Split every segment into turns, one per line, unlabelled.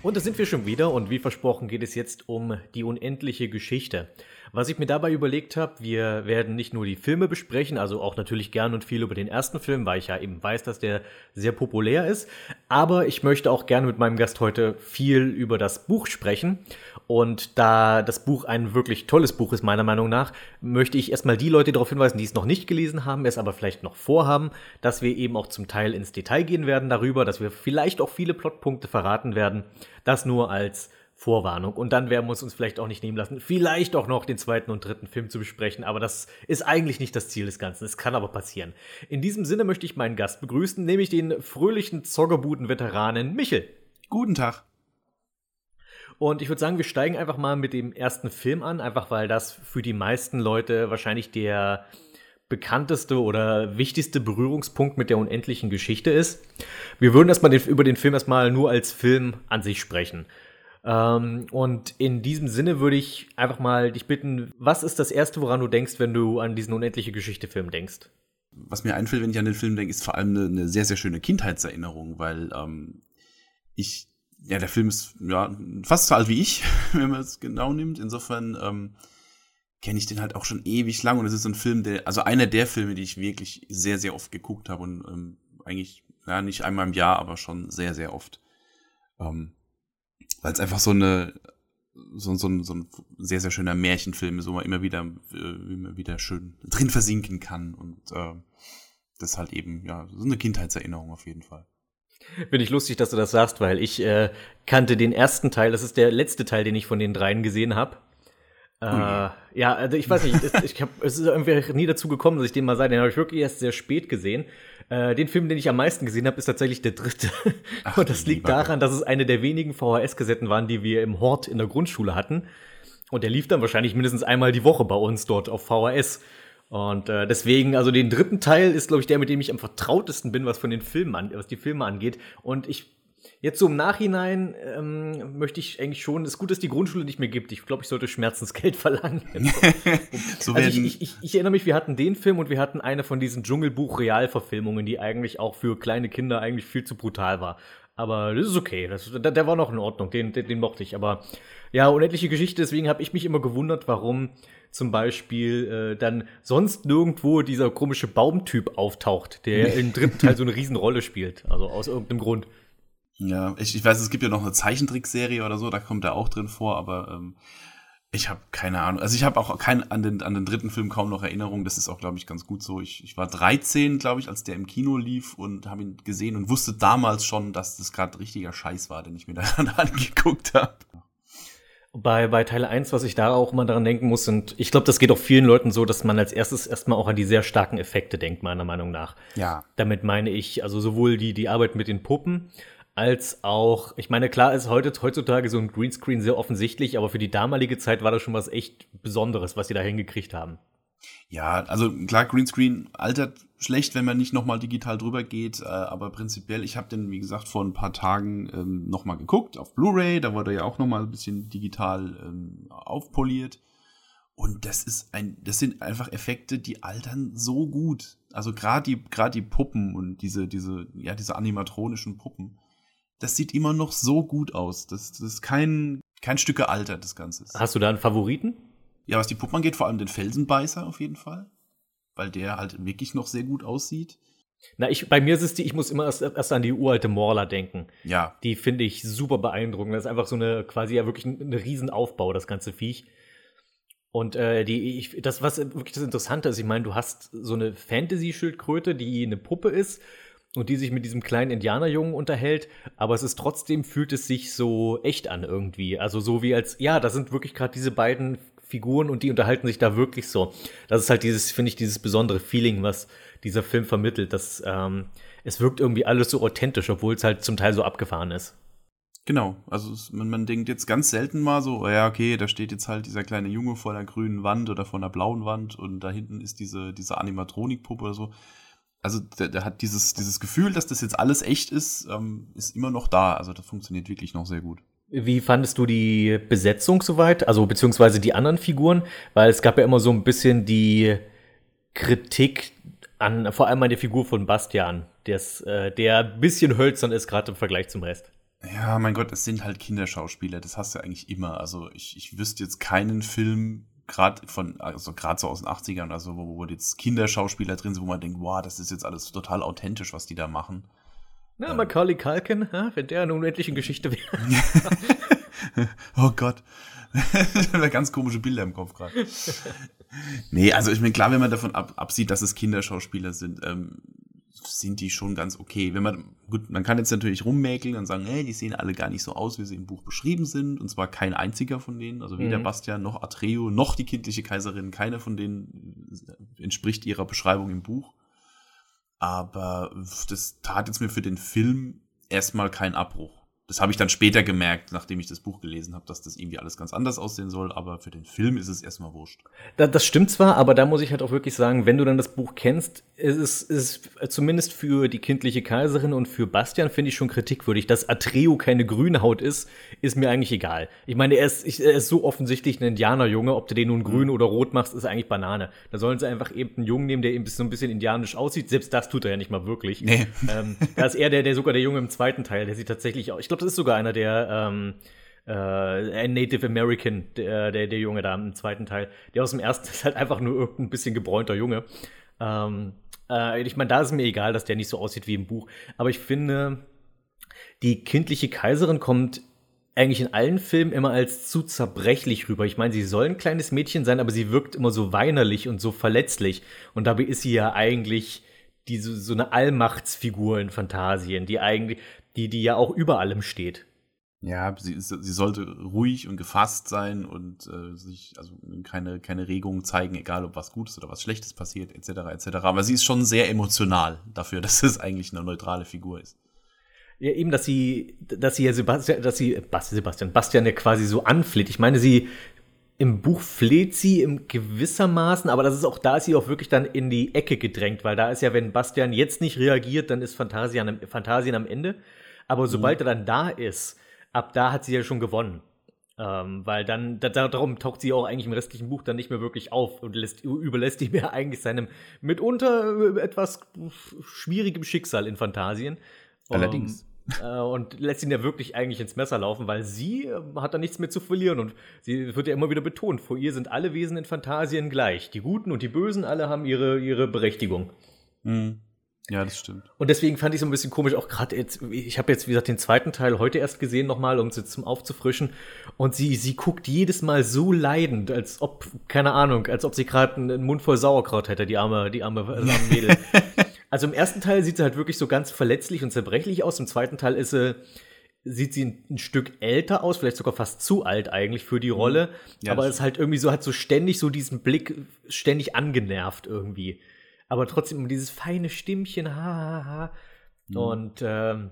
Und da sind wir schon wieder und wie versprochen geht es jetzt um die unendliche Geschichte. Was ich mir dabei überlegt habe, wir werden nicht nur die Filme besprechen, also auch natürlich gern und viel über den ersten Film, weil ich ja eben weiß, dass der sehr populär ist, aber ich möchte auch gerne mit meinem Gast heute viel über das Buch sprechen. Und da das Buch ein wirklich tolles Buch ist, meiner Meinung nach, möchte ich erstmal die Leute darauf hinweisen, die es noch nicht gelesen haben, es aber vielleicht noch vorhaben, dass wir eben auch zum Teil ins Detail gehen werden darüber, dass wir vielleicht auch viele Plotpunkte verraten werden. Das nur als Vorwarnung. Und dann werden wir uns vielleicht auch nicht nehmen lassen, vielleicht auch noch den zweiten und dritten Film zu besprechen. Aber das ist eigentlich nicht das Ziel des Ganzen. Es kann aber passieren. In diesem Sinne möchte ich meinen Gast begrüßen, nämlich den fröhlichen Zoggerbuden-Veteranen Michel.
Guten Tag.
Und ich würde sagen, wir steigen einfach mal mit dem ersten Film an, einfach weil das für die meisten Leute wahrscheinlich der bekannteste oder wichtigste Berührungspunkt mit der unendlichen Geschichte ist. Wir würden erstmal den, über den Film erstmal nur als Film an sich sprechen. Ähm, und in diesem Sinne würde ich einfach mal dich bitten, was ist das Erste, woran du denkst, wenn du an diesen unendliche Geschichte-Film denkst?
Was mir einfällt, wenn ich an den Film denke, ist vor allem eine, eine sehr, sehr schöne Kindheitserinnerung, weil ähm, ich ja, der Film ist ja fast so alt wie ich, wenn man es genau nimmt. Insofern ähm, kenne ich den halt auch schon ewig lang und es ist so ein Film, der, also einer der Filme, die ich wirklich sehr, sehr oft geguckt habe und ähm, eigentlich, ja, nicht einmal im Jahr, aber schon sehr, sehr oft. Ähm, Weil es einfach so eine, so, so, ein, so ein sehr, sehr schöner Märchenfilm ist, wo man immer wieder, äh, immer wieder schön drin versinken kann und äh, das ist halt eben, ja, so eine Kindheitserinnerung auf jeden Fall.
Finde ich lustig, dass du das sagst, weil ich äh, kannte den ersten Teil, das ist der letzte Teil, den ich von den dreien gesehen habe. Äh, ja, also ich weiß nicht, ich hab, es ist irgendwie nie dazu gekommen, dass ich den mal sah. Den habe ich wirklich erst sehr spät gesehen. Äh, den Film, den ich am meisten gesehen habe, ist tatsächlich der dritte. Ach, Und das liegt daran, dass es eine der wenigen VHS-Kassetten waren, die wir im Hort in der Grundschule hatten. Und der lief dann wahrscheinlich mindestens einmal die Woche bei uns dort auf VHS. Und äh, deswegen, also den dritten Teil ist, glaube ich, der, mit dem ich am vertrautesten bin, was von den Filmen an, was die Filme angeht. Und ich Jetzt so im Nachhinein ähm, möchte ich eigentlich schon, es ist gut, dass die Grundschule nicht mehr gibt. Ich glaube, ich sollte Schmerzensgeld verlangen. so also ich, ich, ich, ich, erinnere mich, wir hatten den Film und wir hatten eine von diesen Dschungelbuch-Realverfilmungen, die eigentlich auch für kleine Kinder eigentlich viel zu brutal war. Aber das ist okay. Das, der, der war noch in Ordnung, den, den, den mochte ich. Aber ja, unendliche Geschichte, deswegen habe ich mich immer gewundert, warum zum Beispiel äh, dann sonst nirgendwo dieser komische Baumtyp auftaucht, der im dritten Teil so eine Riesenrolle spielt. Also aus irgendeinem Grund.
Ja, ich, ich weiß, es gibt ja noch eine Zeichentrickserie oder so, da kommt er auch drin vor, aber ähm, ich habe keine Ahnung. Also ich habe auch kein, an, den, an den dritten Film kaum noch Erinnerung. Das ist auch, glaube ich, ganz gut so. Ich, ich war 13, glaube ich, als der im Kino lief und habe ihn gesehen und wusste damals schon, dass das gerade richtiger Scheiß war, den ich mir da angeguckt habe.
Bei, bei Teil 1, was ich da auch mal daran denken muss, und ich glaube, das geht auch vielen Leuten so, dass man als erstes erstmal auch an die sehr starken Effekte denkt, meiner Meinung nach.
Ja.
Damit meine ich also sowohl die, die Arbeit mit den Puppen, als auch, ich meine, klar ist heute, heutzutage so ein Greenscreen sehr offensichtlich, aber für die damalige Zeit war das schon was echt Besonderes, was sie da hingekriegt haben.
Ja, also klar, Greenscreen altert schlecht, wenn man nicht nochmal digital drüber geht, äh, aber prinzipiell, ich habe den, wie gesagt, vor ein paar Tagen ähm, nochmal geguckt auf Blu-ray, da wurde ja auch nochmal ein bisschen digital ähm, aufpoliert. Und das ist ein, das sind einfach Effekte, die altern so gut. Also gerade die, gerade die Puppen und diese, diese, ja, diese animatronischen Puppen, das sieht immer noch so gut aus. Das, das ist kein, kein Stück gealtert, das Ganze.
Hast du da einen Favoriten?
Ja, was die Puppen angeht, vor allem den Felsenbeißer auf jeden Fall. Weil der halt wirklich noch sehr gut aussieht.
Na, ich, bei mir ist es die, ich muss immer erst, erst an die uralte Morla denken.
Ja.
Die finde ich super beeindruckend. Das ist einfach so eine, quasi ja wirklich ein, ein Riesenaufbau, das ganze Viech. Und äh, die, ich, das, was wirklich das Interessante ist, ich meine, du hast so eine Fantasy-Schildkröte, die eine Puppe ist und die sich mit diesem kleinen Indianerjungen unterhält, aber es ist trotzdem fühlt es sich so echt an irgendwie. Also so wie als, ja, da sind wirklich gerade diese beiden Figuren und die unterhalten sich da wirklich so. Das ist halt dieses, finde ich, dieses besondere Feeling, was dieser Film vermittelt. Dass ähm, es wirkt irgendwie alles so authentisch, obwohl es halt zum Teil so abgefahren ist.
Genau, also man, man denkt jetzt ganz selten mal so, ja, okay, da steht jetzt halt dieser kleine Junge vor einer grünen Wand oder vor einer blauen Wand und da hinten ist diese, diese Animatronikpuppe oder so. Also der, der hat dieses, dieses Gefühl, dass das jetzt alles echt ist, ähm, ist immer noch da. Also das funktioniert wirklich noch sehr gut.
Wie fandest du die Besetzung soweit? Also beziehungsweise die anderen Figuren? Weil es gab ja immer so ein bisschen die Kritik an, vor allem an der Figur von Bastian, des, äh, der ein bisschen hölzern ist, gerade im Vergleich zum Rest.
Ja, mein Gott, es sind halt Kinderschauspieler, das hast du eigentlich immer. Also ich, ich wüsste jetzt keinen Film, gerade von, also gerade so aus den 80ern oder so, wo, wo jetzt Kinderschauspieler drin sind, wo man denkt, wow, das ist jetzt alles total authentisch, was die da machen.
Na, ähm. Macaulay Culkin, wenn der eine unendliche Geschichte wäre.
oh Gott. ganz komische Bilder im Kopf gerade. nee, also ich meine, klar, wenn man davon ab, absieht, dass es Kinderschauspieler sind, ähm, sind die schon ganz okay. Wenn man, gut, man kann jetzt natürlich rummäkeln und sagen, hey, die sehen alle gar nicht so aus, wie sie im Buch beschrieben sind. Und zwar kein einziger von denen, also weder mhm. Bastian noch Atreo noch die kindliche Kaiserin, keiner von denen entspricht ihrer Beschreibung im Buch. Aber das tat jetzt mir für den Film erstmal keinen Abbruch das habe ich dann später gemerkt, nachdem ich das Buch gelesen habe, dass das irgendwie alles ganz anders aussehen soll, aber für den Film ist es erstmal wurscht.
das stimmt zwar, aber da muss ich halt auch wirklich sagen, wenn du dann das Buch kennst, ist es ist zumindest für die kindliche Kaiserin und für Bastian finde ich schon kritikwürdig. Dass Atreo keine grüne Haut ist, ist mir eigentlich egal. Ich meine, er ist, er ist so offensichtlich ein Indianerjunge, ob du den nun grün mhm. oder rot machst, ist eigentlich Banane. Da sollen sie einfach eben einen Jungen nehmen, der eben so ein bisschen indianisch aussieht. Selbst das tut er ja nicht mal wirklich. Nee. Ähm, da ist er der, der sogar der Junge im zweiten Teil, der sieht tatsächlich auch. Ich glaube, das ist sogar einer der ähm, äh, Native American, der, der, der Junge da im zweiten Teil. Der aus dem ersten ist halt einfach nur irgendein bisschen gebräunter Junge. Ähm, äh, ich meine, da ist mir egal, dass der nicht so aussieht wie im Buch. Aber ich finde, die kindliche Kaiserin kommt eigentlich in allen Filmen immer als zu zerbrechlich rüber. Ich meine, sie soll ein kleines Mädchen sein, aber sie wirkt immer so weinerlich und so verletzlich. Und dabei ist sie ja eigentlich die, so, so eine Allmachtsfigur in Fantasien, die eigentlich, die, die ja auch über allem steht.
Ja, sie, sie sollte ruhig und gefasst sein und äh, sich also keine, keine Regungen zeigen, egal ob was Gutes oder was Schlechtes passiert, etc. etc. Aber sie ist schon sehr emotional dafür, dass es eigentlich eine neutrale Figur ist.
Ja, eben, dass sie, dass sie ja Sebastian, dass sie, Sebastian, Bastian ja quasi so anfleht. Ich meine, sie, im Buch fleht sie im gewissermaßen, aber das ist auch, da ist sie auch wirklich dann in die Ecke gedrängt, weil da ist ja, wenn Bastian jetzt nicht reagiert, dann ist Phantasien, Phantasien am Ende. Aber mhm. sobald er dann da ist, ab da hat sie ja schon gewonnen. Ähm, weil dann, da, darum taucht sie auch eigentlich im restlichen Buch dann nicht mehr wirklich auf und lässt, überlässt ihm ja eigentlich seinem mitunter äh, etwas schwierigem Schicksal in Phantasien.
Allerdings.
Um, äh, und lässt ihn ja wirklich eigentlich ins Messer laufen, weil sie äh, hat da nichts mehr zu verlieren und sie wird ja immer wieder betont, vor ihr sind alle Wesen in Phantasien gleich. Die Guten und die Bösen, alle haben ihre, ihre Berechtigung.
Mhm. Ja, das stimmt.
Und deswegen fand ich so ein bisschen komisch, auch gerade jetzt, ich habe jetzt, wie gesagt, den zweiten Teil heute erst gesehen nochmal, um es jetzt zum Aufzufrischen. Und sie, sie guckt jedes Mal so leidend, als ob, keine Ahnung, als ob sie gerade einen Mund voll Sauerkraut hätte, die arme, die arme, arme Mädel. also im ersten Teil sieht sie halt wirklich so ganz verletzlich und zerbrechlich aus. Im zweiten Teil ist sie, sieht sie ein, ein Stück älter aus, vielleicht sogar fast zu alt eigentlich für die mhm. Rolle. Ja, aber es ist halt irgendwie so, hat so ständig so diesen Blick, ständig angenervt irgendwie aber trotzdem dieses feine Stimmchen, ha, ha, ha. Mhm. Und ähm,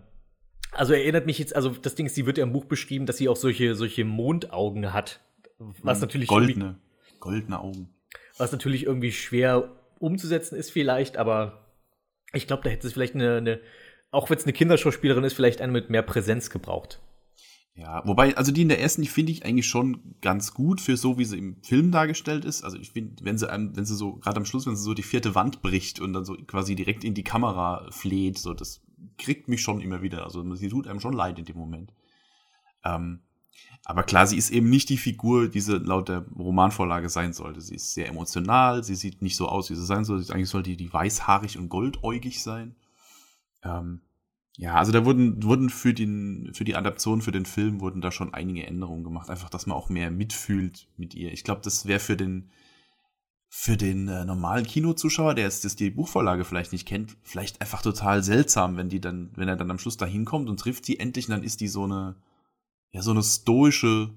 also erinnert mich jetzt, also das Ding ist, sie wird ja im Buch beschrieben, dass sie auch solche, solche Mondaugen hat. Was mhm. natürlich.
Goldene. Goldene Augen.
Was natürlich irgendwie schwer umzusetzen ist, vielleicht, aber ich glaube, da hätte es vielleicht eine, eine auch wenn es eine Kinderschauspielerin ist, vielleicht eine mit mehr Präsenz gebraucht.
Ja, wobei, also die in der ersten, die finde ich eigentlich schon ganz gut für so, wie sie im Film dargestellt ist. Also ich finde, wenn sie einem, wenn sie so, gerade am Schluss, wenn sie so die vierte Wand bricht und dann so quasi direkt in die Kamera fleht, so, das kriegt mich schon immer wieder. Also sie tut einem schon leid in dem Moment. Ähm, aber klar, sie ist eben nicht die Figur, die sie laut der Romanvorlage sein sollte. Sie ist sehr emotional, sie sieht nicht so aus, wie sie sein sollte. Eigentlich sollte die weißhaarig und goldäugig sein. Ähm, ja, also da wurden, wurden für, den, für die Adaption, für den Film, wurden da schon einige Änderungen gemacht. Einfach, dass man auch mehr mitfühlt mit ihr. Ich glaube, das wäre für den, für den äh, normalen Kinozuschauer, der jetzt das die Buchvorlage vielleicht nicht kennt, vielleicht einfach total seltsam, wenn die dann, wenn er dann am Schluss da hinkommt und trifft die endlich, und dann ist die so eine, ja, so eine stoische,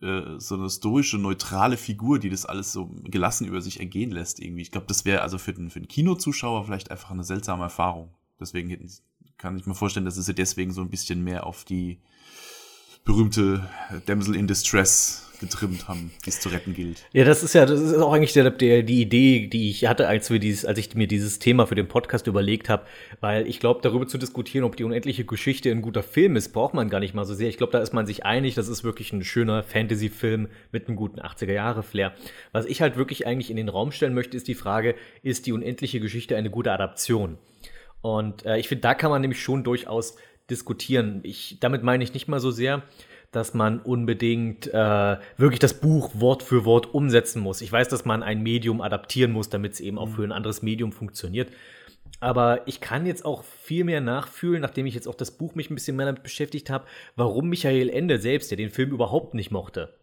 äh, so eine stoische, neutrale Figur, die das alles so gelassen über sich ergehen lässt irgendwie. Ich glaube, das wäre also für den, für den Kinozuschauer vielleicht einfach eine seltsame Erfahrung. Deswegen hätten, kann ich mir vorstellen, dass sie deswegen so ein bisschen mehr auf die berühmte Damsel in Distress getrimmt haben, die es zu retten gilt.
Ja, das ist ja, das ist auch eigentlich der, der, die Idee, die ich hatte, als wir dieses, als ich mir dieses Thema für den Podcast überlegt habe, weil ich glaube, darüber zu diskutieren, ob die unendliche Geschichte ein guter Film ist, braucht man gar nicht mal so sehr. Ich glaube, da ist man sich einig, das ist wirklich ein schöner Fantasy-Film mit einem guten 80er-Jahre-Flair. Was ich halt wirklich eigentlich in den Raum stellen möchte, ist die Frage, ist die unendliche Geschichte eine gute Adaption? Und äh, ich finde, da kann man nämlich schon durchaus diskutieren. Ich, damit meine ich nicht mal so sehr, dass man unbedingt äh, wirklich das Buch Wort für Wort umsetzen muss. Ich weiß, dass man ein Medium adaptieren muss, damit es eben auch mhm. für ein anderes Medium funktioniert. Aber ich kann jetzt auch viel mehr nachfühlen, nachdem ich jetzt auch das Buch mich ein bisschen mehr damit beschäftigt habe, warum Michael Ende selbst, der den Film überhaupt nicht mochte,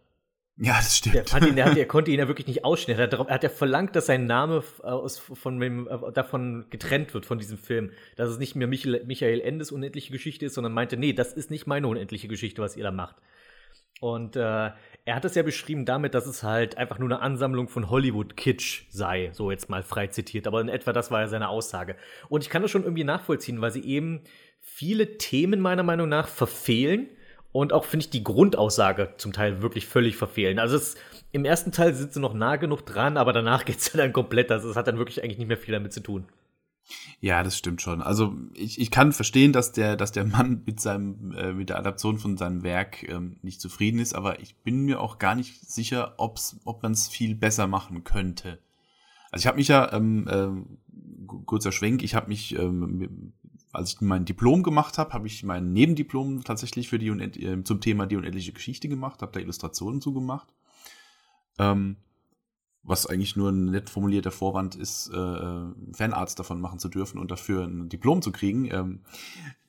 ja, das stimmt.
Der, fand ihn, der, der konnte ihn ja wirklich nicht ausstehen. Er hat, er hat ja verlangt, dass sein Name aus, von dem, äh, davon getrennt wird, von diesem Film. Dass es nicht mehr Michael, Michael Endes unendliche Geschichte ist, sondern meinte, nee, das ist nicht meine unendliche Geschichte, was ihr da macht. Und äh, er hat es ja beschrieben damit, dass es halt einfach nur eine Ansammlung von Hollywood-Kitsch sei, so jetzt mal frei zitiert. Aber in etwa das war ja seine Aussage. Und ich kann das schon irgendwie nachvollziehen, weil sie eben viele Themen meiner Meinung nach verfehlen und auch, finde ich, die Grundaussage zum Teil wirklich völlig verfehlen. Also es, im ersten Teil sind sie noch nah genug dran, aber danach geht es ja dann komplett. Also es hat dann wirklich eigentlich nicht mehr viel damit zu tun.
Ja, das stimmt schon. Also ich, ich kann verstehen, dass der, dass der Mann mit seinem, äh, mit der Adaption von seinem Werk ähm, nicht zufrieden ist, aber ich bin mir auch gar nicht sicher, ob's, ob man es viel besser machen könnte. Also ich habe mich ja, ähm, äh, kurzer Schwenk, ich habe mich ähm, als ich mein Diplom gemacht habe, habe ich mein Nebendiplom tatsächlich für die äh, zum Thema die unendliche Geschichte gemacht, habe da Illustrationen zugemacht. Ähm, was eigentlich nur ein nett formulierter Vorwand ist, äh, äh Fanarts davon machen zu dürfen und dafür ein Diplom zu kriegen. Ähm,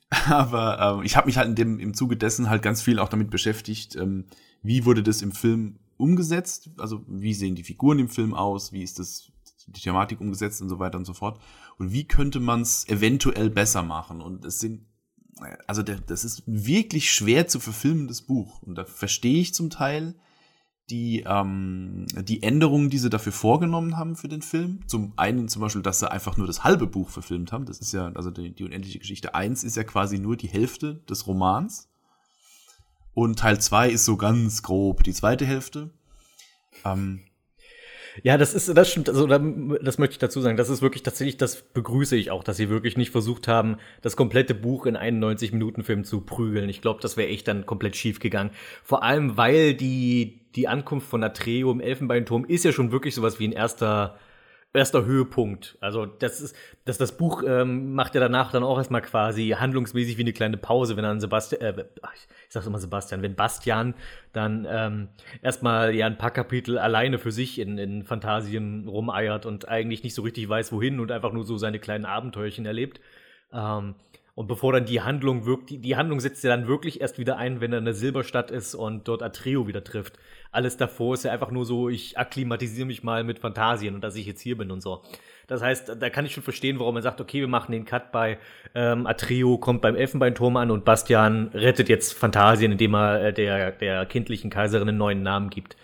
aber äh, ich habe mich halt in dem, im Zuge dessen halt ganz viel auch damit beschäftigt, ähm, wie wurde das im Film umgesetzt, also wie sehen die Figuren im Film aus, wie ist das die Thematik umgesetzt und so weiter und so fort. Und wie könnte man es eventuell besser machen? Und es sind, also das ist wirklich schwer zu verfilmendes Buch. Und da verstehe ich zum Teil die, ähm, die Änderungen, die sie dafür vorgenommen haben für den Film. Zum einen zum Beispiel, dass sie einfach nur das halbe Buch verfilmt haben. Das ist ja, also die, die unendliche Geschichte 1 ist ja quasi nur die Hälfte des Romans. Und Teil 2 ist so ganz grob die zweite Hälfte. Ähm,
ja, das ist, das stimmt, also das möchte ich dazu sagen. Das ist wirklich tatsächlich, das begrüße ich auch, dass sie wirklich nicht versucht haben, das komplette Buch in einen 90-Minuten-Film zu prügeln. Ich glaube, das wäre echt dann komplett schief gegangen. Vor allem, weil die, die Ankunft von Atreo im Elfenbeinturm ist ja schon wirklich sowas wie ein erster erster Höhepunkt. Also das ist, dass das Buch ähm, macht ja danach dann auch erstmal quasi handlungsmäßig wie eine kleine Pause, wenn dann Sebastian, äh, ich sag immer Sebastian, wenn Bastian dann ähm, erstmal ja ein paar Kapitel alleine für sich in, in Fantasien rumeiert und eigentlich nicht so richtig weiß, wohin und einfach nur so seine kleinen Abenteuerchen erlebt. Ähm, und bevor dann die Handlung wirkt, die, die Handlung setzt ja dann wirklich erst wieder ein, wenn er in der Silberstadt ist und dort Atreo wieder trifft. Alles davor ist ja einfach nur so, ich akklimatisiere mich mal mit Fantasien und dass ich jetzt hier bin und so. Das heißt, da kann ich schon verstehen, warum man sagt, okay, wir machen den Cut bei ähm, Atreo kommt beim Elfenbeinturm an und Bastian rettet jetzt Fantasien, indem er äh, der, der kindlichen Kaiserin einen neuen Namen gibt.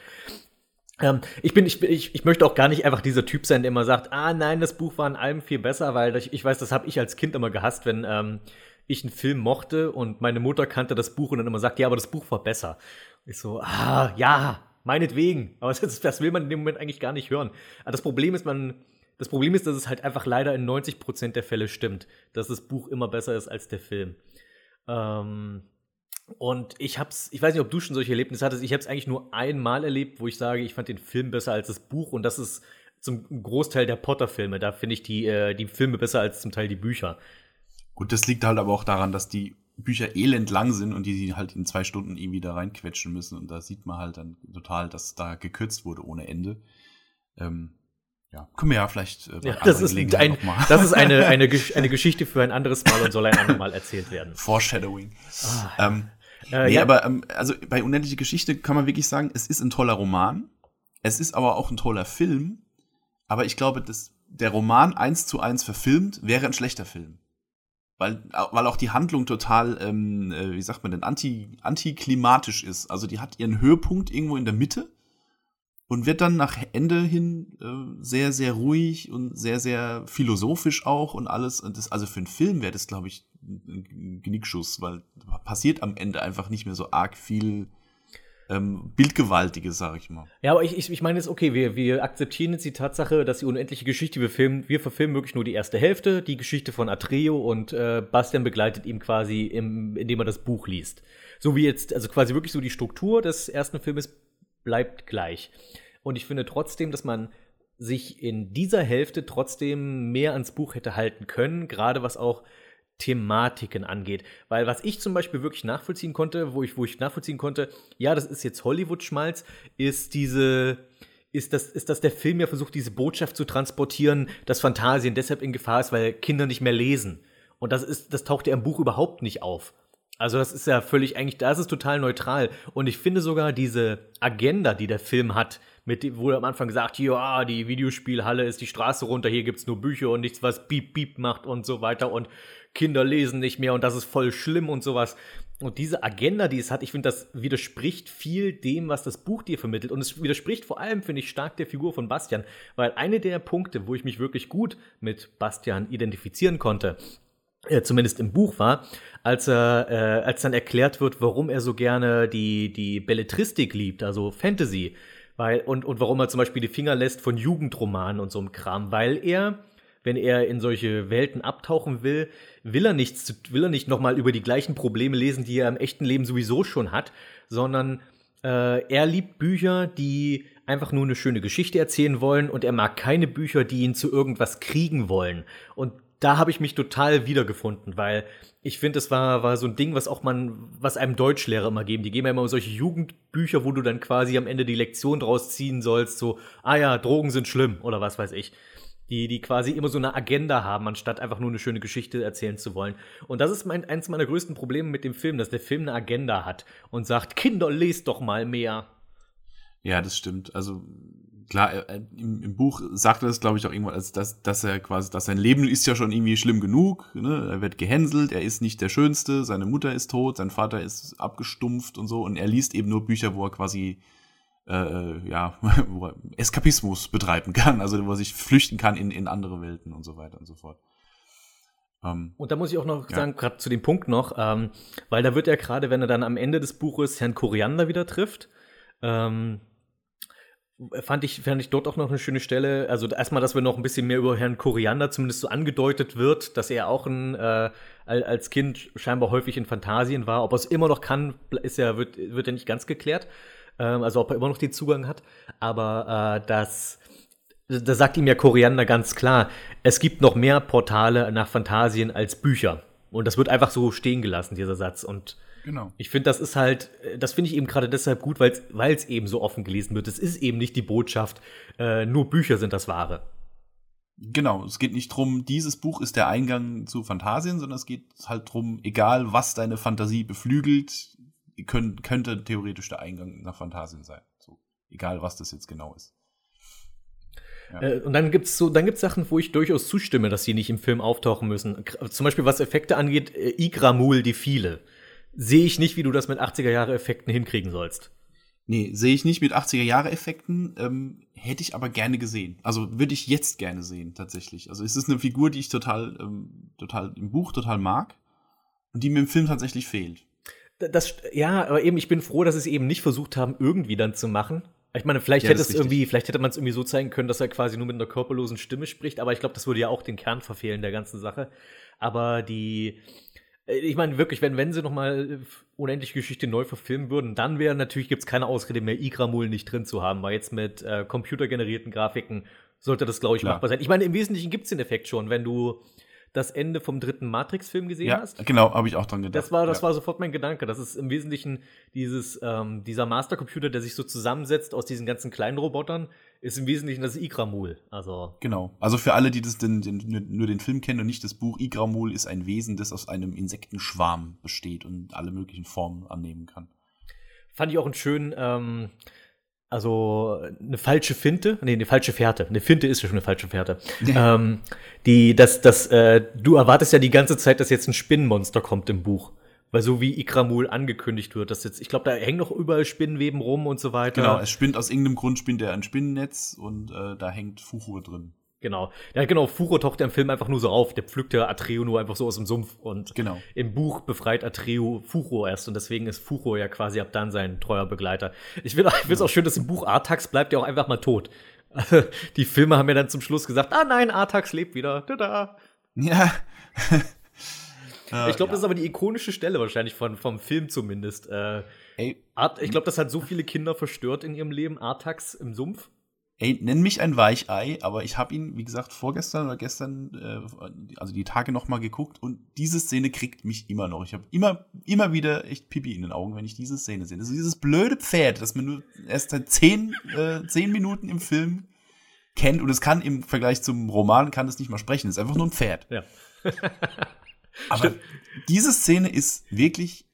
Ähm, ich bin, ich, ich, ich möchte auch gar nicht einfach dieser Typ sein, der immer sagt, ah nein, das Buch war in allem viel besser, weil ich, ich weiß, das habe ich als Kind immer gehasst, wenn ähm, ich einen Film mochte und meine Mutter kannte das Buch und dann immer sagt, ja, aber das Buch war besser. Ich so, ah, ja, meinetwegen. Aber das, das will man in dem Moment eigentlich gar nicht hören. Aber das Problem ist, man, das Problem ist, dass es halt einfach leider in 90% der Fälle stimmt, dass das Buch immer besser ist als der Film. Ähm, und ich hab's, ich weiß nicht, ob du schon solche Erlebnisse hattest, ich habe es eigentlich nur einmal erlebt, wo ich sage, ich fand den Film besser als das Buch und das ist zum Großteil der Potter-Filme. Da finde ich die, äh, die Filme besser als zum Teil die Bücher.
Gut, das liegt halt aber auch daran, dass die Bücher elend lang sind und die sie halt in zwei Stunden irgendwie da reinquetschen müssen. Und da sieht man halt dann total, dass da gekürzt wurde ohne Ende. Ähm, ja, können wir ja vielleicht
äh, ja, das, ist ein, das ist eine, eine, eine Geschichte für ein anderes Mal und soll ein andermal erzählt werden.
Foreshadowing. Ah, ähm, äh, nee, ja. aber ähm, also bei Unendliche Geschichte kann man wirklich sagen, es ist ein toller Roman. Es ist aber auch ein toller Film. Aber ich glaube, dass der Roman eins zu eins verfilmt wäre ein schlechter Film. Weil, weil auch die Handlung total, ähm, äh, wie sagt man denn, anti, antiklimatisch ist. Also die hat ihren Höhepunkt irgendwo in der Mitte und wird dann nach Ende hin äh, sehr, sehr ruhig und sehr, sehr philosophisch auch und alles. Und das, also für einen Film wäre das, glaube ich, ein Genickschuss, weil passiert am Ende einfach nicht mehr so arg viel ähm, Bildgewaltiges, sag ich mal.
Ja, aber ich, ich, ich meine jetzt, okay, wir, wir akzeptieren jetzt die Tatsache, dass die unendliche Geschichte, wir filmen, wir verfilmen wirklich nur die erste Hälfte, die Geschichte von Atreo und äh, Bastian begleitet ihm quasi, im, indem er das Buch liest. So wie jetzt, also quasi wirklich so die Struktur des ersten Filmes bleibt gleich. Und ich finde trotzdem, dass man sich in dieser Hälfte trotzdem mehr ans Buch hätte halten können, gerade was auch Thematiken angeht. Weil was ich zum Beispiel wirklich nachvollziehen konnte, wo ich, wo ich nachvollziehen konnte, ja, das ist jetzt Hollywood-Schmalz, ist diese, ist das, ist, dass der Film ja versucht, diese Botschaft zu transportieren, dass Fantasien deshalb in Gefahr ist, weil Kinder nicht mehr lesen. Und das ist, das taucht ja im Buch überhaupt nicht auf. Also das ist ja völlig eigentlich, das ist total neutral. Und ich finde sogar diese Agenda, die der Film hat, mit dem, wo er am Anfang gesagt, ja, die Videospielhalle ist die Straße runter, hier gibt's nur Bücher und nichts, was piep, piep macht und so weiter und Kinder lesen nicht mehr und das ist voll schlimm und sowas. Und diese Agenda, die es hat, ich finde, das widerspricht viel dem, was das Buch dir vermittelt. Und es widerspricht vor allem, finde ich, stark der Figur von Bastian. Weil eine der Punkte, wo ich mich wirklich gut mit Bastian identifizieren konnte, äh, zumindest im Buch war, als er, äh, als dann erklärt wird, warum er so gerne die, die Belletristik liebt, also Fantasy. Weil, und, und warum er zum Beispiel die Finger lässt von Jugendromanen und so einem Kram, weil er wenn er in solche Welten abtauchen will, will er nicht, will er nicht nochmal über die gleichen Probleme lesen, die er im echten Leben sowieso schon hat, sondern äh, er liebt Bücher, die einfach nur eine schöne Geschichte erzählen wollen und er mag keine Bücher, die ihn zu irgendwas kriegen wollen. Und da habe ich mich total wiedergefunden, weil ich finde, es war, war so ein Ding, was auch man, was einem Deutschlehrer immer geben. Die geben ja immer solche Jugendbücher, wo du dann quasi am Ende die Lektion draus ziehen sollst, so, ah ja, Drogen sind schlimm oder was weiß ich die, die quasi immer so eine Agenda haben, anstatt einfach nur eine schöne Geschichte erzählen zu wollen. Und das ist mein, eins meiner größten Probleme mit dem Film, dass der Film eine Agenda hat und sagt, Kinder, lest doch mal mehr.
Ja, das stimmt. Also klar, er, im, im, Buch sagt er das, glaube ich, auch irgendwann, also dass, dass er quasi, dass sein Leben ist ja schon irgendwie schlimm genug. Ne? Er wird gehänselt, er ist nicht der Schönste, seine Mutter ist tot, sein Vater ist abgestumpft und so. Und er liest eben nur Bücher, wo er quasi äh, ja, wo er Eskapismus betreiben kann, also wo er sich flüchten kann in, in andere Welten und so weiter und so fort.
Ähm, und da muss ich auch noch ja. sagen, gerade zu dem Punkt noch, ähm, weil da wird ja gerade, wenn er dann am Ende des Buches Herrn Koriander wieder trifft, ähm, fand ich, fand ich dort auch noch eine schöne Stelle. Also erstmal, dass wir noch ein bisschen mehr über Herrn Koriander zumindest so angedeutet wird, dass er auch ein, äh, als Kind scheinbar häufig in Fantasien war. Ob er es immer noch kann, ist ja, wird, wird ja nicht ganz geklärt ähm, also ob er immer noch den Zugang hat. Aber äh, das, da sagt ihm ja Koriander ganz klar, es gibt noch mehr Portale nach Fantasien als Bücher. Und das wird einfach so stehen gelassen, dieser Satz. Und Genau. Ich finde, das ist halt, das finde ich eben gerade deshalb gut, weil es eben so offen gelesen wird. Es ist eben nicht die Botschaft, äh, nur Bücher sind das Wahre.
Genau, es geht nicht drum, dieses Buch ist der Eingang zu Fantasien, sondern es geht halt drum, egal was deine Fantasie beflügelt, können, könnte theoretisch der Eingang nach Phantasien sein. So, egal was das jetzt genau ist.
Ja. Äh, und dann gibt's so, dann gibt's Sachen, wo ich durchaus zustimme, dass sie nicht im Film auftauchen müssen. Zum Beispiel was Effekte angeht, äh, Igramul die viele. Sehe ich nicht, wie du das mit 80er-Jahre-Effekten hinkriegen sollst.
Nee, sehe ich nicht mit 80er-Jahre-Effekten, ähm, hätte ich aber gerne gesehen. Also würde ich jetzt gerne sehen, tatsächlich. Also es ist eine Figur, die ich total, ähm, total im Buch total mag und die mir im Film tatsächlich fehlt.
Das, ja, aber eben, ich bin froh, dass sie es eben nicht versucht haben, irgendwie dann zu machen. Ich meine, vielleicht ja, hätte es irgendwie, vielleicht hätte man es irgendwie so zeigen können, dass er quasi nur mit einer körperlosen Stimme spricht, aber ich glaube, das würde ja auch den Kern verfehlen der ganzen Sache. Aber die, äh, ich meine wirklich, wenn, wenn sie noch mal unendliche Geschichte neu verfilmen würden, dann wäre natürlich gibt's keine Ausrede mehr, Igramul nicht drin zu haben, weil jetzt mit äh, computergenerierten Grafiken sollte das, glaube ich, Klar. machbar sein. Ich meine, im Wesentlichen gibt's den Effekt schon, wenn du das Ende vom dritten Matrix-Film gesehen
ja,
hast.
Genau, habe ich auch dran gedacht.
Das war, das ja. war sofort mein Gedanke. Das ist im Wesentlichen dieses, ähm, dieser Mastercomputer, der sich so zusammensetzt aus diesen ganzen kleinen Robotern, ist im Wesentlichen das Igramul. Also
genau. Also für alle, die das den, den, nur den Film kennen und nicht das Buch, Igramul ist ein Wesen, das aus einem Insektenschwarm besteht und alle möglichen Formen annehmen kann.
Fand ich auch einen schönen ähm, also eine falsche Finte, nee, eine falsche Fährte. Eine Finte ist ja schon eine falsche Fährte. Ähm, die, das, das, äh, du erwartest ja die ganze Zeit, dass jetzt ein Spinnenmonster kommt im Buch. Weil so wie Ikramul angekündigt wird, dass jetzt, ich glaube, da hängen noch überall Spinnenweben rum und so weiter.
Genau, es spinnt aus irgendeinem Grund spinnt er ein Spinnennetz und äh, da hängt Fuchur drin.
Genau. Ja, genau. Furo taucht ja im Film einfach nur so auf. Der pflückt ja Atreo nur einfach so aus dem Sumpf. Und
genau.
im Buch befreit Atreo Furo erst. Und deswegen ist Furo ja quasi ab dann sein treuer Begleiter. Ich finde es ja. auch schön, dass im Buch Artax bleibt ja auch einfach mal tot. die Filme haben ja dann zum Schluss gesagt, ah nein, Artax lebt wieder. Tada.
Ja.
ich glaube, ja. das ist aber die ikonische Stelle wahrscheinlich von, vom Film zumindest. Äh, Art, ich glaube, das hat so viele Kinder verstört in ihrem Leben. Artax im Sumpf.
Ey, nenn mich ein Weichei, aber ich habe ihn, wie gesagt, vorgestern oder gestern, äh, also die Tage noch mal geguckt und diese Szene kriegt mich immer noch. Ich habe immer, immer wieder echt Pipi in den Augen, wenn ich diese Szene sehe. Also dieses blöde Pferd, das man nur erst seit zehn, äh, zehn Minuten im Film kennt und es kann im Vergleich zum Roman kann es nicht mal sprechen. Es ist einfach nur ein Pferd.
Ja.
aber Stimmt. diese Szene ist wirklich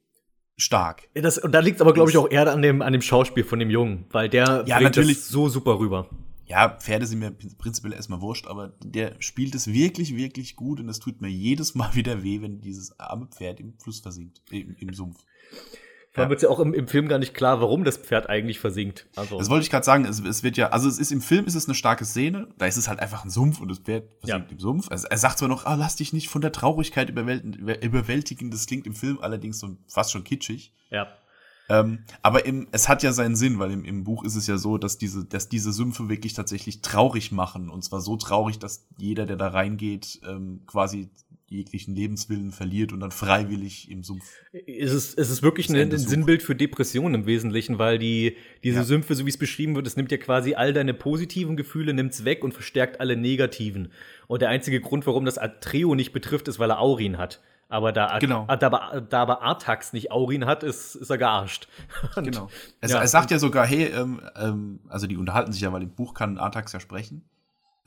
stark.
Das, und da liegt es aber, glaube ich, auch eher an dem, an dem Schauspiel von dem Jungen, weil der
ja, natürlich
so super rüber.
Ja, Pferde sind mir prinzipiell erstmal wurscht, aber der spielt es wirklich, wirklich gut und es tut mir jedes Mal wieder weh, wenn dieses arme Pferd im Fluss versinkt, im, im Sumpf.
Vor allem wird ja auch im, im, Film gar nicht klar, warum das Pferd eigentlich versinkt.
Also. Das wollte ich gerade sagen. Es, es, wird ja, also es ist im Film ist es eine starke Szene. Da ist es halt einfach ein Sumpf und das Pferd versinkt ja. im Sumpf. Also er sagt zwar noch, ah, lass dich nicht von der Traurigkeit überwältigen. Das klingt im Film allerdings so fast schon kitschig.
Ja.
Ähm, aber im, es hat ja seinen Sinn, weil im, im Buch ist es ja so, dass diese, dass diese Sümpfe wirklich tatsächlich traurig machen. Und zwar so traurig, dass jeder, der da reingeht, ähm, quasi jeglichen Lebenswillen verliert und dann freiwillig im Sumpf.
Es ist, es ist wirklich ein, ein Sinnbild für Depressionen im Wesentlichen, weil die, diese ja. Sümpfe, so wie es beschrieben wird, es nimmt ja quasi all deine positiven Gefühle, nimmt's weg und verstärkt alle negativen. Und der einzige Grund, warum das Atreo nicht betrifft, ist, weil er Aurin hat. Aber da,
genau.
da, da, da aber Artax nicht Aurin hat, ist, ist er gearscht.
Und, genau. Es, ja, er sagt ja sogar, hey, ähm, ähm, also die unterhalten sich ja, weil im Buch kann Artax ja sprechen.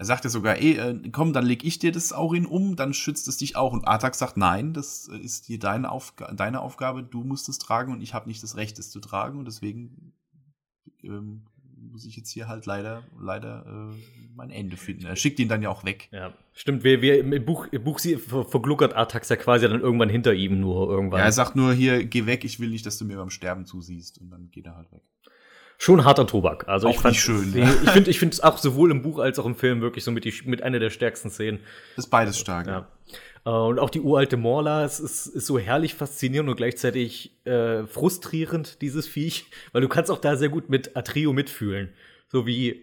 Er sagt ja sogar, ey, äh, komm, dann leg ich dir das Aurin um, dann schützt es dich auch. Und Artax sagt, nein, das ist hier deine, Aufga deine Aufgabe, du musst es tragen und ich habe nicht das Recht, es zu tragen. Und deswegen ähm, muss ich jetzt hier halt leider, leider äh, mein Ende finden. Er schickt ihn dann ja auch weg.
Ja, stimmt. Wir, wir im Buch, im Buch sie, vergluckert Artax ja quasi dann irgendwann hinter ihm nur irgendwann.
Ja, er sagt nur hier, geh weg, ich will nicht, dass du mir beim Sterben zusiehst. Und dann geht er halt weg
schon harter Tobak. Also
auch
ich fand
schön.
Die, ich finde, ich finde es auch sowohl im Buch als auch im Film wirklich so mit, die, mit einer der stärksten Szenen.
Ist beides stark.
Ja. Äh, und auch die uralte Morla, es ist, ist so herrlich faszinierend und gleichzeitig äh, frustrierend, dieses Viech, weil du kannst auch da sehr gut mit Atrio mitfühlen. So wie,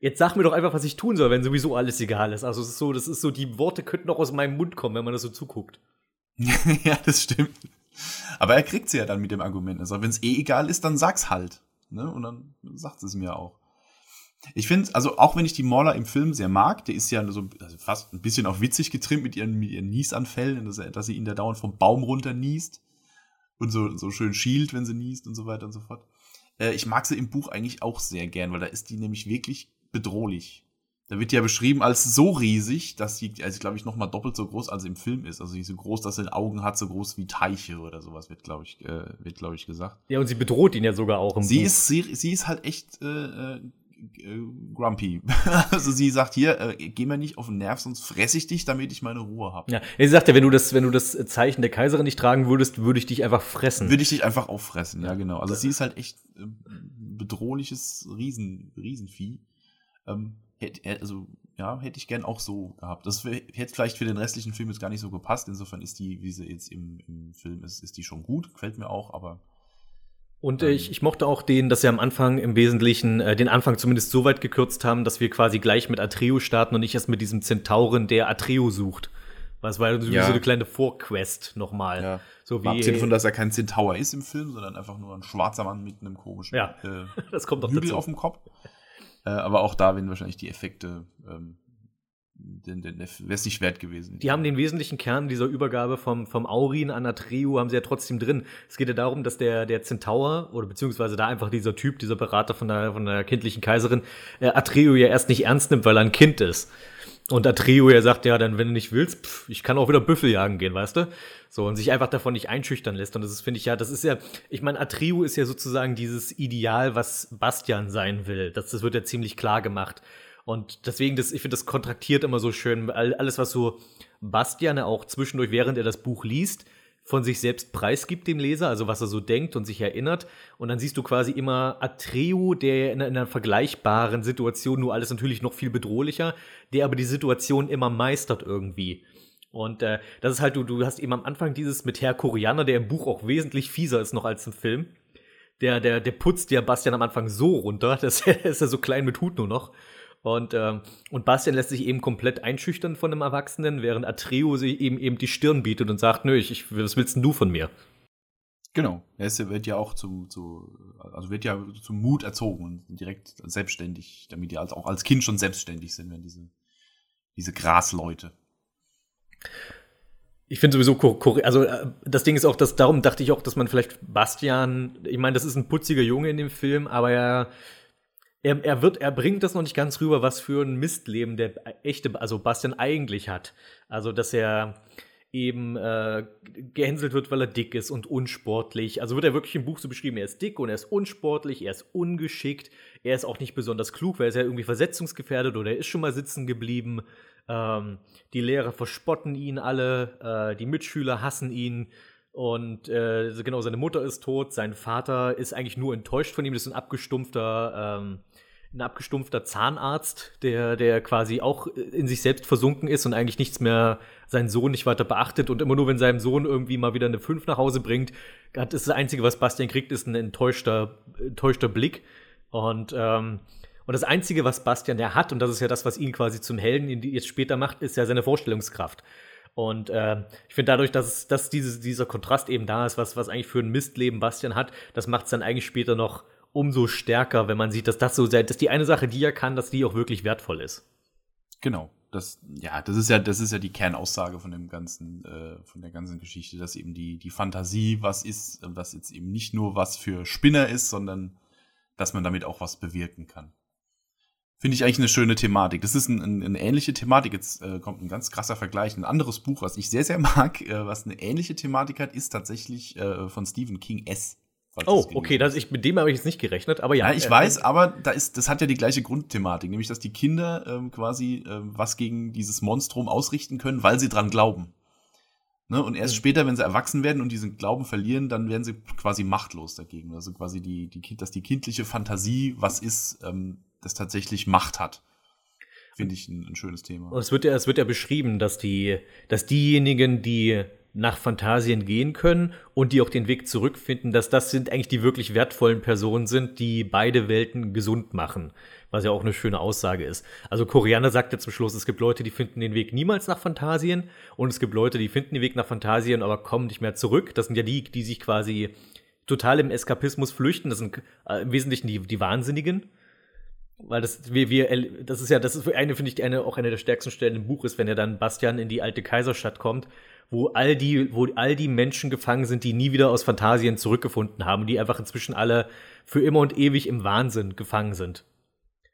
jetzt sag mir doch einfach, was ich tun soll, wenn sowieso alles egal ist. Also es ist so, das ist so, die Worte könnten auch aus meinem Mund kommen, wenn man das so zuguckt.
ja, das stimmt. Aber er kriegt sie ja dann mit dem Argument. Also wenn es eh egal ist, dann sag's halt. Ne? Und dann sagt es mir auch. Ich finde, also auch wenn ich die Mauler im Film sehr mag, der ist ja so also fast ein bisschen auch witzig getrimmt mit ihren, mit ihren Niesanfällen, dass, er, dass sie ihn da dauernd vom Baum runter niest und so, so schön schielt, wenn sie niest und so weiter und so fort. Äh, ich mag sie im Buch eigentlich auch sehr gern, weil da ist die nämlich wirklich bedrohlich. Da wird ja beschrieben als so riesig, dass sie, also glaube ich, noch mal doppelt so groß als im Film ist. Also sie ist so groß, dass sie Augen hat, so groß wie Teiche oder sowas, wird, glaube ich, äh, wird, glaube ich, gesagt.
Ja, und sie bedroht ihn ja sogar auch im
sie
Buch.
Ist, sie, sie ist halt echt äh, äh, grumpy. also sie sagt hier, äh, geh mir nicht auf den Nerv, sonst fress ich dich, damit ich meine Ruhe habe.
Ja, sie sagt ja, wenn du das, wenn du das Zeichen der Kaiserin nicht tragen würdest, würde ich dich einfach fressen.
Würde ich dich einfach auffressen, ja, genau. Also sie ist halt echt äh, bedrohliches Riesen, Riesenvieh. Ähm, also ja, hätte ich gern auch so gehabt. Das hätte vielleicht für den restlichen Film jetzt gar nicht so gepasst. Insofern ist die, wie sie jetzt im, im Film ist, ist die schon gut. Gefällt mir auch, aber.
Und äh, ich, ich mochte auch den, dass sie am Anfang im Wesentlichen äh, den Anfang zumindest so weit gekürzt haben, dass wir quasi gleich mit Atreo starten und nicht erst mit diesem Zentauren, der Atreo sucht. Was war so, ja. so eine kleine Vorquest nochmal. Ja.
So wie. Abgesehen davon, dass er kein Zentaur ist im Film, sondern einfach nur ein schwarzer Mann mit einem komischen
ja, äh, das kommt doch
Hügel dazu. auf dem Kopf. Äh, aber auch da werden wahrscheinlich die Effekte ähm, den, den, wäre es nicht wert gewesen.
Die haben den wesentlichen Kern dieser Übergabe vom, vom Aurin an Atreu haben sie ja trotzdem drin. Es geht ja darum, dass der, der Zentaur oder beziehungsweise da einfach dieser Typ, dieser Berater von der, von der kindlichen Kaiserin, äh, Atreu ja erst nicht ernst nimmt, weil er ein Kind ist. Und Atreo ja sagt, ja, dann, wenn du nicht willst, pff, ich kann auch wieder Büffel jagen gehen, weißt du? So, und sich einfach davon nicht einschüchtern lässt. Und das ist, finde ich, ja, das ist ja, ich meine, Atreo ist ja sozusagen dieses Ideal, was Bastian sein will. Das, das wird ja ziemlich klar gemacht. Und deswegen, das, ich finde, das kontraktiert immer so schön. Alles, was so Bastian auch zwischendurch, während er das Buch liest, von sich selbst preisgibt dem Leser, also was er so denkt und sich erinnert. Und dann siehst du quasi immer Atreu, der in einer vergleichbaren Situation, nur alles natürlich noch viel bedrohlicher, der aber die Situation immer meistert irgendwie. Und äh, das ist halt, du, du hast eben am Anfang dieses mit Herr Koreaner, der im Buch auch wesentlich fieser ist noch als im Film. Der, der, der putzt ja Bastian am Anfang so runter, das ist ja so klein mit Hut nur noch. Und, ähm, und Bastian lässt sich eben komplett einschüchtern von einem Erwachsenen, während Atreo sich eben eben die Stirn bietet und sagt, nö, ich, ich, was willst denn du von mir?
Genau. Er wird ja auch zum, zu, also wird ja zum Mut erzogen und direkt selbstständig, damit die auch als Kind schon selbstständig sind, wenn diese, diese Grasleute.
Ich finde sowieso, also äh, das Ding ist auch, dass darum dachte ich auch, dass man vielleicht Bastian, ich meine, das ist ein putziger Junge in dem Film, aber er, er, er wird, er bringt das noch nicht ganz rüber, was für ein Mistleben der echte, also Bastian eigentlich hat. Also, dass er, eben äh, gehänselt wird, weil er dick ist und unsportlich. Also wird er wirklich im Buch so beschrieben, er ist dick und er ist unsportlich, er ist ungeschickt, er ist auch nicht besonders klug, weil er ist ja irgendwie versetzungsgefährdet oder er ist schon mal sitzen geblieben. Ähm, die Lehrer verspotten ihn alle, äh, die Mitschüler hassen ihn. Und äh, genau, seine Mutter ist tot, sein Vater ist eigentlich nur enttäuscht von ihm, das ist ein abgestumpfter ähm, ein abgestumpfter Zahnarzt, der, der quasi auch in sich selbst versunken ist und eigentlich nichts mehr, seinen Sohn nicht weiter beachtet und immer nur, wenn seinem Sohn irgendwie mal wieder eine 5 nach Hause bringt, hat ist das Einzige, was Bastian kriegt, ist ein enttäuschter, enttäuschter Blick. Und, ähm, und das Einzige, was Bastian ja hat, und das ist ja das, was ihn quasi zum Helden jetzt später macht, ist ja seine Vorstellungskraft. Und äh, ich finde dadurch, dass, dass dieses, dieser Kontrast eben da ist, was, was eigentlich für ein Mistleben Bastian hat, das macht es dann eigentlich später noch umso stärker, wenn man sieht, dass das so, dass die eine Sache, die er kann, dass die auch wirklich wertvoll ist.
Genau. Das, ja, das ist ja, das ist ja die Kernaussage von dem ganzen, äh, von der ganzen Geschichte, dass eben die, die Fantasie was ist, was jetzt eben nicht nur was für Spinner ist, sondern dass man damit auch was bewirken kann. Finde ich eigentlich eine schöne Thematik. Das ist ein, ein, eine ähnliche Thematik. Jetzt äh, kommt ein ganz krasser Vergleich. Ein anderes Buch, was ich sehr, sehr mag, äh, was eine ähnliche Thematik hat, ist tatsächlich äh, von Stephen King S.
Oh, okay, das, ich, mit dem habe ich jetzt nicht gerechnet, aber ja.
ja ich äh, weiß, aber da ist, das hat ja die gleiche Grundthematik, nämlich dass die Kinder ähm, quasi ähm, was gegen dieses Monstrum ausrichten können, weil sie dran glauben. Ne? Und erst mhm. später, wenn sie erwachsen werden und diesen Glauben verlieren, dann werden sie quasi machtlos dagegen. Also quasi die, die, dass die kindliche Fantasie was ist, ähm, das tatsächlich Macht hat. Finde ich ein, ein, schönes Thema.
Und es wird ja, es wird ja beschrieben, dass die, dass diejenigen, die nach Fantasien gehen können und die auch den Weg zurückfinden, dass das sind eigentlich die wirklich wertvollen Personen sind, die beide Welten gesund machen. Was ja auch eine schöne Aussage ist. Also Koreaner sagt ja zum Schluss, es gibt Leute, die finden den Weg niemals nach Fantasien und es gibt Leute, die finden den Weg nach Fantasien, aber kommen nicht mehr zurück. Das sind ja die, die sich quasi total im Eskapismus flüchten. Das sind äh, im Wesentlichen die, die Wahnsinnigen. Weil das, wir, wir, das ist ja, das ist eine, finde ich, eine, auch eine der stärksten Stellen im Buch ist, wenn er dann Bastian in die alte Kaiserstadt kommt wo all die, wo all die Menschen gefangen sind, die nie wieder aus Fantasien zurückgefunden haben, die einfach inzwischen alle für immer und ewig im Wahnsinn gefangen sind.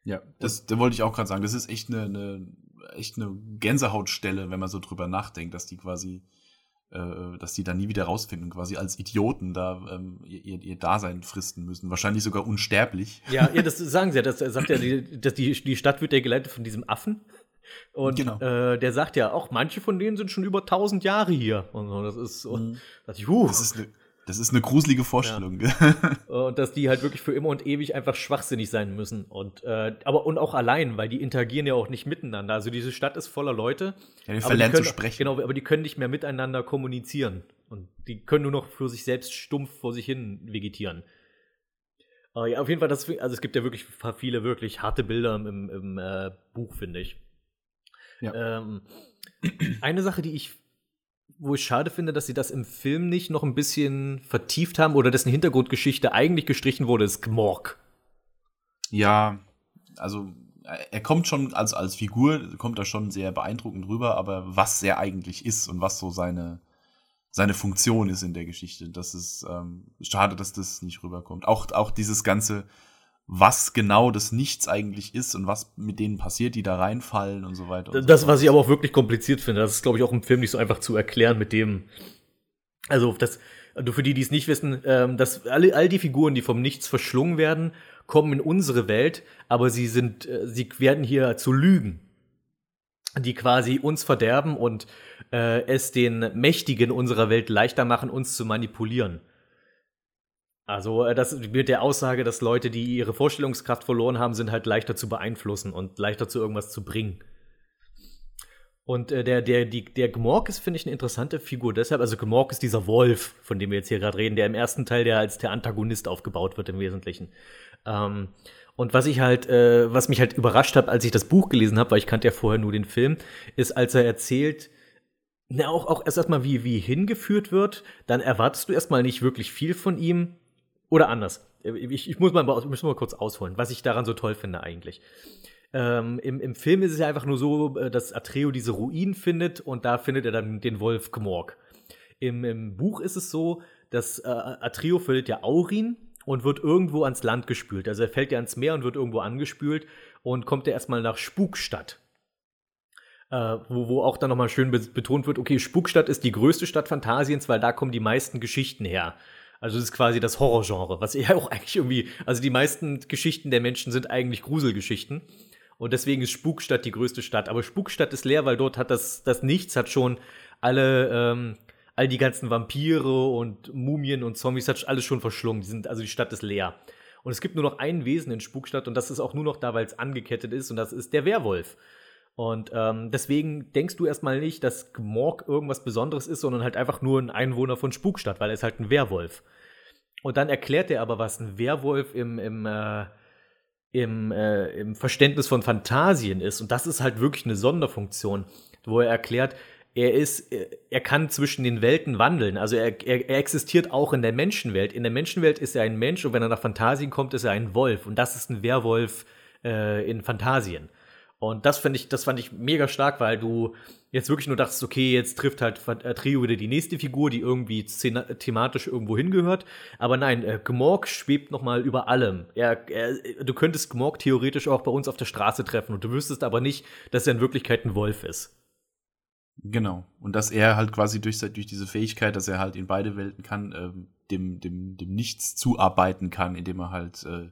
Ja, das, das wollte ich auch gerade sagen. Das ist echt eine, eine, echt eine Gänsehautstelle, wenn man so drüber nachdenkt, dass die quasi, äh, dass die da nie wieder rausfinden, quasi als Idioten da ähm, ihr, ihr Dasein fristen müssen. Wahrscheinlich sogar unsterblich.
Ja, ja das sagen sie ja. Das sagt ja, die, dass die, die Stadt wird ja geleitet von diesem Affen. Und genau. äh, der sagt ja auch, manche von denen sind schon über 1000 Jahre hier. Und so, das ist so, mhm.
dachte ich, huh. Das ist eine das ist eine gruselige Vorstellung. Ja.
und dass die halt wirklich für immer und ewig einfach schwachsinnig sein müssen. Und äh, aber und auch allein, weil die interagieren ja auch nicht miteinander. Also diese Stadt ist voller Leute.
Ja, die verlernen zu sprechen.
Genau, aber die können nicht mehr miteinander kommunizieren. Und die können nur noch für sich selbst stumpf vor sich hin vegetieren. Aber ja, auf jeden Fall, das, also es gibt ja wirklich viele wirklich harte Bilder im, im äh, Buch, finde ich. Ja. Ähm, eine Sache, die ich, wo ich schade finde, dass sie das im Film nicht noch ein bisschen vertieft haben oder dessen Hintergrundgeschichte eigentlich gestrichen wurde, ist Gmorg.
Ja, also er kommt schon als, als Figur, kommt da schon sehr beeindruckend rüber, aber was er eigentlich ist und was so seine, seine Funktion ist in der Geschichte, das ist ähm, schade, dass das nicht rüberkommt. Auch, auch dieses ganze was genau das Nichts eigentlich ist und was mit denen passiert, die da reinfallen und so weiter. Und
das,
so
was ich aber auch wirklich kompliziert finde, das ist, glaube ich, auch im Film nicht so einfach zu erklären mit dem. Also, das, also für die, die es nicht wissen, ähm, dass alle, all die Figuren, die vom Nichts verschlungen werden, kommen in unsere Welt, aber sie sind, äh, sie werden hier zu Lügen, die quasi uns verderben und äh, es den Mächtigen unserer Welt leichter machen, uns zu manipulieren. Also äh, das mit der Aussage, dass Leute, die ihre Vorstellungskraft verloren haben, sind halt leichter zu beeinflussen und leichter zu irgendwas zu bringen. Und äh, der, der, die, der Gmork ist, finde ich, eine interessante Figur deshalb. Also Gmork ist dieser Wolf, von dem wir jetzt hier gerade reden, der im ersten Teil der als der Antagonist aufgebaut wird im Wesentlichen. Ähm, und was ich halt, äh, was mich halt überrascht hat, als ich das Buch gelesen habe, weil ich kannte ja vorher nur den Film, ist, als er erzählt, Na, auch, auch erst erstmal, wie, wie hingeführt wird, dann erwartest du erstmal nicht wirklich viel von ihm. Oder anders. Ich, ich muss, mal, ich muss mal kurz ausholen, was ich daran so toll finde eigentlich. Ähm, im, Im Film ist es ja einfach nur so, äh, dass Atreo diese Ruinen findet und da findet er dann den Wolf Gmorg. Im, Im, Buch ist es so, dass äh, Atreo findet ja Aurin und wird irgendwo ans Land gespült. Also er fällt ja ans Meer und wird irgendwo angespült und kommt ja erstmal nach Spukstadt. Äh, wo, wo auch dann nochmal schön betont wird, okay, Spukstadt ist die größte Stadt Phantasiens, weil da kommen die meisten Geschichten her. Also das ist quasi das Horrorgenre, was ja auch eigentlich irgendwie, also die meisten Geschichten der Menschen sind eigentlich Gruselgeschichten. Und deswegen ist Spukstadt die größte Stadt. Aber Spukstadt ist leer, weil dort hat das, das Nichts hat schon alle, ähm, all die ganzen Vampire und Mumien und Zombies hat alles schon verschlungen. Die sind, also die Stadt ist leer. Und es gibt nur noch ein Wesen in Spukstadt und das ist auch nur noch da, weil es angekettet ist und das ist der Werwolf. Und ähm, deswegen denkst du erstmal nicht, dass Gmorg irgendwas Besonderes ist, sondern halt einfach nur ein Einwohner von Spukstadt, weil er ist halt ein Werwolf. Und dann erklärt er aber, was ein Werwolf im, im äh, im, äh, im Verständnis von Fantasien ist. Und das ist halt wirklich eine Sonderfunktion, wo er erklärt, er ist, er kann zwischen den Welten wandeln. Also er, er, er, existiert auch in der Menschenwelt. In der Menschenwelt ist er ein Mensch und wenn er nach Fantasien kommt, ist er ein Wolf. Und das ist ein Werwolf äh, in Fantasien. Und das fand ich, das fand ich mega stark, weil du jetzt wirklich nur dachtest, okay, jetzt trifft halt äh, Trio wieder die nächste Figur, die irgendwie thematisch irgendwo hingehört. Aber nein, äh, Gmorg schwebt noch mal über allem. Er, er, du könntest Gmorg theoretisch auch bei uns auf der Straße treffen und du wüsstest aber nicht, dass er in Wirklichkeit ein Wolf ist.
Genau. Und dass er halt quasi durch, durch diese Fähigkeit, dass er halt in beide Welten kann, ähm, dem, dem, dem Nichts zuarbeiten kann, indem er halt äh,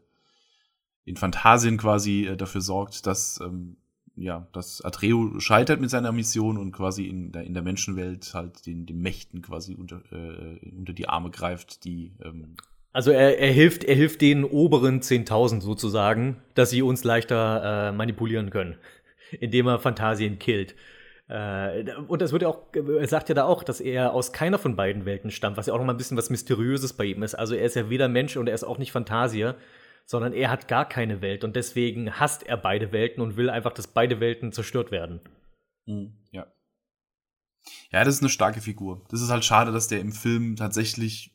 in Fantasien quasi äh, dafür sorgt, dass ähm, ja, dass Atreo scheitert mit seiner Mission und quasi in der, in der Menschenwelt halt den, den Mächten quasi unter, äh, unter die Arme greift, die. Ähm
also er, er hilft, er hilft den oberen 10.000 sozusagen, dass sie uns leichter äh, manipulieren können, indem er Fantasien killt. Äh, und das wird ja auch, er sagt ja da auch, dass er aus keiner von beiden Welten stammt, was ja auch noch mal ein bisschen was Mysteriöses bei ihm ist. Also er ist ja weder Mensch und er ist auch nicht Fantasie sondern er hat gar keine Welt und deswegen hasst er beide Welten und will einfach, dass beide Welten zerstört werden.
Mhm, ja. Ja, das ist eine starke Figur. Das ist halt schade, dass der im Film tatsächlich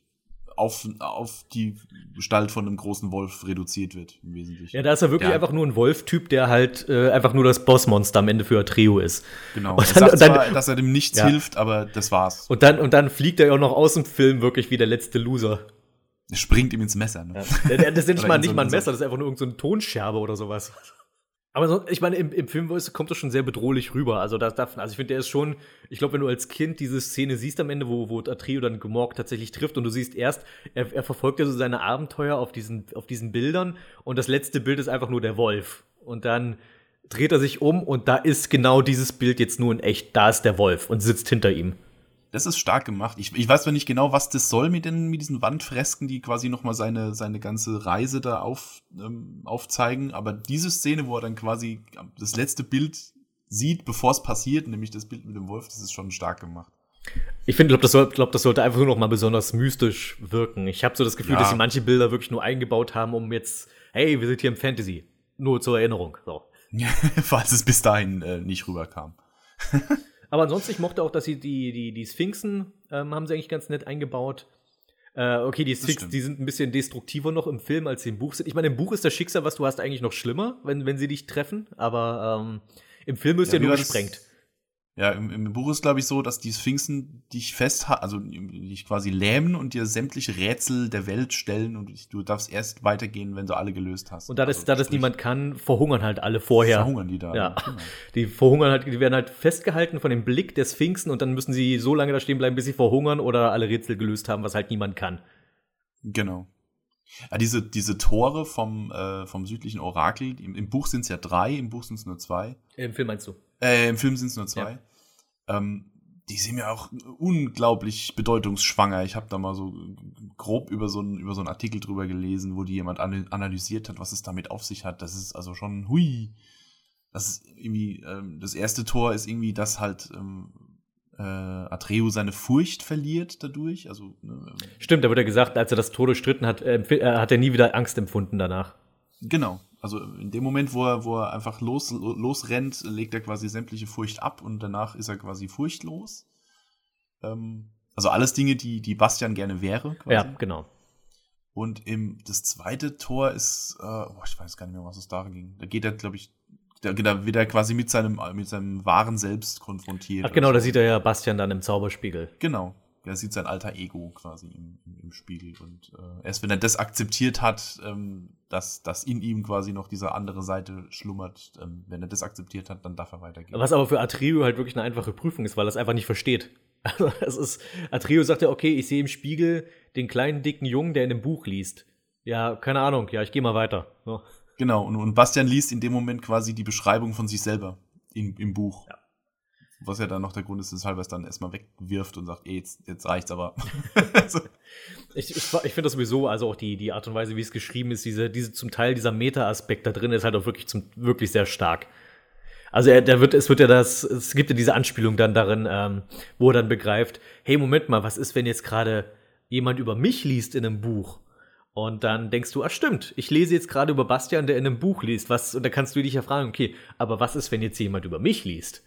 auf, auf die Gestalt von einem großen Wolf reduziert wird, im Wesentlichen.
Ja, da ist er wirklich ja. einfach nur ein Wolf-Typ, der halt äh, einfach nur das Bossmonster am Ende für Trio ist.
Genau. Und dann, er sagt zwar, dass er dem nichts ja. hilft, aber das war's.
Und dann, und dann fliegt er auch noch aus dem Film wirklich wie der letzte Loser.
Er springt ihm ins Messer. Ne?
Ja. Das ist nicht mal, nicht mal ein Messer, das ist einfach nur irgendeine so Tonscherbe oder sowas. Aber so, ich meine, im, im Film kommt das schon sehr bedrohlich rüber. Also, das, also ich finde, der ist schon, ich glaube, wenn du als Kind diese Szene siehst am Ende, wo, wo Atrio dann Gemorg tatsächlich trifft und du siehst erst, er, er verfolgt ja so seine Abenteuer auf diesen, auf diesen Bildern und das letzte Bild ist einfach nur der Wolf. Und dann dreht er sich um und da ist genau dieses Bild jetzt nur in echt. Da ist der Wolf und sitzt hinter ihm.
Das ist stark gemacht. Ich, ich weiß zwar nicht genau, was das soll mit, den, mit diesen Wandfresken, die quasi nochmal seine, seine ganze Reise da auf, ähm, aufzeigen, aber diese Szene, wo er dann quasi das letzte Bild sieht, bevor es passiert, nämlich das Bild mit dem Wolf, das ist schon stark gemacht.
Ich finde, glaube, das, soll, glaub, das sollte einfach nur noch mal besonders mystisch wirken. Ich habe so das Gefühl, ja. dass sie manche Bilder wirklich nur eingebaut haben, um jetzt, hey, wir sind hier im Fantasy. Nur zur Erinnerung. So.
Falls es bis dahin äh, nicht rüberkam.
Aber ansonsten, ich mochte auch, dass sie die, die, die Sphinxen ähm, haben sie eigentlich ganz nett eingebaut. Äh, okay, die Sphinx, die sind ein bisschen destruktiver noch im Film, als sie im Buch sind. Ich meine, im Buch ist das Schicksal, was du hast, eigentlich noch schlimmer, wenn, wenn sie dich treffen, aber ähm, im Film ist ja, ja nur gesprengt.
Ja, im, im Buch ist, glaube ich, so, dass die Sphinxen dich fest, also dich quasi lähmen und dir sämtliche Rätsel der Welt stellen und du darfst erst weitergehen, wenn du alle gelöst hast.
Und da das, also, da das niemand kann, verhungern halt alle vorher.
Verhungern die da.
Ja. Genau. Die verhungern halt, die werden halt festgehalten von dem Blick der Sphinxen und dann müssen sie so lange da stehen bleiben, bis sie verhungern oder alle Rätsel gelöst haben, was halt niemand kann.
Genau. Ja, diese, diese Tore vom, äh, vom südlichen Orakel, im, im Buch sind es ja drei, im Buch sind es nur zwei.
Im Film meinst du?
Äh, Im Film sind es nur zwei. Ja. Ähm, die sind mir auch unglaublich bedeutungsschwanger. Ich habe da mal so grob über so, einen, über so einen Artikel drüber gelesen, wo die jemand analysiert hat, was es damit auf sich hat. Das ist also schon hui. Das ist irgendwie, ähm, das erste Tor ist irgendwie, dass halt ähm, äh, Atreu seine Furcht verliert dadurch. Also,
ne, ähm, Stimmt, da wird er gesagt, als er das Tor durchstritten hat, äh, hat er nie wieder Angst empfunden danach.
Genau, also in dem Moment, wo er, wo er einfach los, losrennt, legt er quasi sämtliche Furcht ab und danach ist er quasi furchtlos. Ähm, also alles Dinge, die, die Bastian gerne wäre.
Quasi. Ja, genau.
Und im, das zweite Tor ist, äh, oh, ich weiß gar nicht mehr, was es da ging. Da geht er, glaube ich, da, da wird er quasi mit seinem, mit seinem wahren Selbst konfrontiert.
Ach genau, so. da sieht er ja Bastian dann im Zauberspiegel.
Genau. Er sieht sein alter Ego quasi im, im, im Spiegel. Und äh, erst wenn er das akzeptiert hat, ähm, dass, dass in ihm quasi noch diese andere Seite schlummert, ähm, wenn er das akzeptiert hat, dann darf er weitergehen.
Was aber für Atreo halt wirklich eine einfache Prüfung ist, weil er es einfach nicht versteht. Also es ist, Atreo sagt ja, okay, ich sehe im Spiegel den kleinen, dicken Jungen, der in dem Buch liest. Ja, keine Ahnung, ja, ich gehe mal weiter. So.
Genau, und, und Bastian liest in dem Moment quasi die Beschreibung von sich selber in, im Buch. Ja. Was ja dann noch der Grund ist, weshalb er es dann erstmal wegwirft und sagt, ey, jetzt, jetzt reicht's aber.
so. Ich, ich, ich finde das sowieso, also auch die, die Art und Weise, wie es geschrieben ist, diese, diese zum Teil dieser Meta-Aspekt da drin ist halt auch wirklich, zum, wirklich sehr stark. Also er, der wird, es wird ja das, es gibt ja diese Anspielung dann darin, ähm, wo er dann begreift, hey, Moment mal, was ist, wenn jetzt gerade jemand über mich liest in einem Buch? Und dann denkst du, ah stimmt, ich lese jetzt gerade über Bastian, der in einem Buch liest. Was, und da kannst du dich ja fragen, okay, aber was ist, wenn jetzt jemand über mich liest?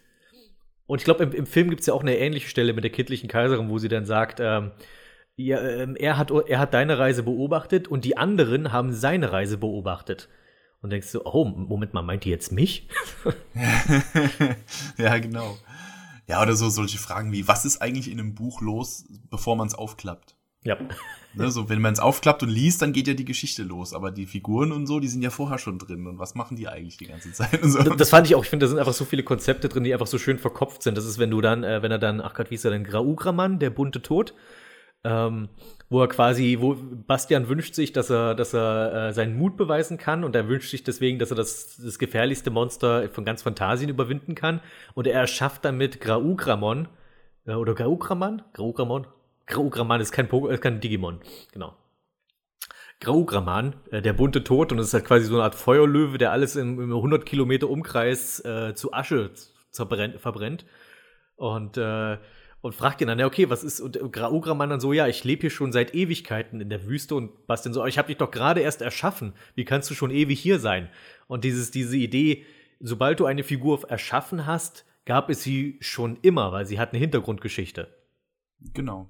Und ich glaube, im, im, Film gibt es ja auch eine ähnliche Stelle mit der kindlichen Kaiserin, wo sie dann sagt, ähm, ja, ähm, er, hat, er hat deine Reise beobachtet und die anderen haben seine Reise beobachtet. Und denkst du, oh, Moment mal, meint die jetzt mich?
ja, genau. Ja, oder so solche Fragen wie, was ist eigentlich in einem Buch los, bevor man es aufklappt?
Ja.
Ne, so, wenn man es aufklappt und liest, dann geht ja die Geschichte los. Aber die Figuren und so, die sind ja vorher schon drin. Und was machen die eigentlich die ganze Zeit? So.
Das, fand ich auch. Ich finde, da sind einfach so viele Konzepte drin, die einfach so schön verkopft sind. Das ist, wenn du dann, äh, wenn er dann, ach Gott, wie ist er denn, Graugramann, der bunte Tod, ähm, wo er quasi, wo Bastian wünscht sich, dass er, dass er äh, seinen Mut beweisen kann und er wünscht sich deswegen, dass er das, das gefährlichste Monster von ganz Phantasien überwinden kann. Und er erschafft damit Graugramon, äh, oder Graugramon? Graugramon? Graugraman ist kein, Pogo, ist kein Digimon, genau. Graugraman, äh, der bunte Tod, und es ist halt quasi so eine Art Feuerlöwe, der alles im, im 100 Kilometer Umkreis äh, zu Asche verbrennt. Und, äh, und fragt ihn dann, ja, okay, was ist, und Graugraman dann so, ja, ich lebe hier schon seit Ewigkeiten in der Wüste und Bastian so, ich habe dich doch gerade erst erschaffen, wie kannst du schon ewig hier sein? Und dieses, diese Idee, sobald du eine Figur erschaffen hast, gab es sie schon immer, weil sie hat eine Hintergrundgeschichte.
Genau.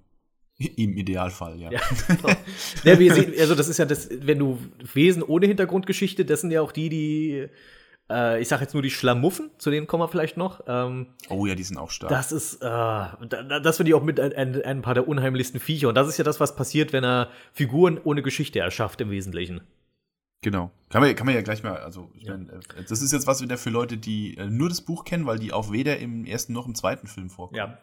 Im Idealfall, ja. ja,
genau. ja wir sehen, also das ist ja das, wenn du Wesen ohne Hintergrundgeschichte, das sind ja auch die, die, äh, ich sag jetzt nur die Schlamuffen, zu denen kommen wir vielleicht noch. Ähm,
oh ja, die sind auch stark.
Das ist, äh, das finde ich auch mit ein, ein, ein, paar der unheimlichsten Viecher. Und das ist ja das, was passiert, wenn er Figuren ohne Geschichte erschafft im Wesentlichen.
Genau. Kann man, kann man ja gleich mal, also ich ja. meine, äh, das ist jetzt was wieder für Leute, die äh, nur das Buch kennen, weil die auch weder im ersten noch im zweiten Film vorkommen.
Ja.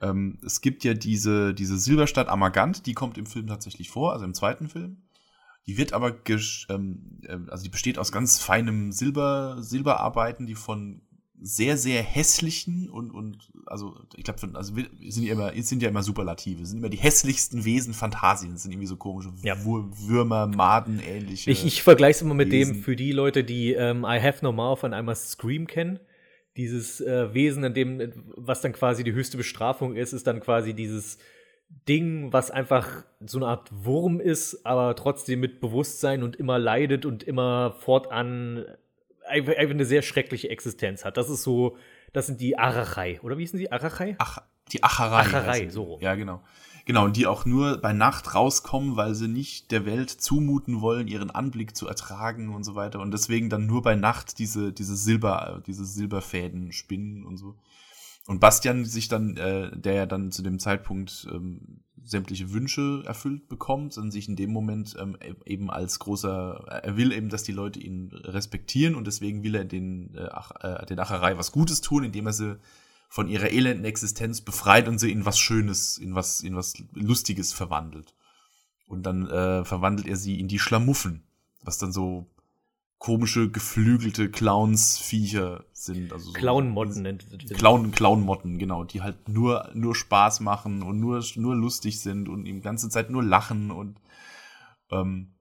Ähm, es gibt ja diese, diese Silberstadt Amagant, die kommt im Film tatsächlich vor, also im zweiten Film. Die wird aber, ähm, äh, also die besteht aus ganz feinem Silber, Silberarbeiten, die von sehr, sehr hässlichen und, und also ich glaube, also sind ja immer, sind ja immer Superlative, sind immer die hässlichsten Wesen Fantasien, sind irgendwie so komische
ja.
Würmer, Maden, ähnliche.
Ich, ich vergleiche es immer mit Wesen. dem für die Leute, die ähm, I Have No Mouth von einmal Scream kennen dieses äh, Wesen, in dem, was dann quasi die höchste Bestrafung ist, ist dann quasi dieses Ding, was einfach so eine Art Wurm ist, aber trotzdem mit Bewusstsein und immer leidet und immer fortan einfach, einfach eine sehr schreckliche Existenz hat. Das ist so, das sind die Arachai, oder wie hießen sie? Arachai?
Ach, die Acherei.
Acherei, so.
Ja, genau. Genau, und die auch nur bei Nacht rauskommen, weil sie nicht der Welt zumuten wollen, ihren Anblick zu ertragen und so weiter. Und deswegen dann nur bei Nacht diese, diese Silber, diese Silberfäden spinnen und so. Und Bastian sich dann, äh, der ja dann zu dem Zeitpunkt ähm, sämtliche Wünsche erfüllt bekommt und sich in dem Moment ähm, e-, eben als großer, er will eben, dass die Leute ihn respektieren und deswegen will er den, äh, Ach, äh, den Acherei was Gutes tun, indem er sie von ihrer elenden Existenz befreit und sie in was Schönes, in was, in was Lustiges verwandelt. Und dann äh, verwandelt er sie in die Schlamuffen, was dann so komische, geflügelte Clowns-Viecher sind. Also so,
Clown-Motten nennt
Clown, Clown-Motten, genau, die halt nur, nur Spaß machen und nur, nur lustig sind und die ganze Zeit nur lachen und ähm,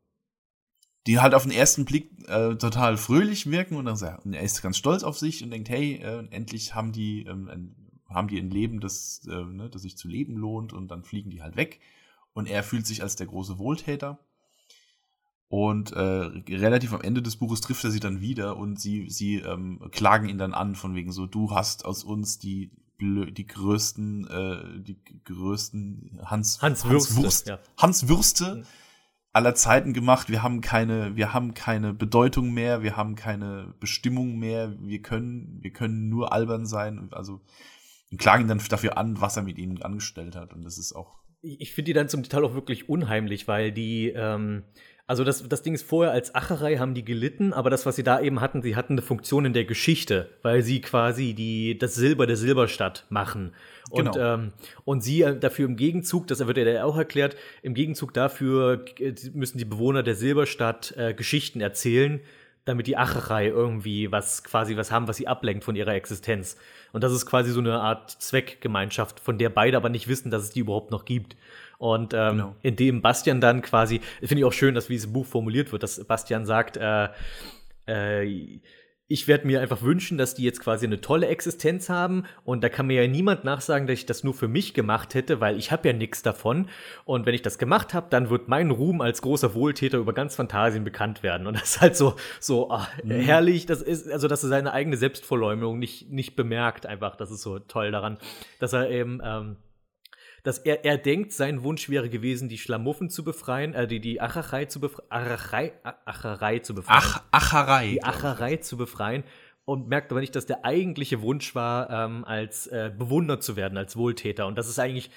die halt auf den ersten Blick äh, total fröhlich wirken und dann sagt, und er ist ganz stolz auf sich und denkt, hey, äh, endlich haben die, ähm, ein, haben die ein Leben, das, äh, ne, das sich zu leben lohnt und dann fliegen die halt weg und er fühlt sich als der große Wohltäter. Und äh, relativ am Ende des Buches trifft er sie dann wieder und sie, sie ähm, klagen ihn dann an, von wegen so, du hast aus uns die die größten, äh, die größten Hans,
Hans Würste,
Hans Wurst, ja. Hans Würste mhm. Aller Zeiten gemacht. Wir haben keine, wir haben keine Bedeutung mehr, wir haben keine Bestimmung mehr. Wir können, wir können nur albern sein. Also und klagen ihn dann dafür an, was er mit ihnen angestellt hat. Und das ist auch.
Ich finde die dann zum Teil auch wirklich unheimlich, weil die, ähm, also das, das Ding ist vorher als Acherei haben die gelitten, aber das, was sie da eben hatten, sie hatten eine Funktion in der Geschichte, weil sie quasi die, das Silber der Silberstadt machen. Und, genau. ähm, und sie äh, dafür im Gegenzug, das wird ja auch erklärt, im Gegenzug dafür äh, müssen die Bewohner der Silberstadt äh, Geschichten erzählen, damit die Acherei irgendwie was quasi was haben, was sie ablenkt von ihrer Existenz. Und das ist quasi so eine Art Zweckgemeinschaft, von der beide aber nicht wissen, dass es die überhaupt noch gibt. Und ähm, genau. indem Bastian dann quasi, finde ich auch schön, dass wie dieses Buch formuliert wird, dass Bastian sagt, äh, äh, ich werde mir einfach wünschen, dass die jetzt quasi eine tolle Existenz haben und da kann mir ja niemand nachsagen, dass ich das nur für mich gemacht hätte, weil ich habe ja nichts davon. Und wenn ich das gemacht habe, dann wird mein Ruhm als großer Wohltäter über ganz Fantasien bekannt werden. Und das ist halt so so ach, mhm. herrlich, das ist also dass er seine eigene Selbstverleumdung nicht nicht bemerkt einfach, das ist so toll daran, dass er eben ähm, dass er, er denkt, sein Wunsch wäre gewesen, die Schlamuffen zu befreien, äh, die, die Acherei zu befreien, Acherei, Acherei zu befreien.
Ach, Acherei.
Die Acherei zu befreien und merkt aber nicht, dass der eigentliche Wunsch war, ähm, als äh, bewundert zu werden, als Wohltäter. Und das ist eigentlich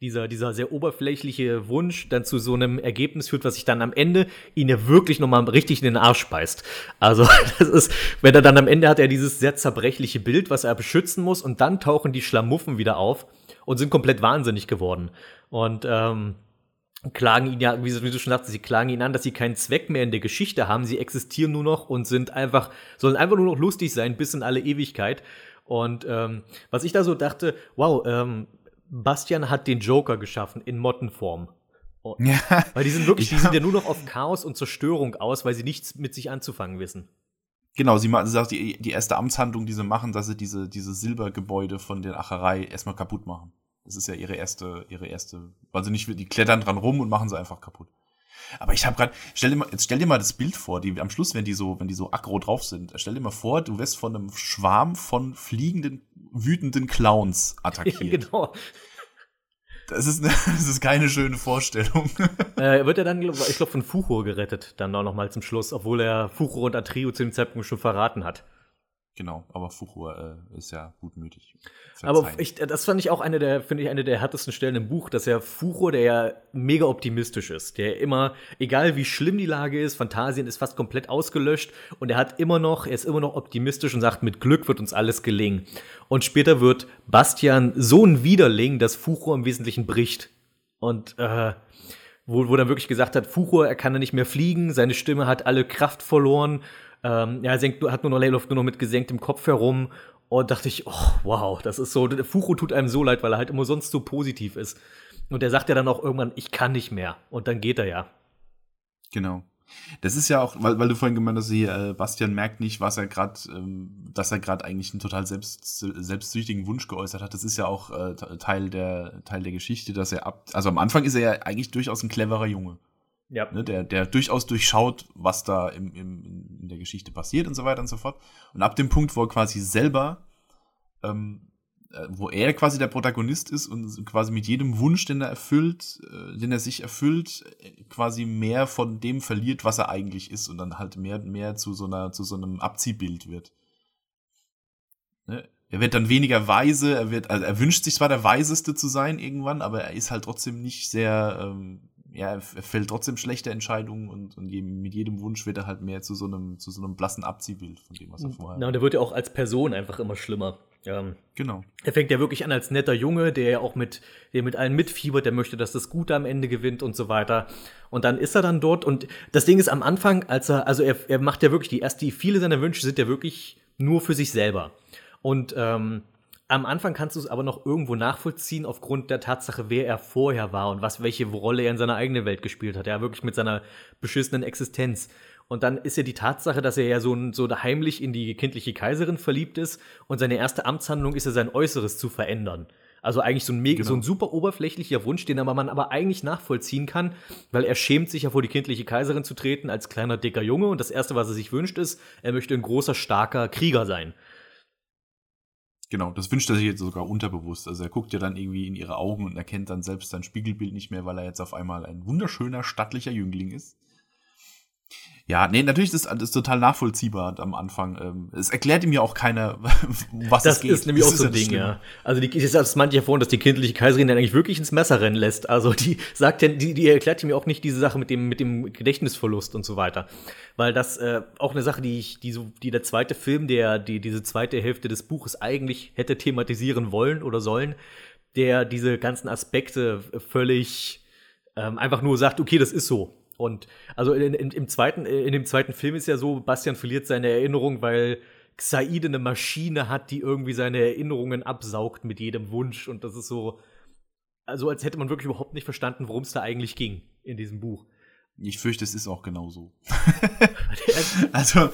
dieser, dieser sehr oberflächliche Wunsch dann zu so einem Ergebnis führt, was sich dann am Ende ihn ja wirklich nochmal richtig in den Arsch beißt. Also, das ist, wenn er dann am Ende hat er dieses sehr zerbrechliche Bild, was er beschützen muss, und dann tauchen die Schlamuffen wieder auf und sind komplett wahnsinnig geworden. Und ähm, klagen ihn ja, wie du schon sagst, sie klagen ihn an, dass sie keinen Zweck mehr in der Geschichte haben. Sie existieren nur noch und sind einfach, sollen einfach nur noch lustig sein bis in alle Ewigkeit. Und ähm, was ich da so dachte, wow, ähm, Bastian hat den Joker geschaffen in Mottenform. Ja, weil die sind wirklich, die sind ja nur noch auf Chaos und Zerstörung aus, weil sie nichts mit sich anzufangen wissen.
Genau, sie sagt, die, die erste Amtshandlung, die sie machen, dass sie diese, diese Silbergebäude von der Acherei erstmal kaputt machen. Das ist ja ihre erste, ihre erste, weil sie nicht, die klettern dran rum und machen sie einfach kaputt. Aber ich habe gerade, stell dir mal, jetzt stell dir mal das Bild vor, die am Schluss, wenn die so, wenn die so aggro drauf sind, stell dir mal vor, du wirst von einem Schwarm von fliegenden, wütenden Clowns attackiert. Ja, genau. Das ist, das ist keine schöne Vorstellung.
Äh, wird er dann, ich glaube, von Fuchur gerettet, dann auch noch mal zum Schluss, obwohl er Fuchur und Atrio zu dem Zeitpunkt schon verraten hat.
Genau, aber Fuchur äh, ist ja gutmütig.
Verzeihen. Aber ich, das fand ich auch eine der, finde ich, eine der härtesten Stellen im Buch, dass ja Fuchur, der ja mega optimistisch ist, der immer, egal wie schlimm die Lage ist, Fantasien ist fast komplett ausgelöscht und er hat immer noch, er ist immer noch optimistisch und sagt, mit Glück wird uns alles gelingen. Und später wird Bastian so ein Widerling, dass Fuchur im Wesentlichen bricht. Und äh, wo, wo dann wirklich gesagt hat, Fuchur, er kann ja nicht mehr fliegen, seine Stimme hat alle Kraft verloren ähm, ja, er senkt, hat nur noch Layloft nur noch mit gesenktem Kopf herum. Und dachte ich, oh, wow, das ist so, Fucho tut einem so leid, weil er halt immer sonst so positiv ist. Und er sagt ja dann auch irgendwann, ich kann nicht mehr. Und dann geht er ja.
Genau. Das ist ja auch, weil, weil du vorhin gemeint hast, hier, äh, Bastian merkt nicht, was er gerade, ähm, dass er gerade eigentlich einen total selbst, selbstsüchtigen Wunsch geäußert hat. Das ist ja auch äh, Teil der Teil der Geschichte, dass er ab, also am Anfang ist er ja eigentlich durchaus ein cleverer Junge. Ja. Ne, der, der durchaus durchschaut, was da im, im, in der Geschichte passiert und so weiter und so fort. Und ab dem Punkt, wo er quasi selber, ähm, äh, wo er quasi der Protagonist ist und quasi mit jedem Wunsch, den er erfüllt, äh, den er sich erfüllt, äh, quasi mehr von dem verliert, was er eigentlich ist und dann halt mehr, mehr zu so einer, zu so einem Abziehbild wird. Ne? Er wird dann weniger weise, er wird, also er wünscht sich zwar der Weiseste zu sein irgendwann, aber er ist halt trotzdem nicht sehr, ähm, ja, er fällt trotzdem schlechte Entscheidungen und, und mit jedem Wunsch wird er halt mehr zu so einem, zu so einem blassen Abziehbild von dem, was er vorher
hat. und er wird ja auch als Person einfach immer schlimmer. Ähm,
genau.
Er fängt ja wirklich an als netter Junge, der ja auch mit, der mit allen mitfiebert, der möchte, dass das Gute am Ende gewinnt und so weiter. Und dann ist er dann dort und das Ding ist am Anfang, als er, also er, er macht ja wirklich die erste, viele seiner Wünsche sind ja wirklich nur für sich selber. Und ähm, am Anfang kannst du es aber noch irgendwo nachvollziehen aufgrund der Tatsache, wer er vorher war und was, welche Rolle er in seiner eigenen Welt gespielt hat. Ja, wirklich mit seiner beschissenen Existenz. Und dann ist ja die Tatsache, dass er ja so, so heimlich in die kindliche Kaiserin verliebt ist und seine erste Amtshandlung ist ja sein Äußeres zu verändern. Also eigentlich so ein, mega, genau. so ein super oberflächlicher Wunsch, den aber man aber eigentlich nachvollziehen kann, weil er schämt sich ja vor die kindliche Kaiserin zu treten als kleiner dicker Junge und das erste, was er sich wünscht, ist, er möchte ein großer starker Krieger sein.
Genau, das wünscht er sich jetzt sogar unterbewusst. Also er guckt ja dann irgendwie in ihre Augen und erkennt dann selbst sein Spiegelbild nicht mehr, weil er jetzt auf einmal ein wunderschöner, stattlicher Jüngling ist. Ja, nee, natürlich ist das total nachvollziehbar am Anfang. Ähm, es erklärt ihm ja auch keiner, was
das
es geht.
Das ist nämlich
das
auch so ein Ding, ja. Also die, ich das manche hervor, dass die kindliche Kaiserin dann eigentlich wirklich ins Messer rennen lässt. Also die sagt ja, die, die erklärt ihm auch nicht diese Sache mit dem, mit dem Gedächtnisverlust und so weiter. Weil das äh, auch eine Sache, die ich, die so, die der zweite Film, der die diese zweite Hälfte des Buches eigentlich hätte thematisieren wollen oder sollen, der diese ganzen Aspekte völlig ähm, einfach nur sagt, okay, das ist so und also in, in, im zweiten, in dem zweiten Film ist ja so, Bastian verliert seine Erinnerung, weil Xaide eine Maschine hat, die irgendwie seine Erinnerungen absaugt mit jedem Wunsch. Und das ist so, also als hätte man wirklich überhaupt nicht verstanden, worum es da eigentlich ging in diesem Buch.
Ich fürchte, es ist auch genauso. also,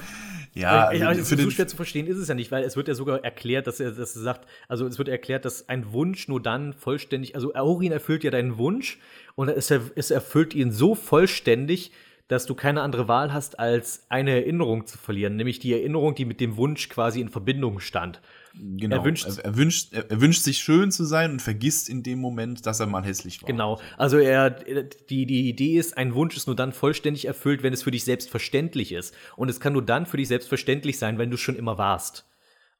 ja,
also, also für so schwer zu verstehen ist es ja nicht, weil es wird ja sogar erklärt, dass er, dass er sagt, also es wird erklärt, dass ein Wunsch nur dann vollständig, also Aurin erfüllt ja deinen Wunsch und es, es erfüllt ihn so vollständig, dass du keine andere Wahl hast, als eine Erinnerung zu verlieren, nämlich die Erinnerung, die mit dem Wunsch quasi in Verbindung stand.
Genau. Er wünscht, er, er wünscht, er, er, wünscht sich schön zu sein und vergisst in dem Moment, dass er mal hässlich war.
Genau. Also er, die, die Idee ist, ein Wunsch ist nur dann vollständig erfüllt, wenn es für dich selbstverständlich ist. Und es kann nur dann für dich selbstverständlich sein, wenn du schon immer warst.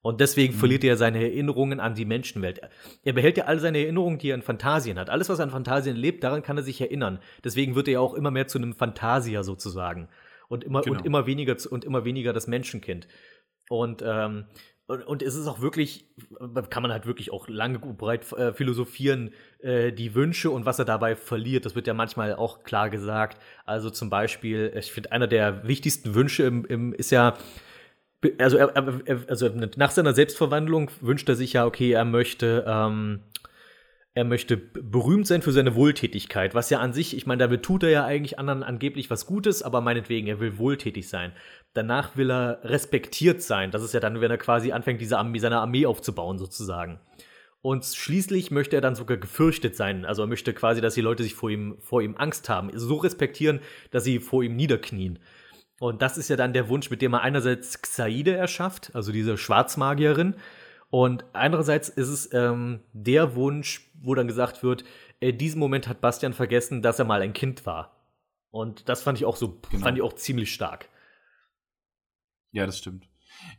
Und deswegen mhm. verliert er seine Erinnerungen an die Menschenwelt. Er behält ja all seine Erinnerungen, die er an Fantasien hat. Alles, was er an Fantasien lebt, daran kann er sich erinnern. Deswegen wird er ja auch immer mehr zu einem Phantasier sozusagen. Und immer, genau. und immer weniger und immer weniger das Menschenkind. Und ähm, und, und es ist auch wirklich, kann man halt wirklich auch lange breit äh, philosophieren, äh, die Wünsche und was er dabei verliert. Das wird ja manchmal auch klar gesagt. Also zum Beispiel, ich finde, einer der wichtigsten Wünsche im, im, ist ja, also, er, er, also nach seiner Selbstverwandlung wünscht er sich ja, okay, er möchte, ähm, er möchte berühmt sein für seine Wohltätigkeit, was ja an sich, ich meine, damit tut er ja eigentlich anderen angeblich was Gutes, aber meinetwegen, er will wohltätig sein. Danach will er respektiert sein. Das ist ja dann, wenn er quasi anfängt, diese Armee, seine Armee aufzubauen, sozusagen. Und schließlich möchte er dann sogar gefürchtet sein. Also er möchte quasi, dass die Leute sich vor ihm, vor ihm Angst haben, so respektieren, dass sie vor ihm niederknien. Und das ist ja dann der Wunsch, mit dem er einerseits Xaide erschafft, also diese Schwarzmagierin, und andererseits ist es ähm, der Wunsch, wo dann gesagt wird, in diesem Moment hat Bastian vergessen, dass er mal ein Kind war. Und das fand ich auch so, genau. fand ich auch ziemlich stark.
Ja, das stimmt.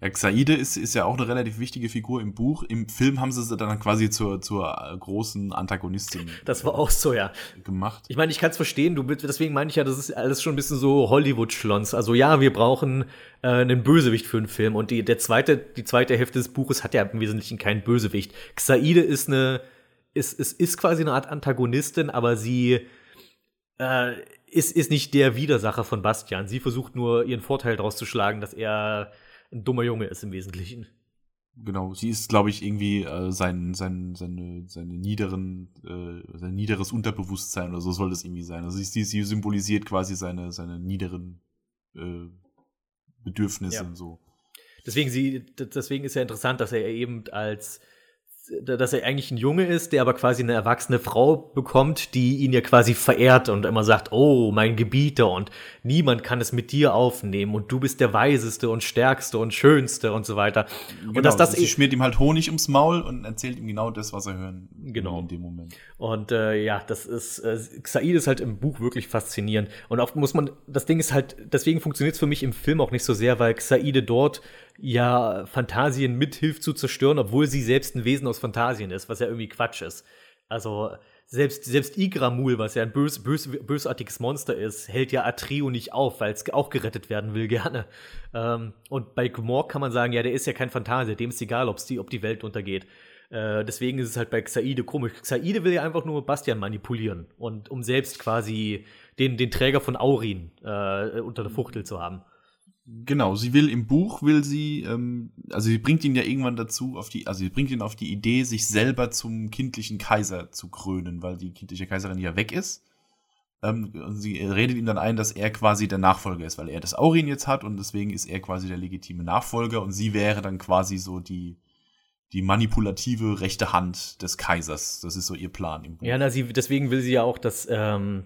Ja, Xaide ist, ist ja auch eine relativ wichtige Figur im Buch. Im Film haben sie sie dann quasi zur, zur äh, großen Antagonistin.
Das war auch so, ja.
Gemacht.
Ich meine, ich kann es verstehen, du, deswegen meine ich ja, das ist alles schon ein bisschen so Hollywood-Schlons. Also ja, wir brauchen äh, einen Bösewicht für einen Film. Und die, der zweite, die zweite Hälfte des Buches hat ja im Wesentlichen keinen Bösewicht. Xaide ist eine, ist, ist, ist quasi eine Art Antagonistin, aber sie äh, ist, ist nicht der Widersacher von Bastian. Sie versucht nur ihren Vorteil daraus zu schlagen, dass er ein dummer Junge ist im Wesentlichen.
Genau, sie ist, glaube ich, irgendwie äh, sein, sein, seine, seine niederen, äh, sein niederes Unterbewusstsein oder so soll das irgendwie sein. Also sie, sie symbolisiert quasi seine, seine niederen äh, Bedürfnisse ja. und so.
Deswegen, sie, deswegen ist ja interessant, dass er eben als dass er eigentlich ein Junge ist, der aber quasi eine erwachsene Frau bekommt, die ihn ja quasi verehrt und immer sagt, oh, mein Gebieter und niemand kann es mit dir aufnehmen und du bist der weiseste und stärkste und schönste und so weiter.
Genau, und dass das sie schmiert ihm halt Honig ums Maul und erzählt ihm genau das, was er hören
genau. in dem Moment. Und äh, ja, das ist äh, Xaid ist halt im Buch wirklich faszinierend und auch muss man das Ding ist halt deswegen funktioniert es für mich im Film auch nicht so sehr, weil Xaide dort ja Fantasien mithilft zu zerstören, obwohl sie selbst ein Wesen aus Fantasien ist, was ja irgendwie Quatsch ist. Also selbst, selbst Igramul, was ja ein bös, bös, bösartiges Monster ist, hält ja Atreo nicht auf, weil es auch gerettet werden will, gerne. Ähm, und bei Gmork kann man sagen, ja, der ist ja kein Phantasier, dem ist egal, die, ob die Welt untergeht. Äh, deswegen ist es halt bei Xaide komisch. Xaide will ja einfach nur Bastian manipulieren und um selbst quasi den, den Träger von Aurin äh, unter der Fuchtel zu haben.
Genau, sie will im Buch, will sie, ähm, also sie bringt ihn ja irgendwann dazu, auf die, also sie bringt ihn auf die Idee, sich selber zum kindlichen Kaiser zu krönen, weil die kindliche Kaiserin ja weg ist. Ähm, und sie redet ihm dann ein, dass er quasi der Nachfolger ist, weil er das Aurin jetzt hat und deswegen ist er quasi der legitime Nachfolger und sie wäre dann quasi so die, die manipulative rechte Hand des Kaisers. Das ist so ihr Plan im
Buch. Ja, na, sie, deswegen will sie ja auch, dass, ähm,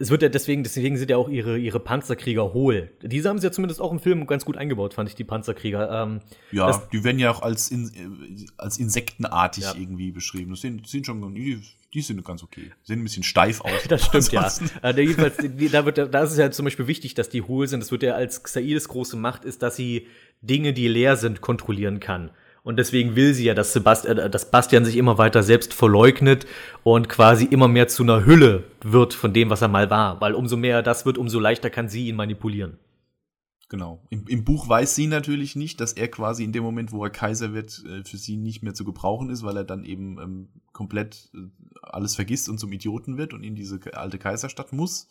es wird ja deswegen, deswegen sind ja auch ihre, ihre Panzerkrieger hohl. Diese haben sie ja zumindest auch im Film ganz gut eingebaut, fand ich, die Panzerkrieger. Ähm,
ja, die werden ja auch als, in, äh, als insektenartig ja. irgendwie beschrieben. Das sind, sind schon, die, die sind ganz okay. Sehen ein bisschen steif aus.
das stimmt, ja. Äh, jedenfalls, da, wird, da ist es ja zum Beispiel wichtig, dass die hohl sind. Das wird ja als Xaides große Macht ist, dass sie Dinge, die leer sind, kontrollieren kann. Und deswegen will sie ja, dass, Sebastian, äh, dass Bastian sich immer weiter selbst verleugnet und quasi immer mehr zu einer Hülle wird von dem, was er mal war. Weil umso mehr er das wird, umso leichter kann sie ihn manipulieren.
Genau. Im, Im, Buch weiß sie natürlich nicht, dass er quasi in dem Moment, wo er Kaiser wird, äh, für sie nicht mehr zu gebrauchen ist, weil er dann eben ähm, komplett äh, alles vergisst und zum Idioten wird und in diese alte Kaiserstadt muss.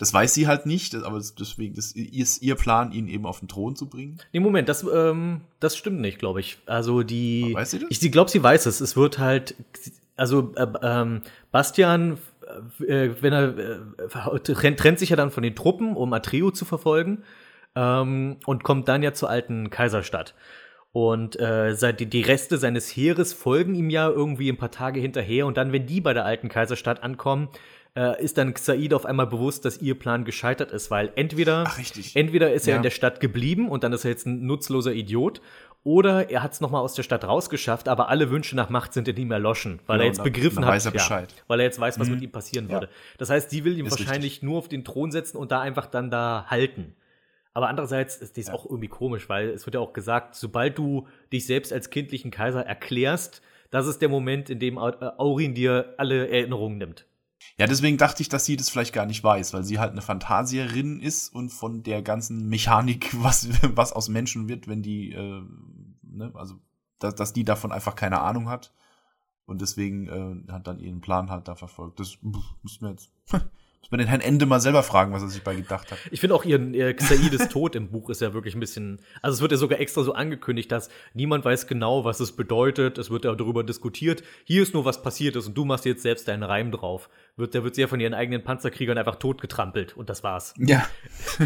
Das weiß sie halt nicht, aber deswegen das ist ihr Plan, ihn eben auf den Thron zu bringen.
Nee, Moment, das, ähm, das stimmt nicht, glaube ich. Also die.
weiß sie das?
Ich, ich glaube, sie weiß es. Es wird halt. Also äh, ähm, Bastian, äh, wenn er äh, trennt, trennt sich ja dann von den Truppen, um Atreo zu verfolgen. Ähm, und kommt dann ja zur alten Kaiserstadt. Und äh, die, die Reste seines Heeres folgen ihm ja irgendwie ein paar Tage hinterher. Und dann, wenn die bei der alten Kaiserstadt ankommen, äh, ist dann Xaid auf einmal bewusst, dass ihr Plan gescheitert ist, weil entweder,
Ach,
entweder ist er in der Stadt geblieben und dann ist er jetzt ein nutzloser Idiot, oder er hat es nochmal aus der Stadt rausgeschafft, aber alle Wünsche nach Macht sind in ihm erloschen, weil genau, er jetzt begriffen hat,
ja,
weil er jetzt weiß, was mhm. mit ihm passieren ja. würde. Das heißt, sie will ihn ist wahrscheinlich richtig. nur auf den Thron setzen und da einfach dann da halten. Aber andererseits ist dies ja. auch irgendwie komisch, weil es wird ja auch gesagt, sobald du dich selbst als kindlichen Kaiser erklärst, das ist der Moment, in dem Aurin dir alle Erinnerungen nimmt.
Ja, deswegen dachte ich, dass sie das vielleicht gar nicht weiß, weil sie halt eine Fantasierin ist und von der ganzen Mechanik, was, was aus Menschen wird, wenn die, äh, ne, also, dass, dass die davon einfach keine Ahnung hat. Und deswegen äh, hat dann ihren Plan halt da verfolgt. Das müssen wir jetzt muss man den Herrn Ende mal selber fragen, was er sich bei gedacht hat.
Ich finde auch ihren ihr Xaides Tod im Buch ist ja wirklich ein bisschen. Also es wird ja sogar extra so angekündigt, dass niemand weiß genau, was es bedeutet. Es wird ja darüber diskutiert. Hier ist nur was passiert ist und du machst jetzt selbst deinen Reim drauf. Wird, der wird sehr von ihren eigenen Panzerkriegern einfach totgetrampelt und das war's.
Ja.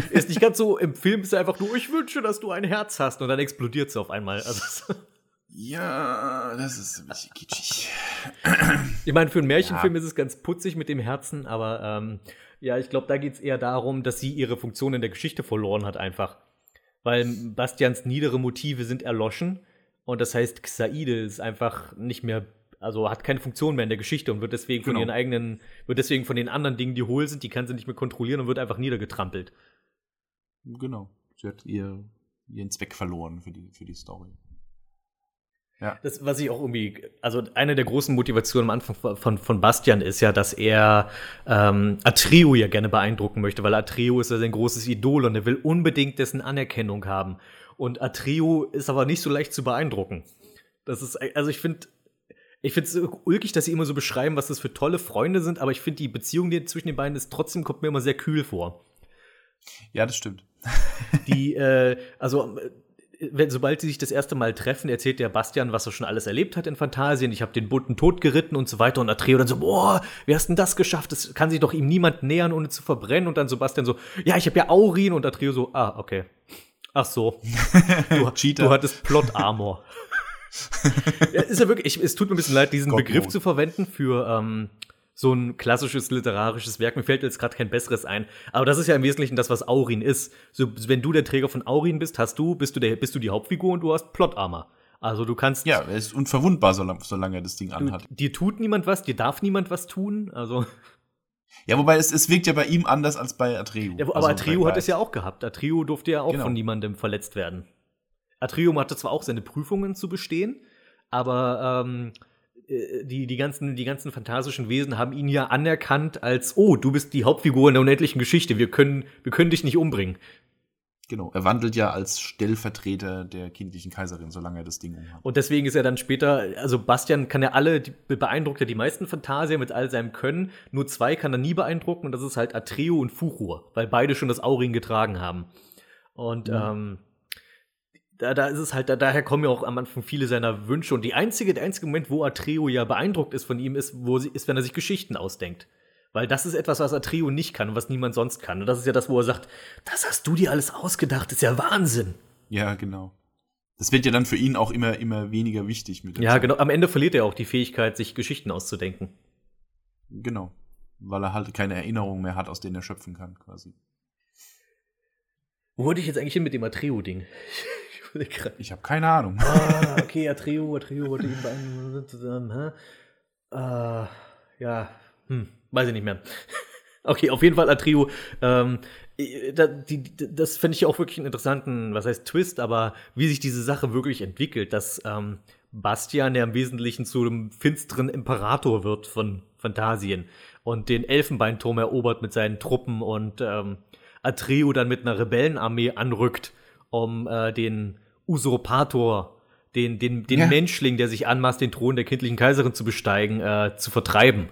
ist nicht ganz so, im Film ist er einfach nur, ich wünsche, dass du ein Herz hast und dann explodiert sie auf einmal. Also,
ja, das ist ein bisschen kitschig.
Ich meine, für einen Märchenfilm ja. ist es ganz putzig mit dem Herzen, aber ähm, ja, ich glaube, da geht es eher darum, dass sie ihre Funktion in der Geschichte verloren hat, einfach. Weil Bastians niedere Motive sind erloschen und das heißt, Xaide ist einfach nicht mehr, also hat keine Funktion mehr in der Geschichte und wird deswegen genau. von ihren eigenen, wird deswegen von den anderen Dingen, die hohl sind, die kann sie nicht mehr kontrollieren und wird einfach niedergetrampelt.
Genau. Sie hat ihr, ihren Zweck verloren für die, für die Story.
Ja. Das, was ich auch irgendwie, also eine der großen Motivationen am Anfang von, von Bastian ist ja, dass er ähm, Atreo ja gerne beeindrucken möchte, weil Atreo ist ja sein großes Idol und er will unbedingt dessen Anerkennung haben. Und Atreo ist aber nicht so leicht zu beeindrucken. Das ist, also ich finde, ich finde es ulkig, dass sie immer so beschreiben, was das für tolle Freunde sind, aber ich finde die Beziehung die zwischen den beiden ist trotzdem kommt mir immer sehr kühl vor.
Ja, das stimmt.
Die, äh, also wenn, sobald sie sich das erste Mal treffen, erzählt der Bastian, was er schon alles erlebt hat in Phantasien. Ich habe den bunten Tod geritten und so weiter. Und Atreo dann so, boah, wie hast denn das geschafft? Das kann sich doch ihm niemand nähern, ohne zu verbrennen. Und dann Sebastian so, ja, ich habe ja Aurin. Und Atreo so, ah, okay. Ach so. Du, du hattest Plot Armor. ja, ist ja wirklich, ich, es tut mir ein bisschen leid, diesen God Begriff mode. zu verwenden für ähm, so ein klassisches literarisches Werk. Mir fällt jetzt gerade kein besseres ein. Aber das ist ja im Wesentlichen das, was Aurin ist. So, wenn du der Träger von Aurin bist, hast du, bist du, der, bist du die Hauptfigur und du hast Plotarmer. Also du kannst.
Ja, er ist unverwundbar, solange, solange er das Ding anhat.
Du, dir tut niemand was, dir darf niemand was tun. Also.
Ja, wobei es, es wirkt ja bei ihm anders als bei Atreo.
Ja, aber also Atreo hat es ja auch gehabt. Atreo durfte ja auch genau. von niemandem verletzt werden. Atreo hatte zwar auch seine Prüfungen zu bestehen, aber ähm, äh, die, die, ganzen, die ganzen fantastischen Wesen haben ihn ja anerkannt als, oh, du bist die Hauptfigur in der unendlichen Geschichte, wir können, wir können dich nicht umbringen.
Genau, er wandelt ja als Stellvertreter der kindlichen Kaiserin, solange er das Ding umhat.
Und deswegen ist er dann später, also Bastian kann ja alle, beeindruckt ja die meisten Phantasier mit all seinem Können, nur zwei kann er nie beeindrucken und das ist halt Atreo und Fuchur, weil beide schon das Auring getragen haben. Und mhm. ähm, da, da ist es halt, da, daher kommen ja auch am Anfang viele seiner Wünsche. Und die einzige, der einzige Moment, wo Atreo ja beeindruckt ist von ihm, ist, wo sie, ist, wenn er sich Geschichten ausdenkt. Weil das ist etwas, was Atreo nicht kann und was niemand sonst kann. Und das ist ja das, wo er sagt, das hast du dir alles ausgedacht, das ist ja Wahnsinn.
Ja, genau. Das wird ja dann für ihn auch immer, immer weniger wichtig
mit. Ja, Zeit. genau. Am Ende verliert er auch die Fähigkeit, sich Geschichten auszudenken.
Genau. weil er halt keine Erinnerungen mehr hat, aus denen er schöpfen kann, quasi.
Wo wollte ich jetzt eigentlich hin mit dem Atreo-Ding?
ich ich habe keine Ahnung.
Ah, okay, Atreo, Atreo wollte ihn beeinflussen. Äh, ja, hm, weiß ich nicht mehr. Okay, auf jeden Fall Atreo. Ähm, da, die, das finde ich auch wirklich einen interessanten, was heißt Twist, aber wie sich diese Sache wirklich entwickelt, dass ähm, Bastian ja im Wesentlichen zu einem finsteren Imperator wird von Phantasien und den Elfenbeinturm erobert mit seinen Truppen und ähm, Atreo dann mit einer Rebellenarmee anrückt, um äh, den Usurpator, den, den, den ja. Menschling, der sich anmaßt, den Thron der kindlichen Kaiserin zu besteigen, äh, zu vertreiben.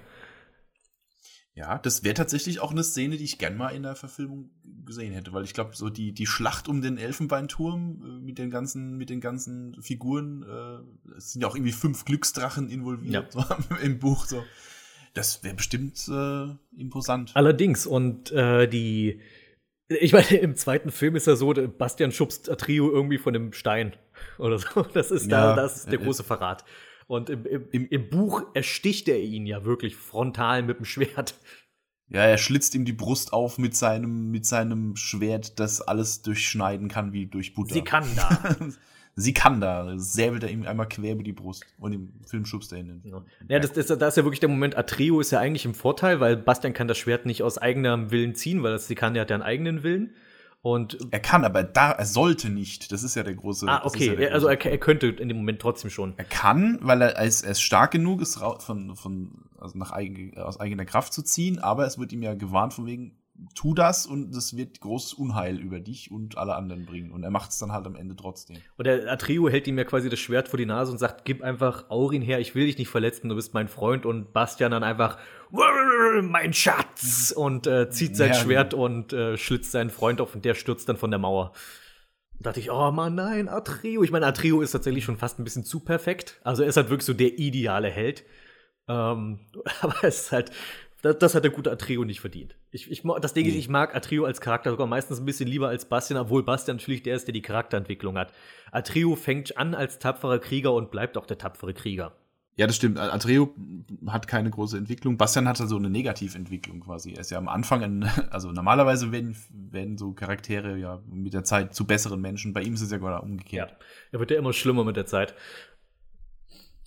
Ja, das wäre tatsächlich auch eine Szene, die ich gern mal in der Verfilmung gesehen hätte, weil ich glaube, so die, die Schlacht um den Elfenbeinturm äh, mit den ganzen, mit den ganzen Figuren, äh, es sind ja auch irgendwie fünf Glücksdrachen involviert ja. so, im Buch. So. Das wäre bestimmt äh, imposant.
Allerdings, und äh, die, ich meine, im zweiten Film ist ja so, Bastian schubst Trio irgendwie von dem Stein oder so. Das ist ja, da, das ist der äh, große Verrat. Und im, im, im Buch ersticht er ihn ja wirklich frontal mit dem Schwert.
Ja, er schlitzt ihm die Brust auf mit seinem, mit seinem Schwert, das alles durchschneiden kann wie durch Butter.
Sie kann da.
Sie kann da. Säbelt er ihm einmal quer über die Brust. Und im Film schubst er ihn. In.
Ja, ja das, das, das ist ja wirklich der Moment. Atreo ist ja eigentlich im Vorteil, weil Bastian kann das Schwert nicht aus eigenem Willen ziehen, weil das Sikan hat ja einen eigenen Willen. Und
er kann, aber da, er sollte nicht. Das ist ja der große.
Ah, okay. Ja
der
also er, er, könnte in dem Moment trotzdem schon.
Er kann, weil er, er, ist, er ist stark genug ist, von, von, also nach eigen, aus eigener Kraft zu ziehen, aber es wird ihm ja gewarnt von wegen, tu das und das wird großes Unheil über dich und alle anderen bringen. Und er macht es dann halt am Ende trotzdem.
Und der Atreo hält ihm ja quasi das Schwert vor die Nase und sagt, gib einfach Aurin her, ich will dich nicht verletzen, du bist mein Freund. Und Bastian dann einfach, mein Schatz! Und äh, zieht sein ja, Schwert genau. und äh, schlitzt seinen Freund auf und der stürzt dann von der Mauer. Da dachte ich, oh Mann, nein, Atreo. Ich meine, Atreo ist tatsächlich schon fast ein bisschen zu perfekt. Also er ist halt wirklich so der ideale Held. Ähm, aber es ist halt, das, das, hat der gute Atrio nicht verdient. Ich, ich, das Ding ist, ich mag Atrio als Charakter sogar meistens ein bisschen lieber als Bastian, obwohl Bastian natürlich der ist, der die Charakterentwicklung hat. Atrio fängt an als tapferer Krieger und bleibt auch der tapfere Krieger.
Ja, das stimmt. Atrio hat keine große Entwicklung. Bastian hat so also eine Negativentwicklung quasi. Er ist ja am Anfang, ein, also normalerweise werden, werden so Charaktere ja mit der Zeit zu besseren Menschen. Bei ihm ist es ja gerade umgekehrt. Ja,
er wird ja immer schlimmer mit der Zeit.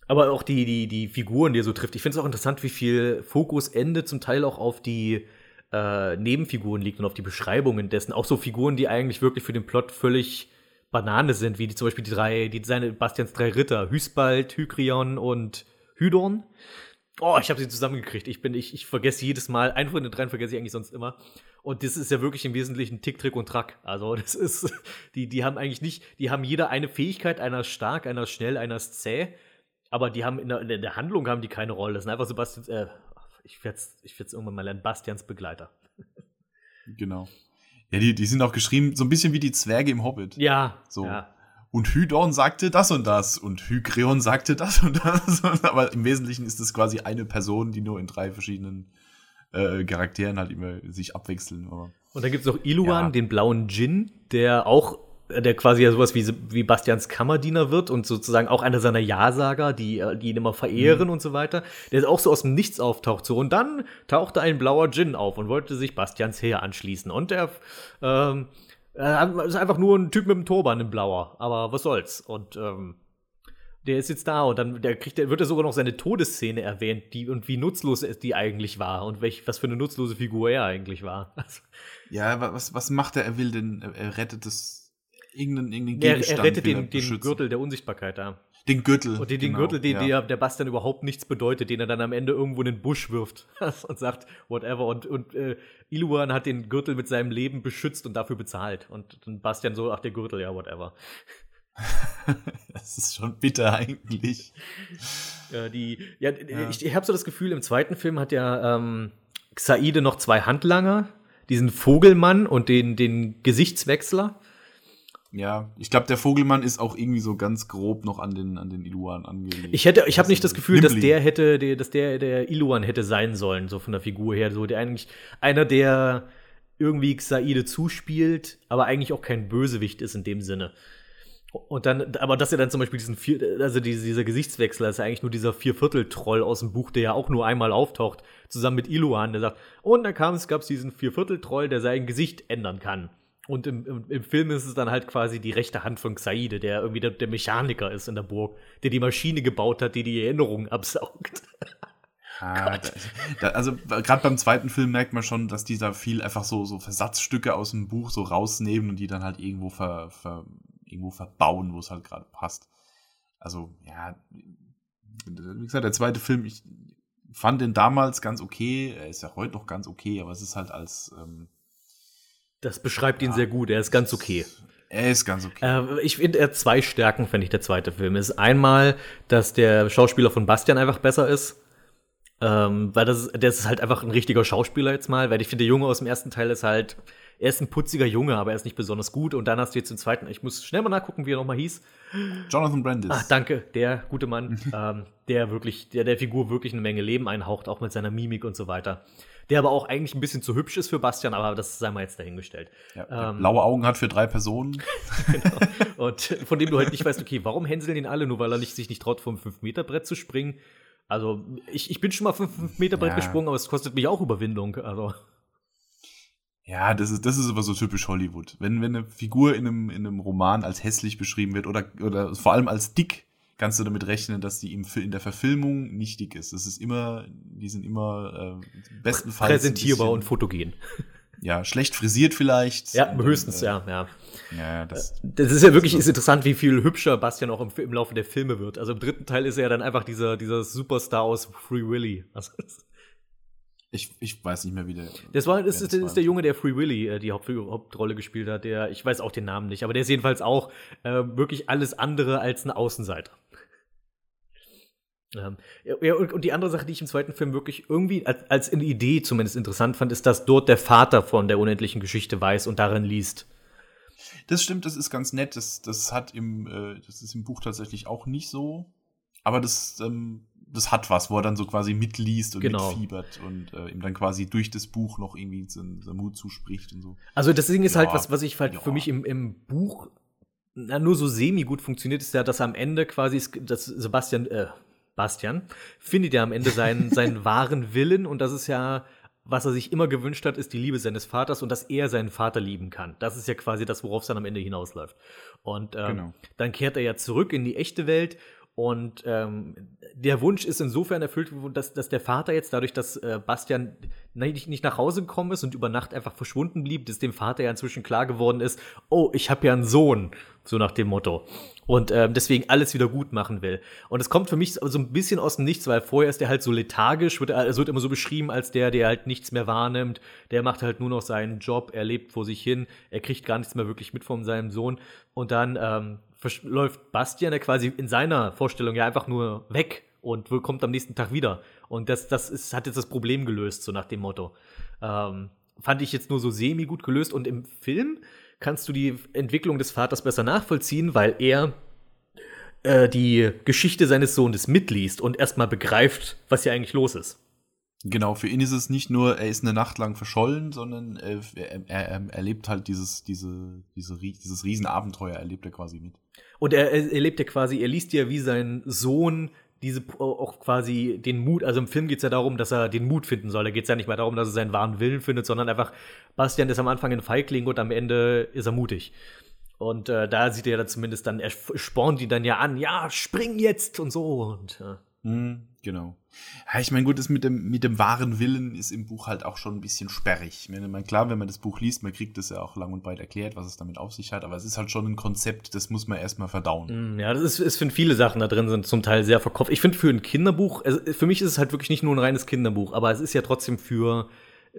Aber auch die, die, die Figuren, die er so trifft. Ich finde es auch interessant, wie viel Fokus Ende zum Teil auch auf die äh, Nebenfiguren liegt und auf die Beschreibungen dessen. Auch so Figuren, die eigentlich wirklich für den Plot völlig Banane sind, wie die, zum Beispiel die drei, die seine Bastians drei Ritter, Hysbald, Hykrion und Hydorn. Oh, ich habe sie zusammengekriegt. Ich bin, ich, ich vergesse jedes Mal, einen von den dreien vergesse ich eigentlich sonst immer. Und das ist ja wirklich im Wesentlichen Tick, Trick und Track. Also das ist, die, die haben eigentlich nicht, die haben jeder eine Fähigkeit, einer stark, einer schnell, einer zäh aber die haben in der, in der, Handlung haben die keine Rolle. Das sind einfach Sebastians, äh, ich werde es ich irgendwann mal lernen, Bastians Begleiter.
Genau. Ja, die, die sind auch geschrieben, so ein bisschen wie die Zwerge im Hobbit.
Ja.
So.
Ja.
Und Hydorn sagte das und das und Hygreon sagte das und das. Aber im Wesentlichen ist es quasi eine Person, die nur in drei verschiedenen äh, Charakteren halt immer sich abwechseln. Aber,
und dann gibt es noch Iluan, ja. den blauen Djinn, der auch der quasi ja sowas wie, wie Bastians Kammerdiener wird und sozusagen auch einer seiner Ja-Sager, die, äh, die ihn immer verehren mhm. und so weiter, der auch so aus dem Nichts auftaucht. So, und dann tauchte ein blauer Djinn auf und wollte sich Bastians Heer anschließen. Und er, ähm, er ist einfach nur ein Typ mit einem Turban, ein blauer. Aber was soll's? Und ähm, der ist jetzt da und dann der kriegt, der wird er sogar noch seine Todesszene erwähnt, die und wie nutzlos die eigentlich war und welch, was für eine nutzlose Figur er eigentlich war.
ja, was, was macht er? Er will den, er rettet das irgendeinen, irgendeinen
Gegenstand. Er, rettet den, den Gürtel der Unsichtbarkeit da.
Den Gürtel.
Und den, den genau, Gürtel, den ja. der, der Bastian überhaupt nichts bedeutet, den er dann am Ende irgendwo in den Busch wirft und sagt, whatever. Und, und äh, Iluan hat den Gürtel mit seinem Leben beschützt und dafür bezahlt. Und dann Bastian so, ach, der Gürtel, ja, whatever.
das ist schon bitter eigentlich.
Ja, die, ja, ja. ich, ich habe so das Gefühl, im zweiten Film hat ja ähm, Xaide noch zwei Handlanger, diesen Vogelmann und den, den Gesichtswechsler.
Ja, ich glaube, der Vogelmann ist auch irgendwie so ganz grob noch an den, an den Iluan angelegt.
Ich hätte, ich habe nicht das Gefühl, Nimbly. dass der hätte, der, dass der, der Iluan hätte sein sollen, so von der Figur her. So, der eigentlich einer, der irgendwie Xaide zuspielt, aber eigentlich auch kein Bösewicht ist in dem Sinne. Und dann, aber dass er dann zum Beispiel diesen vier, also diese, dieser Gesichtswechsel, ist ja eigentlich nur dieser Vierviertel-Troll aus dem Buch, der ja auch nur einmal auftaucht, zusammen mit Iluan, der sagt, und dann kam es, gab es diesen Vierviertel-Troll, der sein Gesicht ändern kann. Und im, im, im, Film ist es dann halt quasi die rechte Hand von Xaide, der irgendwie der, der Mechaniker ist in der Burg, der die Maschine gebaut hat, die die Erinnerungen absaugt.
Ah, da, da, also gerade beim zweiten Film merkt man schon, dass die da viel einfach so, so Versatzstücke aus dem Buch so rausnehmen und die dann halt irgendwo ver, ver irgendwo verbauen, wo es halt gerade passt. Also, ja, wie gesagt, der zweite Film, ich fand den damals ganz okay. Er ist ja heute noch ganz okay, aber es ist halt als. Ähm,
das beschreibt ja, ihn sehr gut. Er ist ganz okay.
Er ist ganz okay.
Äh, ich finde, er hat zwei Stärken, finde ich, der zweite Film. Ist einmal, dass der Schauspieler von Bastian einfach besser ist. Ähm, weil das, das ist halt einfach ein richtiger Schauspieler jetzt mal, weil ich finde, der Junge aus dem ersten Teil ist halt, er ist ein putziger Junge, aber er ist nicht besonders gut. Und dann hast du jetzt den zweiten, ich muss schnell mal nachgucken, wie er nochmal hieß.
Jonathan Brandis.
Ach, danke, der gute Mann, ähm, der wirklich, der der Figur wirklich eine Menge Leben einhaucht, auch mit seiner Mimik und so weiter. Der aber auch eigentlich ein bisschen zu hübsch ist für Bastian, aber das sei mal jetzt dahingestellt.
Ja, ähm, blaue Augen hat für drei Personen.
genau. Und von dem du halt nicht weißt, okay, warum hänseln ihn alle, nur weil er nicht, sich nicht traut, vom 5-Meter-Brett zu springen? Also, ich, ich bin schon mal 5 Meter breit ja. gesprungen, aber es kostet mich auch Überwindung. Also.
Ja, das ist, das ist aber so typisch Hollywood. Wenn, wenn eine Figur in einem, in einem Roman als hässlich beschrieben wird oder, oder vor allem als dick, kannst du damit rechnen, dass die im, in der Verfilmung nicht dick ist. Das ist immer, die sind immer äh, bestenfalls.
Präsentierbar und fotogen.
Ja, schlecht frisiert vielleicht.
Ja, höchstens, äh, ja, ja.
Ja, das,
das ist ja wirklich ist interessant, wie viel hübscher Bastian auch im, im, Laufe der Filme wird. Also im dritten Teil ist er ja dann einfach dieser, dieser Superstar aus Free Willy. Also,
ich, ich weiß nicht mehr, wie der.
Das war, das ist, das ist der Junge, der Free Willy äh, die Haupt, Hauptrolle gespielt hat. Der, ich weiß auch den Namen nicht, aber der ist jedenfalls auch äh, wirklich alles andere als ein Außenseiter. Ähm, ja, und, die andere Sache, die ich im zweiten Film wirklich irgendwie als, als eine Idee zumindest interessant fand, ist, dass dort der Vater von der unendlichen Geschichte weiß und darin liest.
Das stimmt, das ist ganz nett. Das, das hat im, äh, das ist im Buch tatsächlich auch nicht so. Aber das, ähm, das hat was, wo er dann so quasi mitliest und genau. mitfiebert und äh, ihm dann quasi durch das Buch noch irgendwie seinen, seinen Mut zuspricht und so.
Also das Ding ist halt ja. halt was, was ich halt ja. für mich im, im Buch na, nur so semi gut funktioniert, ist ja, dass am Ende quasi, dass Sebastian, äh, Bastian, findet ja am Ende seinen, seinen wahren Willen und das ist ja, was er sich immer gewünscht hat, ist die Liebe seines Vaters und dass er seinen Vater lieben kann. Das ist ja quasi das, worauf es dann am Ende hinausläuft. Und ähm, genau. dann kehrt er ja zurück in die echte Welt und ähm, der Wunsch ist insofern erfüllt, dass, dass der Vater jetzt dadurch, dass äh, Bastian nicht, nicht nach Hause gekommen ist und über Nacht einfach verschwunden blieb, dass dem Vater ja inzwischen klar geworden ist, oh, ich habe ja einen Sohn, so nach dem Motto. Und ähm, deswegen alles wieder gut machen will. Und es kommt für mich so ein bisschen aus dem Nichts, weil vorher ist er halt so lethargisch, wird, es wird immer so beschrieben als der, der halt nichts mehr wahrnimmt, der macht halt nur noch seinen Job, er lebt vor sich hin, er kriegt gar nichts mehr wirklich mit von seinem Sohn. Und dann ähm, läuft Bastian ja quasi in seiner Vorstellung ja einfach nur weg und kommt am nächsten Tag wieder. Und das, das ist, hat jetzt das Problem gelöst, so nach dem Motto. Ähm, fand ich jetzt nur so semi gut gelöst. Und im Film kannst du die Entwicklung des Vaters besser nachvollziehen, weil er äh, die Geschichte seines Sohnes mitliest und erstmal begreift, was hier eigentlich los ist.
Genau, für ihn ist es nicht nur, er ist eine Nacht lang verschollen, sondern er, er, er erlebt halt dieses, diese, diese, dieses Riesenabenteuer, erlebt er quasi mit.
Und er, er erlebt ja quasi, er liest ja wie sein Sohn diese auch quasi den Mut, also im Film geht es ja darum, dass er den Mut finden soll. Da geht es ja nicht mehr darum, dass er seinen wahren Willen findet, sondern einfach, Bastian ist am Anfang ein Feigling und am Ende ist er mutig. Und äh, da sieht er ja zumindest dann, er spornt ihn dann ja an, ja, spring jetzt und so. Und, äh.
mhm, genau. Ja, ich meine, gut, das mit dem, mit dem wahren Willen ist im Buch halt auch schon ein bisschen sperrig. Ich meine, klar, wenn man das Buch liest, man kriegt das ja auch lang und breit erklärt, was es damit auf sich hat, aber es ist halt schon ein Konzept, das muss man erstmal verdauen.
Mm, ja, das ist, ist finde viele Sachen da drin sind zum Teil sehr verkopft. Ich finde für ein Kinderbuch, also für mich ist es halt wirklich nicht nur ein reines Kinderbuch, aber es ist ja trotzdem für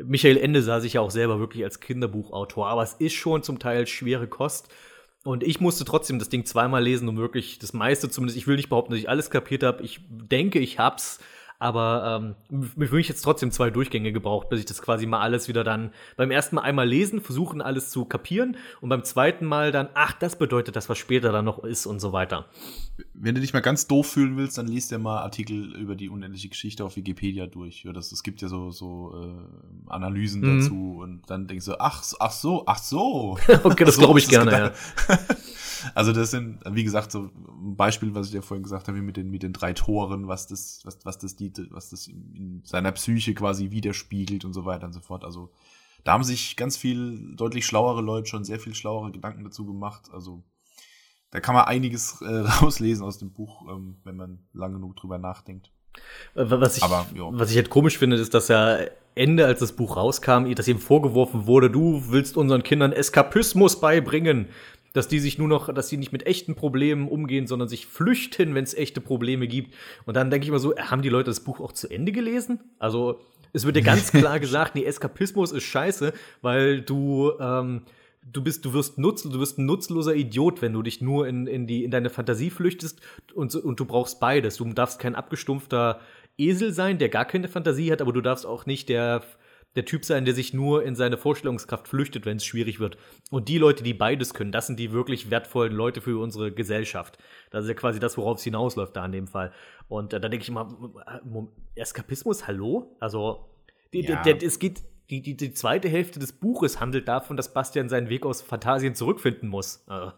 Michael Ende sah sich ja auch selber wirklich als Kinderbuchautor, aber es ist schon zum Teil schwere Kost. Und ich musste trotzdem das Ding zweimal lesen, um wirklich das meiste zumindest, ich will nicht behaupten, dass ich alles kapiert habe. Ich denke, ich hab's aber ähm, für mich jetzt trotzdem zwei Durchgänge gebraucht, bis ich das quasi mal alles wieder dann beim ersten Mal einmal lesen, versuchen alles zu kapieren und beim zweiten Mal dann, ach, das bedeutet das, was später dann noch ist und so weiter.
Wenn du dich mal ganz doof fühlen willst, dann liest dir mal Artikel über die unendliche Geschichte auf Wikipedia durch. Ja, das, es gibt ja so, so äh, Analysen mhm. dazu und dann denkst du, ach, ach so, ach so.
okay, das so, glaube ich gerne, ja.
Also das sind, wie gesagt, so ein Beispiel, was ich ja vorhin gesagt habe, mit den, mit den drei Toren, was das, was, was das, die, was das in seiner Psyche quasi widerspiegelt und so weiter und so fort. Also da haben sich ganz viel deutlich schlauere Leute schon sehr viel schlauere Gedanken dazu gemacht. Also da kann man einiges äh, rauslesen aus dem Buch, ähm, wenn man lang genug drüber nachdenkt.
Äh, was ich, Aber, was ich halt komisch finde, ist, dass ja Ende, als das Buch rauskam, dass ihm vorgeworfen wurde, du willst unseren Kindern Eskapismus beibringen. Dass die sich nur noch, dass sie nicht mit echten Problemen umgehen, sondern sich flüchten, wenn es echte Probleme gibt. Und dann denke ich mal so, haben die Leute das Buch auch zu Ende gelesen? Also, es wird ja ganz klar gesagt, nee, Eskapismus ist scheiße, weil du, ähm, du bist, du wirst nutz, du wirst ein nutzloser Idiot, wenn du dich nur in, in, die, in deine Fantasie flüchtest und, und du brauchst beides. Du darfst kein abgestumpfter Esel sein, der gar keine Fantasie hat, aber du darfst auch nicht der, der Typ sein, der sich nur in seine Vorstellungskraft flüchtet, wenn es schwierig wird. Und die Leute, die beides können, das sind die wirklich wertvollen Leute für unsere Gesellschaft. Das ist ja quasi das, worauf es hinausläuft da in dem Fall. Und äh, da denke ich immer, Eskapismus, hallo? Also, die, ja. der, der, es geht, die, die, die zweite Hälfte des Buches handelt davon, dass Bastian seinen Weg aus Phantasien zurückfinden muss. Also.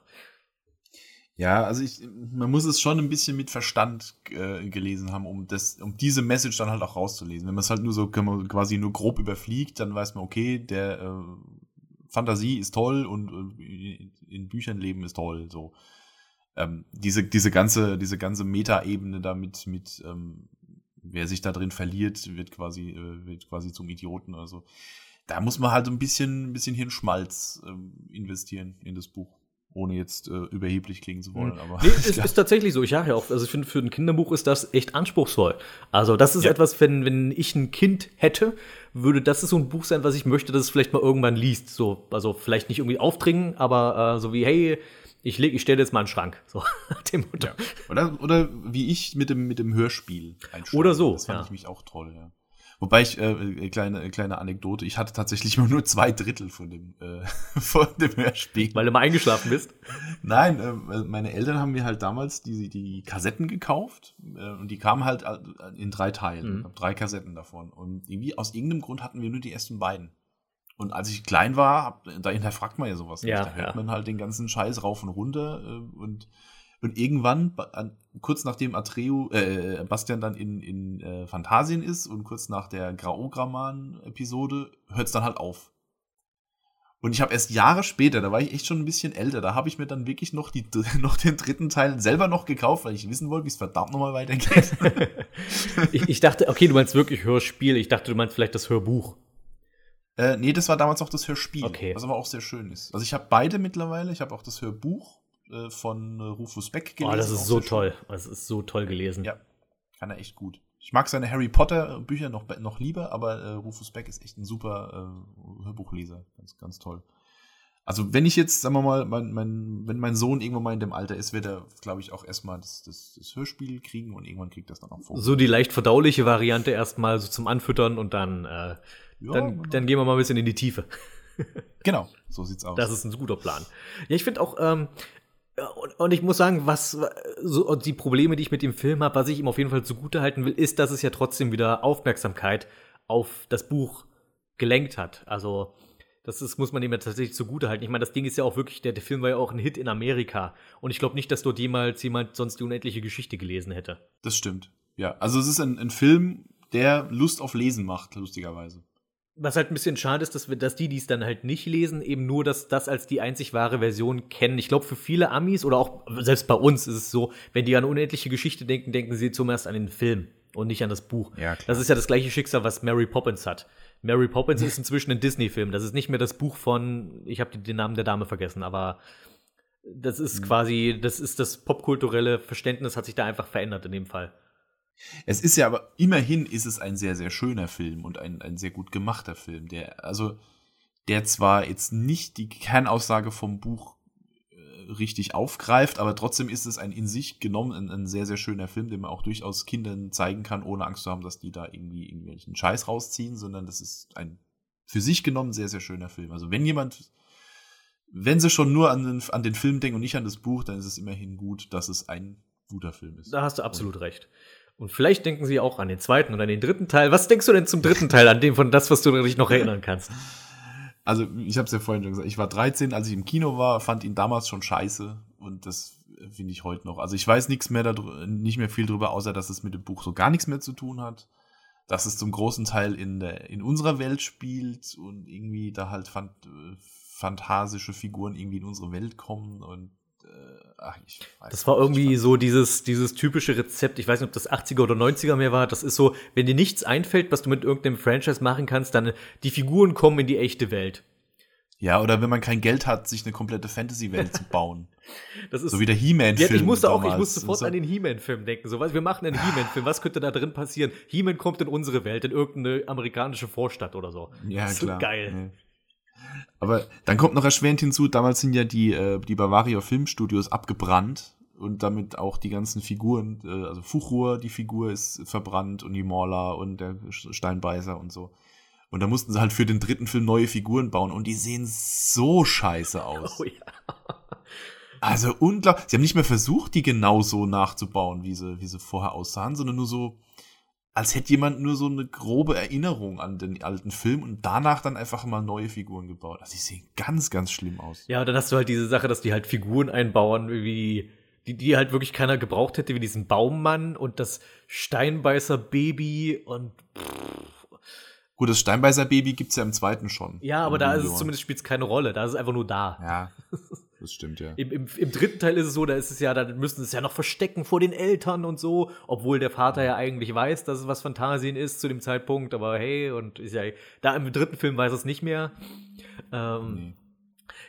Ja, also ich, man muss es schon ein bisschen mit Verstand äh, gelesen haben, um das, um diese Message dann halt auch rauszulesen. Wenn man es halt nur so quasi nur grob überfliegt, dann weiß man, okay, der äh, Fantasie ist toll und äh, in Büchern leben ist toll. So ähm, diese diese ganze diese ganze Metaebene damit mit ähm, wer sich da drin verliert, wird quasi äh, wird quasi zum Idioten. Also da muss man halt ein bisschen ein bisschen Hirnschmalz ähm, investieren in das Buch ohne jetzt äh, überheblich klingen zu wollen. Mhm. Aber
nee, es ist tatsächlich so. Ich sage ja auch, also ich finde, für ein Kinderbuch ist das echt anspruchsvoll. Also das ist ja. etwas, wenn, wenn ich ein Kind hätte, würde das ist so ein Buch sein, was ich möchte, dass es vielleicht mal irgendwann liest. So, also vielleicht nicht irgendwie aufdringen, aber äh, so wie, hey, ich, leg, ich stelle jetzt mal einen Schrank. So,
dem. Ja. Oder, oder wie ich mit dem, mit dem Hörspiel
Oder so.
Das fand ja. ich mich auch toll, ja. Wobei ich, äh, äh, kleine, kleine Anekdote, ich hatte tatsächlich immer nur zwei Drittel von dem, äh, von dem Hörspiel.
Weil du mal eingeschlafen bist?
Nein, äh, meine Eltern haben mir halt damals die, die Kassetten gekauft äh, und die kamen halt äh, in drei Teilen. Mhm. drei Kassetten davon. Und irgendwie aus irgendeinem Grund hatten wir nur die ersten beiden. Und als ich klein war, hab, da hinterfragt man ja sowas
ja,
nicht. Da hört
ja.
man halt den ganzen Scheiß rauf und runter äh, und und irgendwann, an, kurz nachdem Atreu, äh, Bastian dann in, in äh, Phantasien ist und kurz nach der Graograman-Episode, hört es dann halt auf. Und ich habe erst Jahre später, da war ich echt schon ein bisschen älter, da habe ich mir dann wirklich noch, die, noch den dritten Teil selber noch gekauft, weil ich wissen wollte, wie es verdammt nochmal weitergeht.
ich, ich dachte, okay, du meinst wirklich Hörspiel, ich dachte, du meinst vielleicht das Hörbuch.
Äh, nee, das war damals auch das Hörspiel,
okay.
was aber auch sehr schön ist. Also ich habe beide mittlerweile, ich habe auch das Hörbuch äh, von äh, Rufus Beck
gelesen. Oh, das ist so toll. Das ist so toll gelesen.
Ja, kann er echt gut. Ich mag seine Harry Potter Bücher noch, noch lieber, aber äh, Rufus Beck ist echt ein super äh, Hörbuchleser. Ganz, ganz toll. Also, wenn ich jetzt, sagen wir mal, mein, mein, wenn mein Sohn irgendwann mal in dem Alter ist, wird er, glaube ich, auch erstmal das, das, das, Hörspiel kriegen und irgendwann kriegt das dann auch vor.
So die leicht verdauliche Variante erstmal so zum Anfüttern und dann, äh, ja, dann, genau. dann gehen wir mal ein bisschen in die Tiefe.
genau, so sieht's aus.
Das ist ein guter Plan. Ja, ich finde auch, ähm, und, ich muss sagen, was so die Probleme, die ich mit dem Film habe, was ich ihm auf jeden Fall zugute halten will, ist, dass es ja trotzdem wieder Aufmerksamkeit auf das Buch gelenkt hat. Also das ist, muss man ihm ja tatsächlich zugute halten. Ich meine, das Ding ist ja auch wirklich, der, der Film war ja auch ein Hit in Amerika. Und ich glaube nicht, dass dort jemals jemand sonst die unendliche Geschichte gelesen hätte.
Das stimmt. Ja, also es ist ein, ein Film, der Lust auf Lesen macht, lustigerweise
was halt ein bisschen schade ist, dass, wir, dass die, die es dann halt nicht lesen, eben nur das, das als die einzig wahre Version kennen. Ich glaube, für viele Amis oder auch selbst bei uns ist es so, wenn die an unendliche Geschichte denken, denken sie zuerst an den Film und nicht an das Buch. Ja, das ist ja das gleiche Schicksal, was Mary Poppins hat. Mary Poppins ist inzwischen ein Disney-Film. Das ist nicht mehr das Buch von, ich habe den Namen der Dame vergessen, aber das ist mhm. quasi, das ist das popkulturelle Verständnis hat sich da einfach verändert in dem Fall.
Es ist ja aber immerhin ist es ein sehr, sehr schöner Film und ein, ein sehr gut gemachter Film, der, also, der zwar jetzt nicht die Kernaussage vom Buch äh, richtig aufgreift, aber trotzdem ist es ein in sich genommen ein, ein, sehr, sehr schöner Film, den man auch durchaus Kindern zeigen kann, ohne Angst zu haben, dass die da irgendwie irgendwelchen Scheiß rausziehen, sondern das ist ein für sich genommen sehr, sehr schöner Film. Also wenn jemand, wenn sie schon nur an den, an den Film denken und nicht an das Buch, dann ist es immerhin gut, dass es ein guter Film ist.
Da hast du absolut und, recht. Und vielleicht denken sie auch an den zweiten oder an den dritten Teil. Was denkst du denn zum dritten Teil, an dem von das, was du dich noch erinnern kannst?
Also, ich habe es ja vorhin schon gesagt, ich war 13, als ich im Kino war, fand ihn damals schon scheiße. Und und das finde ich heute noch. Also ich weiß nichts mehr, nicht mehr viel darüber, außer dass es mit dem Buch so gar nichts mehr zu tun hat. Dass es zum großen Teil in, der, in unserer Welt spielt und irgendwie da halt fand, äh, fantasische Figuren irgendwie in unsere Welt kommen und
äh, ach, ich weiß Das war irgendwie so dieses, dieses typische Rezept, ich weiß nicht, ob das 80er oder 90er mehr war, das ist so, wenn dir nichts einfällt, was du mit irgendeinem Franchise machen kannst, dann die Figuren kommen in die echte Welt.
Ja, oder wenn man kein Geld hat, sich eine komplette Fantasy-Welt zu bauen. Das ist so wie der He-Man-Film.
Ja, ich musste auch, ich musste sofort so. an den He-Man-Film denken. So, was, wir machen einen He-Man-Film. Was könnte da drin passieren? He-Man kommt in unsere Welt, in irgendeine amerikanische Vorstadt oder so.
Ja,
das
klar.
geil. Ja.
Aber dann kommt noch erschwerend hinzu, damals sind ja die, äh, die Bavaria Filmstudios abgebrannt und damit auch die ganzen Figuren, äh, also Fuchur, die Figur ist verbrannt und die Morla und der Steinbeißer und so. Und da mussten sie halt für den dritten Film neue Figuren bauen und die sehen so scheiße aus. Oh ja. Also unglaublich. Sie haben nicht mehr versucht, die genau so nachzubauen, wie sie, wie sie vorher aussahen, sondern nur so, als hätte jemand nur so eine grobe Erinnerung an den alten Film und danach dann einfach mal neue Figuren gebaut. Also die sehen ganz, ganz schlimm aus.
Ja, und dann hast du halt diese Sache, dass die halt Figuren einbauen, wie die, die halt wirklich keiner gebraucht hätte, wie diesen Baummann und das Steinbeißer-Baby und
Gut, das Steinbeißer-Baby gibt es ja im zweiten schon.
Ja, aber da ist es zumindest spielt es keine Rolle. Da ist es einfach nur da.
Ja. Das stimmt, ja.
Im, im, Im, dritten Teil ist es so, da ist es ja, da müssen sie es ja noch verstecken vor den Eltern und so, obwohl der Vater ja eigentlich weiß, dass es was Fantasien ist zu dem Zeitpunkt, aber hey, und ist ja, da im dritten Film weiß es nicht mehr. Ähm,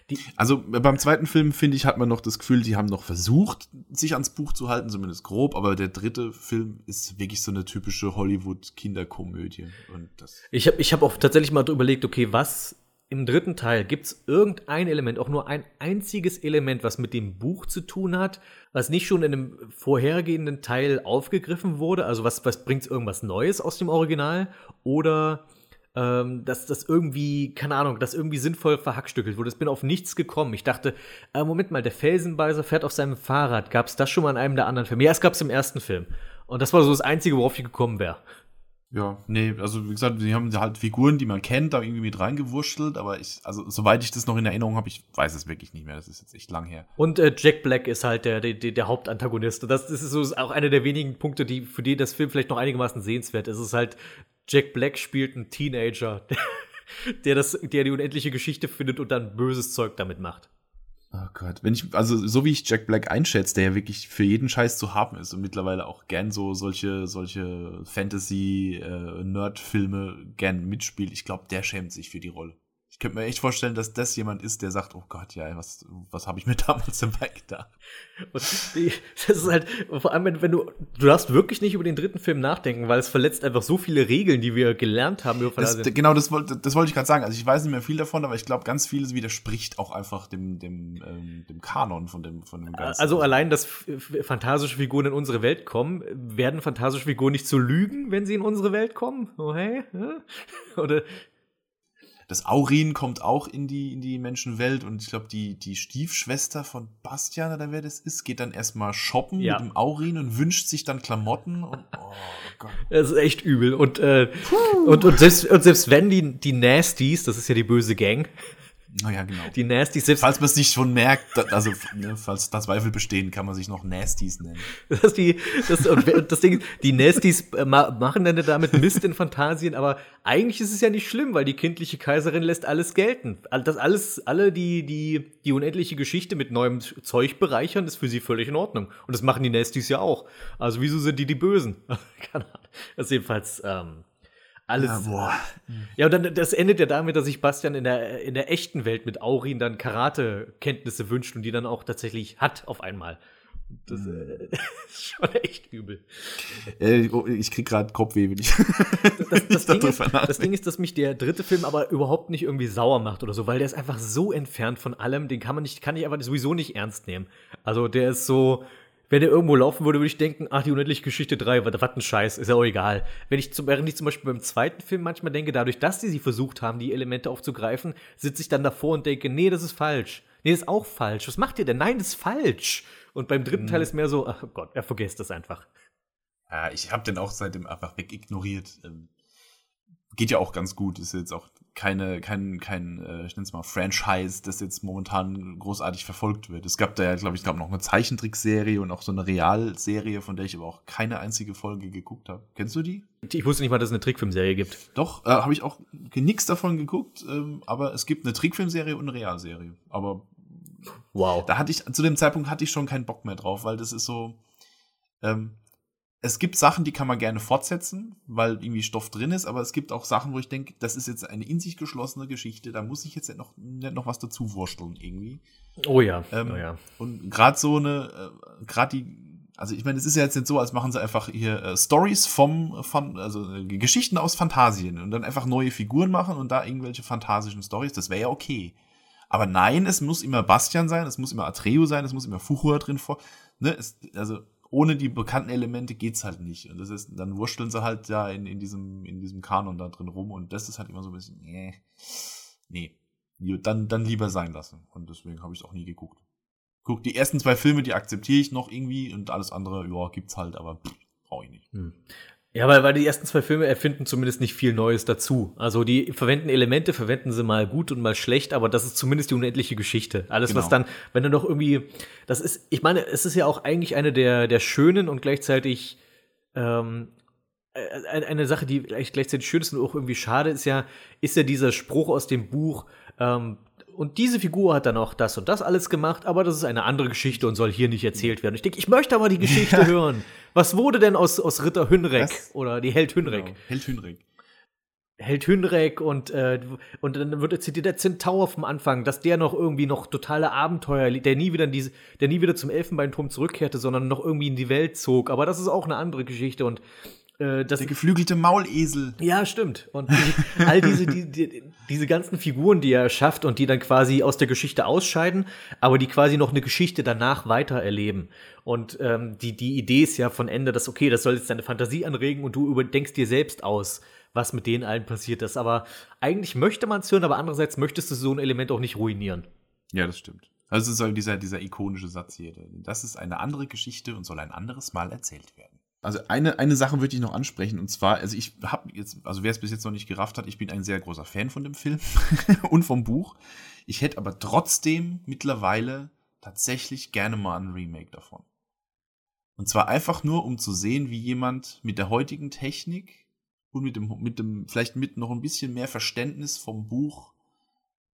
nee.
also beim zweiten Film, finde ich, hat man noch das Gefühl, die haben noch versucht, sich ans Buch zu halten, zumindest grob, aber der dritte Film ist wirklich so eine typische Hollywood-Kinderkomödie.
Ich habe ich hab auch tatsächlich mal überlegt, okay, was im dritten Teil gibt es irgendein Element, auch nur ein einziges Element, was mit dem Buch zu tun hat, was nicht schon in einem vorhergehenden Teil aufgegriffen wurde? Also was, was bringt irgendwas Neues aus dem Original? Oder ähm, dass das irgendwie, keine Ahnung, das irgendwie sinnvoll verhackstückelt wurde. Ich bin auf nichts gekommen. Ich dachte, äh, Moment mal, der Felsenbeißer fährt auf seinem Fahrrad. Gab es das schon mal in einem der anderen Filme? Ja, es gab es im ersten Film. Und das war so das Einzige, worauf ich gekommen wäre.
Ja, nee, also wie gesagt, sie haben halt Figuren, die man kennt, da irgendwie mit reingewurschtelt, aber ich, also soweit ich das noch in Erinnerung habe, ich weiß es wirklich nicht mehr. Das ist jetzt echt lang her.
Und äh, Jack Black ist halt der, der, der Hauptantagonist. Und das, das ist so auch einer der wenigen Punkte, die für die das Film vielleicht noch einigermaßen sehenswert ist. Es ist halt, Jack Black spielt einen Teenager, der, das, der die unendliche Geschichte findet und dann böses Zeug damit macht.
Oh Gott, wenn ich, also so wie ich Jack Black einschätze, der ja wirklich für jeden Scheiß zu haben ist und mittlerweile auch gern so solche, solche Fantasy-Nerd-Filme äh, gern mitspielt, ich glaube, der schämt sich für die Rolle könnte mir echt vorstellen, dass das jemand ist, der sagt, oh Gott, ja, was, was habe ich mir damals dabei gedacht?
Und die, das ist halt, vor allem, wenn, wenn, du, du darfst wirklich nicht über den dritten Film nachdenken, weil es verletzt einfach so viele Regeln, die wir gelernt haben. Über
das, genau, das wollte, das wollte ich gerade sagen. Also ich weiß nicht mehr viel davon, aber ich glaube, ganz vieles widerspricht auch einfach dem, dem, ähm, dem Kanon von dem, von dem
Ganzen. Also allein, dass fantastische Figuren in unsere Welt kommen, werden fantastische Figuren nicht zu lügen, wenn sie in unsere Welt kommen? Oh hey? Oder
das Aurin kommt auch in die, in die Menschenwelt und ich glaube, die, die Stiefschwester von Bastian oder wer das ist, geht dann erstmal shoppen ja. mit dem Aurin und wünscht sich dann Klamotten und oh
Gott. Das ist echt übel. Und, äh, und, und, selbst, und selbst wenn die, die Nasties, das ist ja die böse Gang,
naja, genau.
Die Nasties selbst.
Falls man es nicht schon merkt, also ne, falls da Zweifel bestehen, kann man sich noch Nasties nennen.
Das, die, das, das Ding, die Nasties äh, machen dann damit Mist in Fantasien, aber eigentlich ist es ja nicht schlimm, weil die kindliche Kaiserin lässt alles gelten. Das alles, alle, die, die, die unendliche Geschichte mit neuem Zeug bereichern, ist für sie völlig in Ordnung. Und das machen die Nasties ja auch. Also wieso sind die die Bösen? Keine Ahnung. Das ist jedenfalls, ähm, alles. Ja, boah. ja, und dann das endet ja damit, dass sich Bastian in der, in der echten Welt mit Aurin dann Karate-Kenntnisse wünscht und die dann auch tatsächlich hat auf einmal. Das äh, ist schon echt übel.
Äh, ich krieg gerade Kopfweh, wenn ich.
Das, das, Ding ist, das, Ding ist, dass mich der dritte Film aber überhaupt nicht irgendwie sauer macht oder so, weil der ist einfach so entfernt von allem, den kann man nicht, kann ich einfach sowieso nicht ernst nehmen. Also der ist so, wenn er irgendwo laufen würde, würde ich denken, ach, die unendliche Geschichte 3, was, was ein Scheiß, ist ja auch egal. Wenn ich zum, während ich zum Beispiel beim zweiten Film manchmal denke, dadurch, dass die sie versucht haben, die Elemente aufzugreifen, sitze ich dann davor und denke, nee, das ist falsch. Nee, das ist auch falsch. Was macht ihr denn? Nein, das ist falsch. Und beim dritten mhm. Teil ist mehr so, ach Gott, er vergesst das einfach.
Ja, ich habe den auch seitdem einfach weg ignoriert. Ähm, geht ja auch ganz gut. Ist jetzt auch keine, kein, kein, äh, ich nenne es mal Franchise, das jetzt momentan großartig verfolgt wird. Es gab da ja, glaube ich, gab noch eine Zeichentrickserie und auch so eine Realserie, von der ich aber auch keine einzige Folge geguckt habe. Kennst du die?
Ich wusste nicht mal, dass es eine Trickfilmserie gibt.
Doch, äh, habe ich auch nichts davon geguckt, ähm, aber es gibt eine Trickfilmserie und eine Realserie. Aber wow. Da hatte ich, zu dem Zeitpunkt hatte ich schon keinen Bock mehr drauf, weil das ist so, ähm, es gibt Sachen, die kann man gerne fortsetzen, weil irgendwie Stoff drin ist, aber es gibt auch Sachen, wo ich denke, das ist jetzt eine in sich geschlossene Geschichte, da muss ich jetzt nicht noch, nicht noch was dazu wursteln irgendwie.
Oh ja.
Ähm,
oh ja.
Und gerade so eine, äh, gerade die, also ich meine, es ist ja jetzt nicht so, als machen sie einfach hier äh, Stories vom, von, also äh, Geschichten aus Fantasien und dann einfach neue Figuren machen und da irgendwelche fantasischen Stories, das wäre ja okay. Aber nein, es muss immer Bastian sein, es muss immer Atreo sein, es muss immer Fuchur drin vor. Ne, es, also ohne die bekannten Elemente geht's halt nicht. Und das ist, dann wursteln sie halt ja in, in diesem, in diesem Kanon da drin rum und das ist halt immer so ein bisschen, nee, nee. Dann, dann lieber sein lassen. Und deswegen habe ich auch nie geguckt. Guck, die ersten zwei Filme, die akzeptiere ich noch irgendwie und alles andere, ja, gibt's halt, aber brauche ich nicht. Hm.
Ja, weil, weil die ersten zwei Filme erfinden zumindest nicht viel Neues dazu. Also die verwenden Elemente, verwenden sie mal gut und mal schlecht, aber das ist zumindest die unendliche Geschichte. Alles, genau. was dann, wenn du noch irgendwie, das ist, ich meine, es ist ja auch eigentlich eine der, der schönen und gleichzeitig ähm, äh, eine Sache, die gleichzeitig schön ist und auch irgendwie schade ist ja, ist ja dieser Spruch aus dem Buch, ähm, und diese Figur hat dann auch das und das alles gemacht, aber das ist eine andere Geschichte und soll hier nicht erzählt werden. Ich denke, ich möchte aber die Geschichte ja. hören. Was wurde denn aus, aus Ritter Hünrek Was? oder die Held Hünrek? Genau.
Held Hünrek.
Held Hünrek und, äh, und dann wird zitiert der Zentaur vom Anfang, dass der noch irgendwie noch totale Abenteuer, der nie wieder in diese, der nie wieder zum Elfenbeinturm zurückkehrte, sondern noch irgendwie in die Welt zog. Aber das ist auch eine andere Geschichte und
äh, das, der geflügelte Maulesel.
Ja, stimmt. Und die, all diese, die, die, diese ganzen Figuren, die er schafft und die dann quasi aus der Geschichte ausscheiden, aber die quasi noch eine Geschichte danach weiter erleben. Und ähm, die, die Idee ist ja von Ende, dass, okay, das soll jetzt deine Fantasie anregen und du überdenkst dir selbst aus, was mit denen allen passiert ist. Aber eigentlich möchte man es hören, aber andererseits möchtest du so ein Element auch nicht ruinieren.
Ja, das stimmt. Also soll dieser, dieser ikonische Satz hier, das ist eine andere Geschichte und soll ein anderes Mal erzählt werden. Also eine, eine Sache würde ich noch ansprechen und zwar, also ich habe jetzt, also wer es bis jetzt noch nicht gerafft hat, ich bin ein sehr großer Fan von dem Film und vom Buch. Ich hätte aber trotzdem mittlerweile tatsächlich gerne mal ein Remake davon. Und zwar einfach nur, um zu sehen, wie jemand mit der heutigen Technik und mit dem, mit dem, vielleicht mit noch ein bisschen mehr Verständnis vom Buch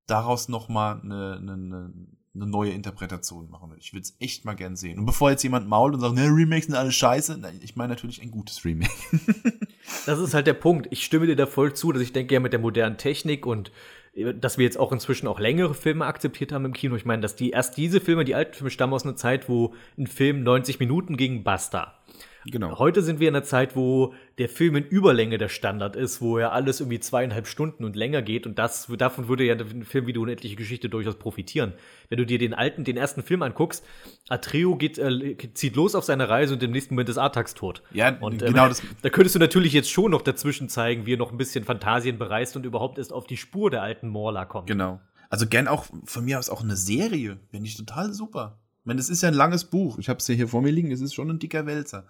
daraus nochmal eine, eine, eine eine neue Interpretation machen. Ich würde es echt mal gern sehen. Und bevor jetzt jemand mault und sagt, ne, Remakes sind alles scheiße, nein, ich meine natürlich ein gutes Remake.
das ist halt der Punkt. Ich stimme dir da voll zu, dass ich denke ja mit der modernen Technik und äh, dass wir jetzt auch inzwischen auch längere Filme akzeptiert haben im Kino. Ich meine, dass die erst diese Filme, die alten Filme stammen aus einer Zeit, wo ein Film 90 Minuten ging, basta. Genau. Heute sind wir in einer Zeit, wo der Film in Überlänge der Standard ist, wo ja alles irgendwie zweieinhalb Stunden und länger geht und das, davon würde ja ein Film wie die unendliche Geschichte durchaus profitieren. Wenn du dir den alten, den ersten Film anguckst, Atreo geht, äh, zieht los auf seine Reise und im nächsten Moment ist Artax tot.
Ja,
und, ähm, genau das. Da könntest du natürlich jetzt schon noch dazwischen zeigen, wie er noch ein bisschen Fantasien bereist und überhaupt erst auf die Spur der alten Morla kommt.
Genau. Also gern auch von mir aus auch eine Serie, finde ich total super. Ich meine, das ist ja ein langes Buch. Ich habe es ja hier vor mir liegen. Es ist schon ein dicker Wälzer.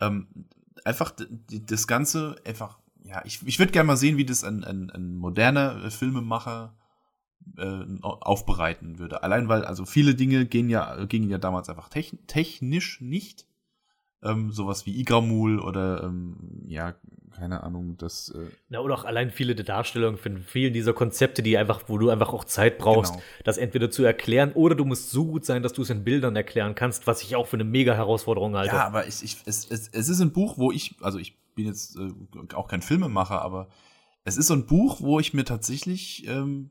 Ähm, einfach das Ganze einfach, ja, ich, ich würde gerne mal sehen, wie das ein, ein, ein moderner äh, Filmemacher äh, aufbereiten würde. Allein weil, also viele Dinge gehen ja, gingen ja damals einfach technisch nicht. Ähm, sowas wie Igramul oder ähm, ja, keine Ahnung, das. Äh
Na, oder auch allein viele der Darstellungen von vielen dieser Konzepte, die einfach, wo du einfach auch Zeit brauchst, genau. das entweder zu erklären oder du musst so gut sein, dass du es in Bildern erklären kannst, was ich auch für eine mega Herausforderung halte.
Ja, aber ich, ich, es, es, es ist ein Buch, wo ich, also ich bin jetzt äh, auch kein Filmemacher, aber es ist so ein Buch, wo ich mir tatsächlich ähm,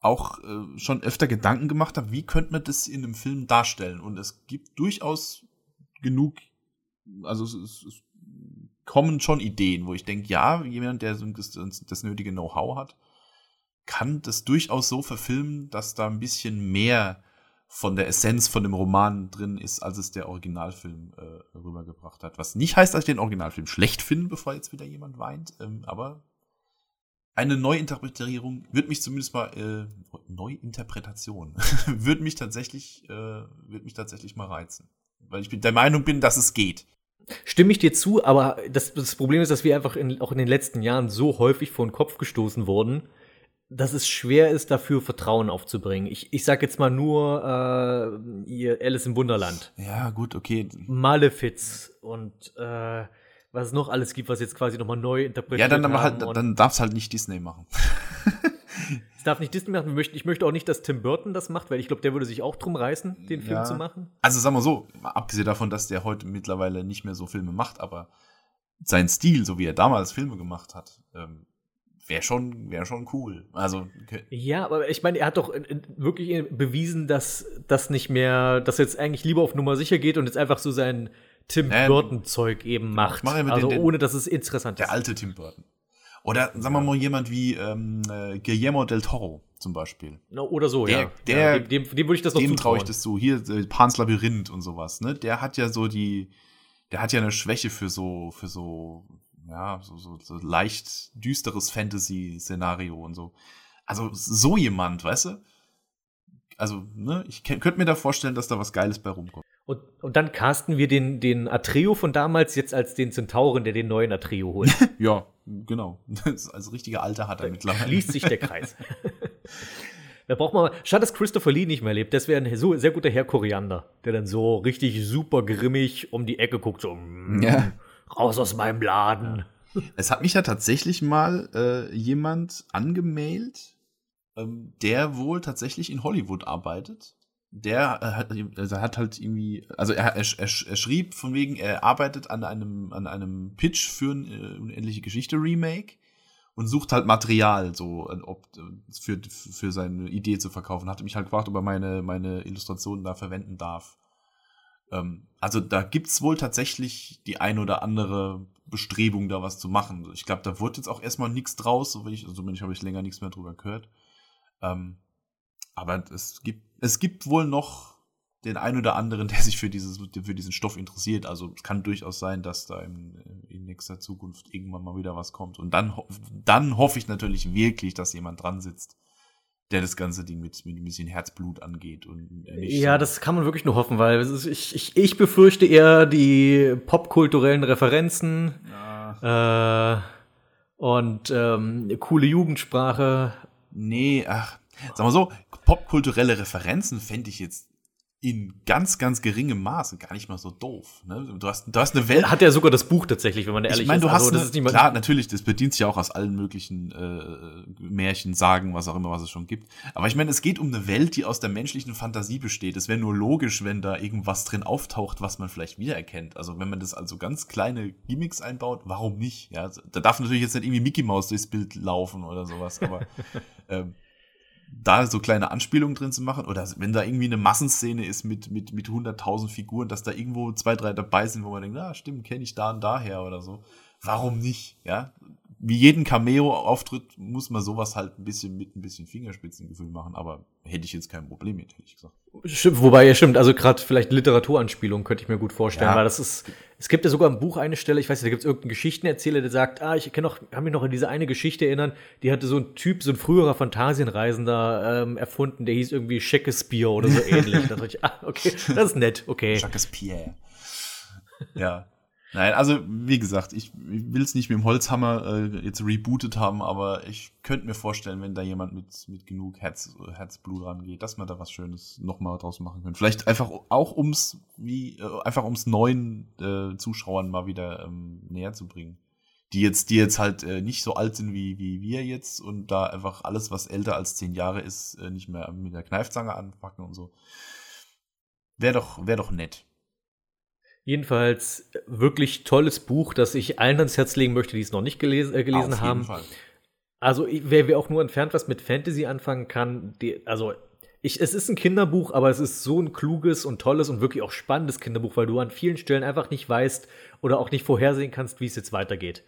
auch äh, schon öfter Gedanken gemacht habe, wie könnte man das in einem Film darstellen? Und es gibt durchaus genug, also es, es, es kommen schon Ideen, wo ich denke, ja, jemand, der das, das nötige Know-how hat, kann das durchaus so verfilmen, dass da ein bisschen mehr von der Essenz von dem Roman drin ist, als es der Originalfilm äh, rübergebracht hat. Was nicht heißt, dass ich den Originalfilm schlecht finde, bevor jetzt wieder jemand weint, ähm, aber eine Neuinterpretierung wird mich zumindest mal äh, Neuinterpretation wird mich tatsächlich äh, wird mich tatsächlich mal reizen, weil ich der Meinung bin, dass es geht.
Stimme ich dir zu, aber das, das Problem ist, dass wir einfach in, auch in den letzten Jahren so häufig vor den Kopf gestoßen wurden, dass es schwer ist, dafür Vertrauen aufzubringen. Ich, ich sag jetzt mal nur äh, ihr Alice im Wunderland.
Ja, gut, okay.
Malefiz und äh, was es noch alles gibt, was jetzt quasi nochmal neu interpretiert
Ja, dann, aber
haben.
halt, dann darf es halt nicht Disney machen.
Es darf nicht Disney machen. Ich möchte, auch nicht, dass Tim Burton das macht, weil ich glaube, der würde sich auch drum reißen, den Film
Ja.
zu machen.
Also sagen wir so, abgesehen davon, dass der heute mittlerweile nicht mehr so Filme macht, aber sein Stil, so wie er damals Filme gemacht hat, ähm, wäre schon, wär schon cool. Also, okay.
Ja, aber ich meine, er hat doch äh, äh, wirklich äh, bewiesen, dass das nicht mehr, dass er jetzt eigentlich lieber auf Nummer sicher geht und jetzt einfach so sein Tim
Ähm,
Burton-Zeug eben macht.
mach
also
den- den-
ohne, dass es interessant
der
ist.
alte Tim Burton. Oder sagen wir mal jemand wie ähm, äh, Guillermo del Toro zum Beispiel.
Oder so,
Der-
ja.
der-
ja. Dem, dem, dem würde ich das noch
Dem traue ich das zu. Hier, äh, Pans Labyrinth und sowas, ne? Der hat ja so die, der hat ja eine Schwäche für so, für so, ja, so, so, so leicht düsteres Fantasy-Szenario und so. Also so jemand, weißt du? Also, ne, ich könnte mir da vorstellen, dass da was Geiles bei rumkommt.
Und, und dann casten wir den, den Atreo von damals jetzt als den Zentauren, der den neuen Atreo holt.
Ja, genau. Das, als richtiger Alter hat er mittlerweile.
Schließt sich der Kreis. Da braucht man. Schade, dass Christopher Lee nicht mehr lebt. Das wäre ein so, sehr guter Herr Koriander, der dann so richtig super grimmig um die Ecke guckt, so mm,
Ja.
raus aus meinem Laden.
Es hat mich ja tatsächlich mal äh, jemand angemailt, ähm, der wohl tatsächlich in Hollywood arbeitet. Der äh, hat, also hat halt irgendwie, also er, er, er, schrieb von wegen, er arbeitet an einem, an einem Pitch für ein äh, unendliche Geschichte Remake und sucht halt Material, so äh, ob, äh, für, für seine Idee zu verkaufen. Hatte mich halt gefragt, ob er meine, meine Illustrationen da verwenden darf. Ähm, also da gibt's wohl tatsächlich die ein oder andere Bestrebung, da was zu machen. Ich glaube, da wurde jetzt auch erstmal nichts draus, so wenn ich, also zumindest habe ich länger nichts mehr drüber gehört. Ähm, aber es gibt, es gibt wohl noch den ein oder anderen, der sich für, dieses, für diesen Stoff interessiert. Also es kann durchaus sein, dass da in, in nächster Zukunft irgendwann mal wieder was kommt. Und dann, dann hoffe ich natürlich wirklich, dass jemand dran sitzt, der das ganze Ding mit, mit ein bisschen Herzblut angeht. Und
Ja,
so-
das kann man wirklich nur hoffen, weil ist, ich, ich, ich befürchte eher die popkulturellen Referenzen äh, und ähm, coole Jugendsprache.
Nee, ach, sag mal so, popkulturelle Referenzen fände ich jetzt in ganz, ganz geringem Maße gar nicht mal so doof. Ne? Du, hast, du hast eine Welt.
Hat ja sogar das Buch tatsächlich, wenn man ehrlich
ich meine,
ist.
du hast
Also, das
eine,
ist nicht mal-
klar, natürlich, das bedient sich ja auch aus allen möglichen äh, Märchen, Sagen, was auch immer, was es schon gibt. Aber ich meine, es geht um eine Welt, die aus der menschlichen Fantasie besteht. Es wäre nur logisch, wenn da irgendwas drin auftaucht, was man vielleicht wiedererkennt. Also wenn man das also ganz kleine Gimmicks einbaut, warum nicht? Ja, da darf natürlich jetzt nicht irgendwie Mickey Mouse durchs Bild laufen oder sowas, aber ähm, da so kleine Anspielungen drin zu machen oder wenn da irgendwie eine Massenszene ist mit mit mit 100.000 Figuren, dass da irgendwo zwei, drei dabei sind, wo man denkt, ah, stimmt, kenne ich da und daher oder so. Warum nicht? Ja, wie jeden Cameo-Auftritt muss man sowas halt ein bisschen mit ein bisschen Fingerspitzengefühl machen, aber hätte ich jetzt kein Problem mit, hätte ich gesagt.
Stimmt, wobei, ja, stimmt. Also gerade vielleicht Literaturanspielung könnte ich mir gut vorstellen,
Ja.
weil das ist, es gibt ja sogar im Buch eine Stelle, ich weiß nicht, da gibt es irgendeinen Geschichtenerzähler, der sagt, ah, ich kann noch, kann mich noch an diese eine Geschichte erinnern, die hatte so ein Typ, so ein früherer Phantasienreisender ähm, erfunden, der hieß irgendwie Shakespeare oder so ähnlich. da dachte ich, ah, okay, das ist nett, okay.
Jacques Pierre. ja. Nein, also wie gesagt, ich, ich will es nicht mit dem Holzhammer äh, jetzt rebootet haben, aber ich könnte mir vorstellen, wenn da jemand mit, mit genug Herz, Herzblut rangeht, dass man da was Schönes nochmal draus machen könnte. Vielleicht einfach auch ums, wie, äh, einfach ums neuen äh, Zuschauern mal wieder ähm, näher zu bringen. Die jetzt, die jetzt halt äh, nicht so alt sind wie, wie wir jetzt und da einfach alles, was älter als zehn Jahre ist, äh, nicht mehr mit der Kneifzange anpacken und so. Wäre doch, wär doch nett.
Jedenfalls äh, wirklich tolles Buch, das ich allen ans Herz legen möchte, die es noch nicht gelesen, äh, gelesen
Auf
haben.
jeden Fall.
Also, ich- wer, wer auch nur entfernt was mit Fantasy anfangen kann, die, also, ich, es ist ein Kinderbuch, aber es ist so ein kluges und tolles und wirklich auch spannendes Kinderbuch, weil du an vielen Stellen einfach nicht weißt oder auch nicht vorhersehen kannst, wie es jetzt weitergeht.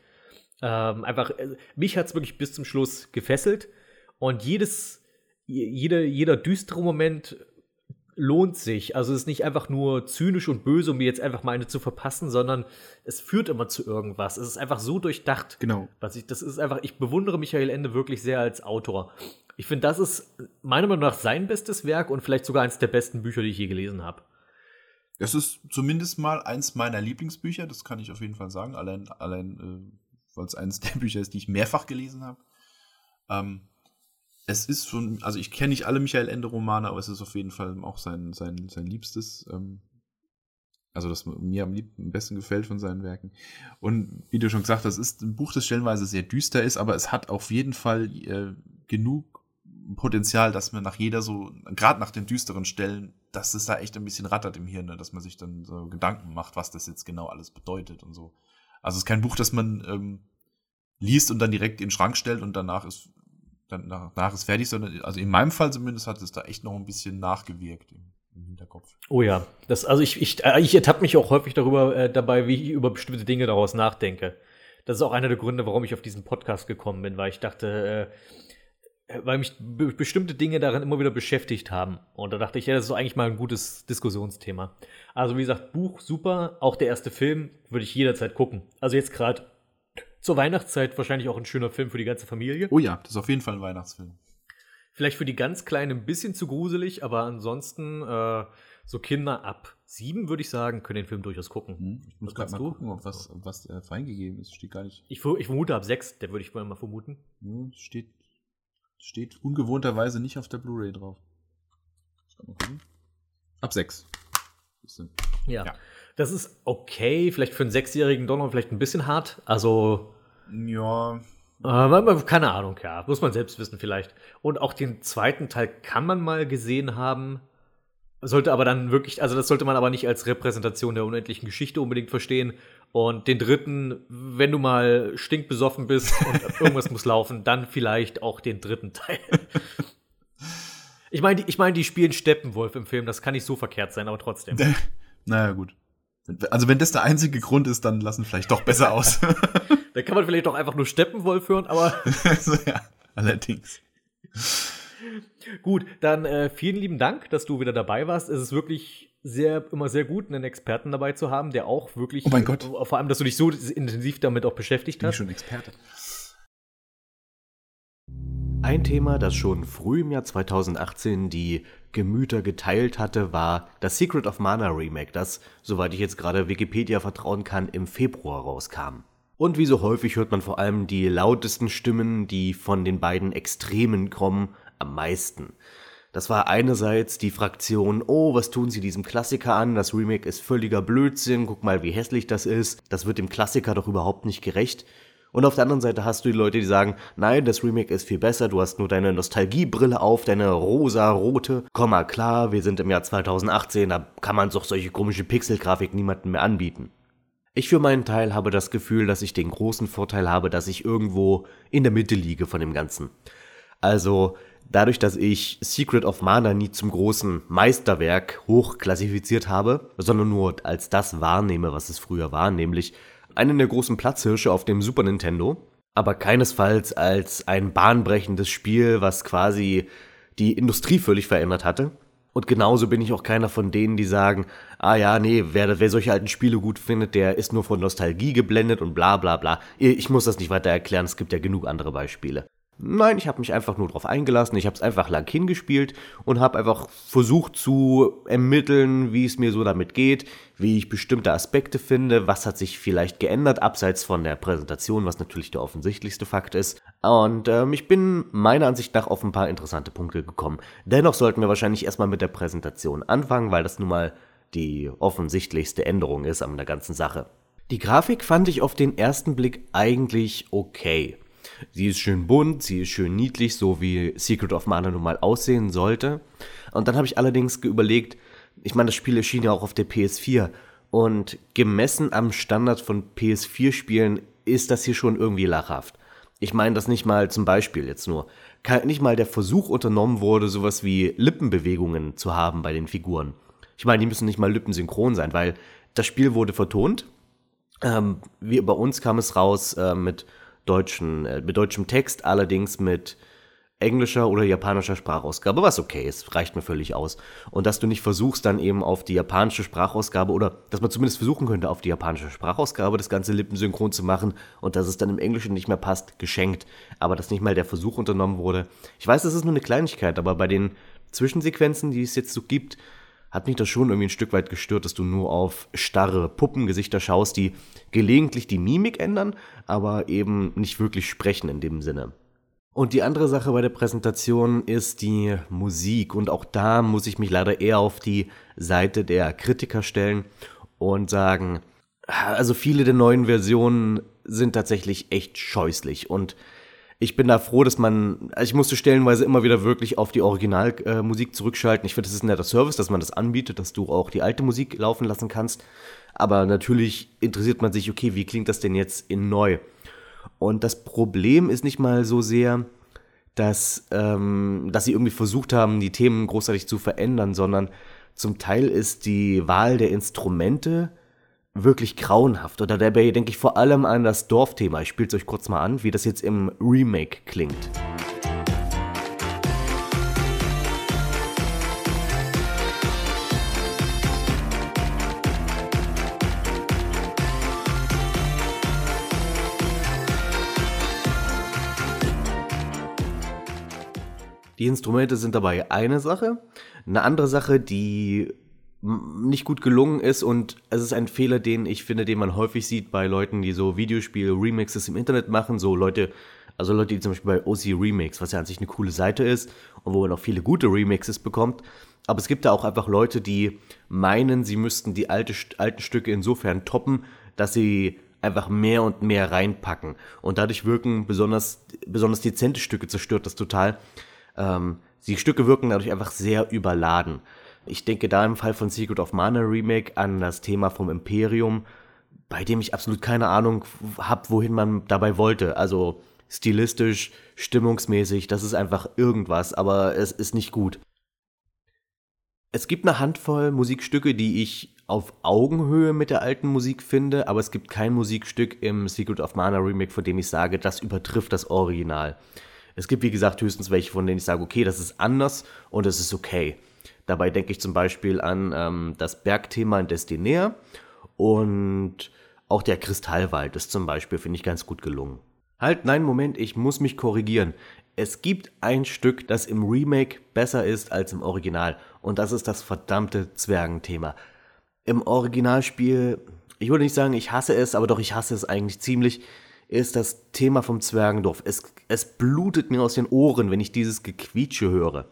Ähm, einfach, äh, mich hat es wirklich bis zum Schluss gefesselt und jedes, je- jeder, jeder düstere Moment lohnt sich. Also es ist nicht einfach nur zynisch und böse, um mir jetzt einfach mal eine zu verpassen, sondern es führt immer zu irgendwas. Es ist einfach so durchdacht.
Genau.
Was ich, das ist einfach, ich bewundere Michael Ende wirklich sehr als Autor. Ich finde, das ist meiner Meinung nach sein bestes Werk und vielleicht sogar eines der besten Bücher, die ich je gelesen habe.
Das ist zumindest mal eins meiner Lieblingsbücher, das kann ich auf jeden Fall sagen, allein, allein äh, weil es eines der Bücher ist, die ich mehrfach gelesen habe. Ähm, es ist schon, also ich kenne nicht alle Michael Ende Romane, aber es ist auf jeden Fall auch sein, sein, sein liebstes. Ähm, also das mir am, liebsten, am besten gefällt von seinen Werken. Und wie du schon gesagt hast, ist ein Buch, das stellenweise sehr düster ist, aber es hat auf jeden Fall äh, genug Potenzial, dass man nach jeder so, gerade nach den düsteren Stellen, dass es da echt ein bisschen rattert im Hirn, ne? dass man sich dann so Gedanken macht, was das jetzt genau alles bedeutet und so. Also es ist kein Buch, das man ähm, liest und dann direkt in den Schrank stellt und danach ist dann danach ist fertig, sondern also in meinem Fall zumindest hat es da echt noch ein bisschen nachgewirkt im, im Hinterkopf.
Oh ja, das also ich ich äh, ich ertappe mich auch häufig darüber äh, dabei, wie ich über bestimmte Dinge daraus nachdenke. Das ist auch einer der Gründe, warum ich auf diesen Podcast gekommen bin, weil ich dachte, äh, weil mich be bestimmte Dinge daran immer wieder beschäftigt haben. Und da dachte ich, ja, das ist eigentlich mal ein gutes Diskussionsthema. Also wie gesagt, Buch super, auch der erste Film würde ich jederzeit gucken. Also jetzt gerade zur Weihnachtszeit wahrscheinlich auch ein schöner Film für die ganze Familie.
Oh ja, das ist auf jeden Fall ein Weihnachtsfilm.
Vielleicht für die ganz Kleinen ein bisschen zu gruselig, aber ansonsten äh, so Kinder ab sieben, würde ich sagen, können den Film durchaus gucken.
Hm, ich muss gerade mal gucken, ob was, was äh, freigegeben ist. Steht gar nicht.
Ich, ich vermute ab sechs, der würde ich mal vermuten.
Hm, steht, steht ungewohnterweise nicht auf der Blu-ray drauf. Ab sechs.
Ja. ja. Das ist okay, vielleicht für einen sechsjährigen Donner vielleicht ein bisschen hart. Also.
Ja.
Äh, keine Ahnung, ja. Muss man selbst wissen, vielleicht. Und auch den zweiten Teil kann man mal gesehen haben. Sollte aber dann wirklich, also das sollte man aber nicht als Repräsentation der unendlichen Geschichte unbedingt verstehen. Und den dritten, wenn du mal stinkbesoffen bist und irgendwas muss laufen, dann vielleicht auch den dritten Teil. Ich meine, ich mein, die spielen Steppenwolf im Film, das kann nicht so verkehrt sein, aber trotzdem.
Naja, gut. Also wenn das der einzige Grund ist, dann lassen vielleicht doch besser aus.
Da kann man vielleicht doch einfach nur Steppenwolf hören, aber.
so, ja, allerdings.
Gut, dann äh, vielen lieben Dank, dass du wieder dabei warst. Es ist wirklich sehr, immer sehr gut, einen Experten dabei zu haben, der auch wirklich.
Oh mein Gott.
Äh, vor allem, dass du dich so intensiv damit auch beschäftigt
Bin
hast.
Ich schon Experte.
Ein Thema, das schon früh im Jahr 2018 die Gemüter geteilt hatte, war das Secret of Mana Remake, das, soweit ich jetzt gerade Wikipedia vertrauen kann, im Februar rauskam. Und wie so häufig hört man vor allem die lautesten Stimmen, die von den beiden Extremen kommen, am meisten. Das war einerseits die Fraktion, oh, was tun sie diesem Klassiker an? Das Remake ist völliger Blödsinn, guck mal, wie hässlich das ist. Das wird dem Klassiker doch überhaupt nicht gerecht. Und auf der anderen Seite hast du die Leute, die sagen, nein, das Remake ist viel besser, du hast nur deine Nostalgiebrille auf, deine rosa-rote. Komm mal klar, wir sind im Jahr 2018, da kann man doch solche komische Pixelgrafik niemandem mehr anbieten. Ich für meinen Teil habe das Gefühl, dass ich den großen Vorteil habe, dass ich irgendwo in der Mitte liege von dem Ganzen. Also, dadurch, dass ich Secret of Mana nie zum großen Meisterwerk hochklassifiziert habe, sondern nur als das wahrnehme, was es früher war, nämlich einen der großen Platzhirsche auf dem Super Nintendo, aber keinesfalls als ein bahnbrechendes Spiel, was quasi die Industrie völlig verändert hatte. Und genauso bin ich auch keiner von denen, die sagen, ah ja, nee, wer, wer solche alten Spiele gut findet, der ist nur von Nostalgie geblendet und bla bla bla. Ich muss das nicht weiter erklären, es gibt ja genug andere Beispiele. Nein, ich habe mich einfach nur darauf eingelassen. Ich habe es einfach lang hingespielt und habe einfach versucht zu ermitteln, wie es mir so damit geht, wie ich bestimmte Aspekte finde, was hat sich vielleicht geändert, abseits von der Präsentation, was natürlich der offensichtlichste Fakt ist. Und ähm, ich bin meiner Ansicht nach auf ein paar interessante Punkte gekommen. Dennoch sollten wir wahrscheinlich erstmal mit der Präsentation anfangen, weil das nun mal die offensichtlichste Änderung ist an der ganzen Sache. Die Grafik fand ich auf den ersten Blick eigentlich okay. Sie ist schön bunt, sie ist schön niedlich, so wie Secret of Mana nun mal aussehen sollte. Und dann habe ich allerdings überlegt, ich meine, das Spiel erschien ja auch auf der PS4 und gemessen am Standard von PS4-Spielen ist das hier schon irgendwie lachhaft. Ich meine, dass nicht mal zum Beispiel jetzt nur, nicht mal der Versuch unternommen wurde, sowas wie Lippenbewegungen zu haben bei den Figuren. Ich meine, die müssen nicht mal lippensynchron sein, weil das Spiel wurde vertont. Ähm, wie bei uns kam es raus äh, mit deutschen, äh, mit deutschem Text, allerdings mit englischer oder japanischer Sprachausgabe, was okay ist, reicht mir völlig aus. Und dass du nicht versuchst, dann eben auf die japanische Sprachausgabe oder dass man zumindest versuchen könnte, auf die japanische Sprachausgabe das ganze lippensynchron zu machen und dass es dann im Englischen nicht mehr passt, geschenkt. Aber dass nicht mal der Versuch unternommen wurde. Ich weiß, das ist nur eine Kleinigkeit, aber bei den Zwischensequenzen, die es jetzt so gibt, hat mich das schon irgendwie ein Stück weit gestört, dass du nur auf starre Puppengesichter schaust, die gelegentlich die Mimik ändern, aber eben nicht wirklich sprechen in dem Sinne. Und die andere Sache bei der Präsentation ist die Musik. Und auch da muss ich mich leider eher auf die Seite der Kritiker stellen und sagen, also viele der neuen Versionen sind tatsächlich echt scheußlich. Und ich bin da froh, dass man, also ich musste stellenweise immer wieder wirklich auf die Originalmusik zurückschalten. Ich finde, das ist ein netter Service, dass man das anbietet, dass du auch die alte Musik laufen lassen kannst. Aber natürlich interessiert man sich, okay, wie klingt das denn jetzt in neu? Und das Problem ist nicht mal so sehr, dass, ähm, dass sie irgendwie versucht haben, die Themen großartig zu verändern, sondern zum Teil ist die Wahl der Instrumente wirklich grauenhaft. Oder dabei denke ich vor allem an das Dorfthema. Ich spiele es euch kurz mal an, wie das jetzt im Remake klingt. Die Instrumente sind dabei eine Sache. Eine andere Sache, die nicht gut gelungen ist und es ist ein Fehler, den ich finde, den man häufig sieht bei Leuten, die so Videospiel-Remixes im Internet machen, so Leute, also Leute, die zum Beispiel bei OC Remix, was ja an sich eine coole Seite ist und wo man auch viele gute Remixes bekommt, aber es gibt da auch einfach Leute, die meinen, sie müssten die alte, alten Stücke insofern toppen, dass sie einfach mehr und mehr reinpacken und dadurch wirken besonders, besonders dezente Stücke zerstört das total. Ähm, die Stücke wirken dadurch einfach sehr überladen. Ich denke da im Fall von Secret of Mana Remake an das Thema vom Imperium, bei dem ich absolut keine Ahnung habe, wohin man dabei wollte. Also stilistisch, stimmungsmäßig, das ist einfach irgendwas, aber es ist nicht gut. Es gibt eine Handvoll Musikstücke, die ich auf Augenhöhe mit der alten Musik finde, aber es gibt kein Musikstück im Secret of Mana Remake, von dem ich sage, das übertrifft das Original. Es gibt, wie gesagt, höchstens welche, von denen ich sage, okay, das ist anders und es ist okay. Dabei denke ich zum Beispiel an ähm, das Bergthema in Destinea und auch der Kristallwald ist zum Beispiel, finde ich, ganz gut gelungen. Halt, nein, Moment, ich muss mich korrigieren. Es gibt ein Stück, das im Remake besser ist als im Original und das ist das verdammte Zwergenthema. Im Originalspiel, ich würde nicht sagen, ich hasse es, aber doch ich hasse es eigentlich ziemlich ist das Thema vom Zwergendorf. Es, es blutet mir aus den Ohren, wenn ich dieses Gequietsche höre.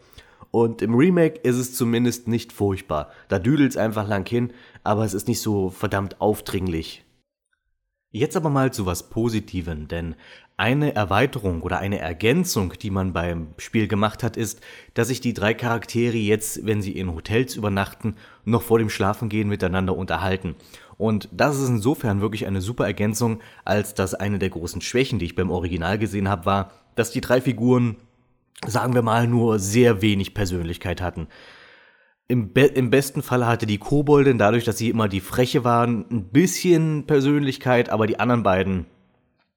Und im Remake ist es zumindest nicht furchtbar. Da düdelt es einfach lang hin, aber es ist nicht so verdammt aufdringlich. Jetzt aber mal zu was Positivem, denn eine Erweiterung oder eine Ergänzung, die man beim Spiel gemacht hat, ist, dass sich die drei Charaktere jetzt, wenn sie in Hotels übernachten, noch vor dem Schlafengehen miteinander unterhalten. Und das ist insofern wirklich eine super Ergänzung, als dass eine der großen Schwächen, die ich beim Original gesehen habe, war, dass die drei Figuren, sagen wir mal, nur sehr wenig Persönlichkeit hatten. Im, Be im besten Fall hatte die Koboldin, dadurch, dass sie immer die Freche waren, ein bisschen Persönlichkeit, aber die anderen beiden,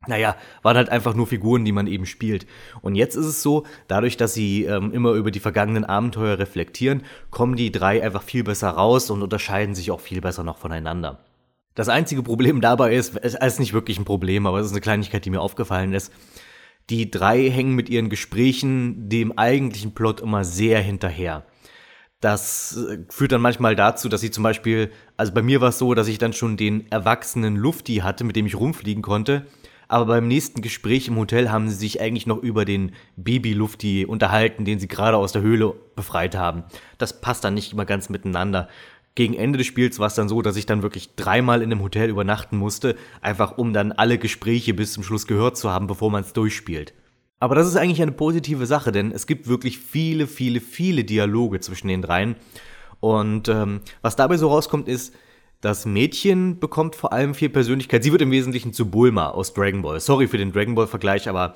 naja, waren halt einfach nur Figuren, die man eben spielt. Und jetzt ist es so, dadurch, dass sie ähm, immer über die vergangenen Abenteuer reflektieren, kommen die drei einfach viel besser raus und unterscheiden sich auch viel besser noch voneinander. Das einzige Problem dabei ist, es ist nicht wirklich ein Problem, aber es ist eine Kleinigkeit, die mir aufgefallen ist. Die drei hängen mit ihren Gesprächen dem eigentlichen Plot immer sehr hinterher. Das äh, führt dann manchmal dazu, dass sie zum Beispiel, also bei mir war es so, dass ich dann schon den erwachsenen Lufti hatte, mit dem ich rumfliegen konnte. Aber beim nächsten Gespräch im Hotel haben sie sich eigentlich noch über den Baby-Lufti unterhalten, den sie gerade aus der Höhle befreit haben. Das passt dann nicht immer ganz miteinander gegen Ende des Spiels war es dann so, dass ich dann wirklich dreimal in einem Hotel übernachten musste, einfach um dann alle Gespräche bis zum Schluss gehört zu haben, bevor man es durchspielt. Aber das ist eigentlich eine positive Sache, denn es gibt wirklich viele, viele, viele Dialoge zwischen den dreien. Und ähm, was dabei so rauskommt, ist, das Mädchen bekommt vor allem viel Persönlichkeit. Sie wird im Wesentlichen zu Bulma aus Dragon Ball. Sorry für den Dragon Ball-Vergleich, aber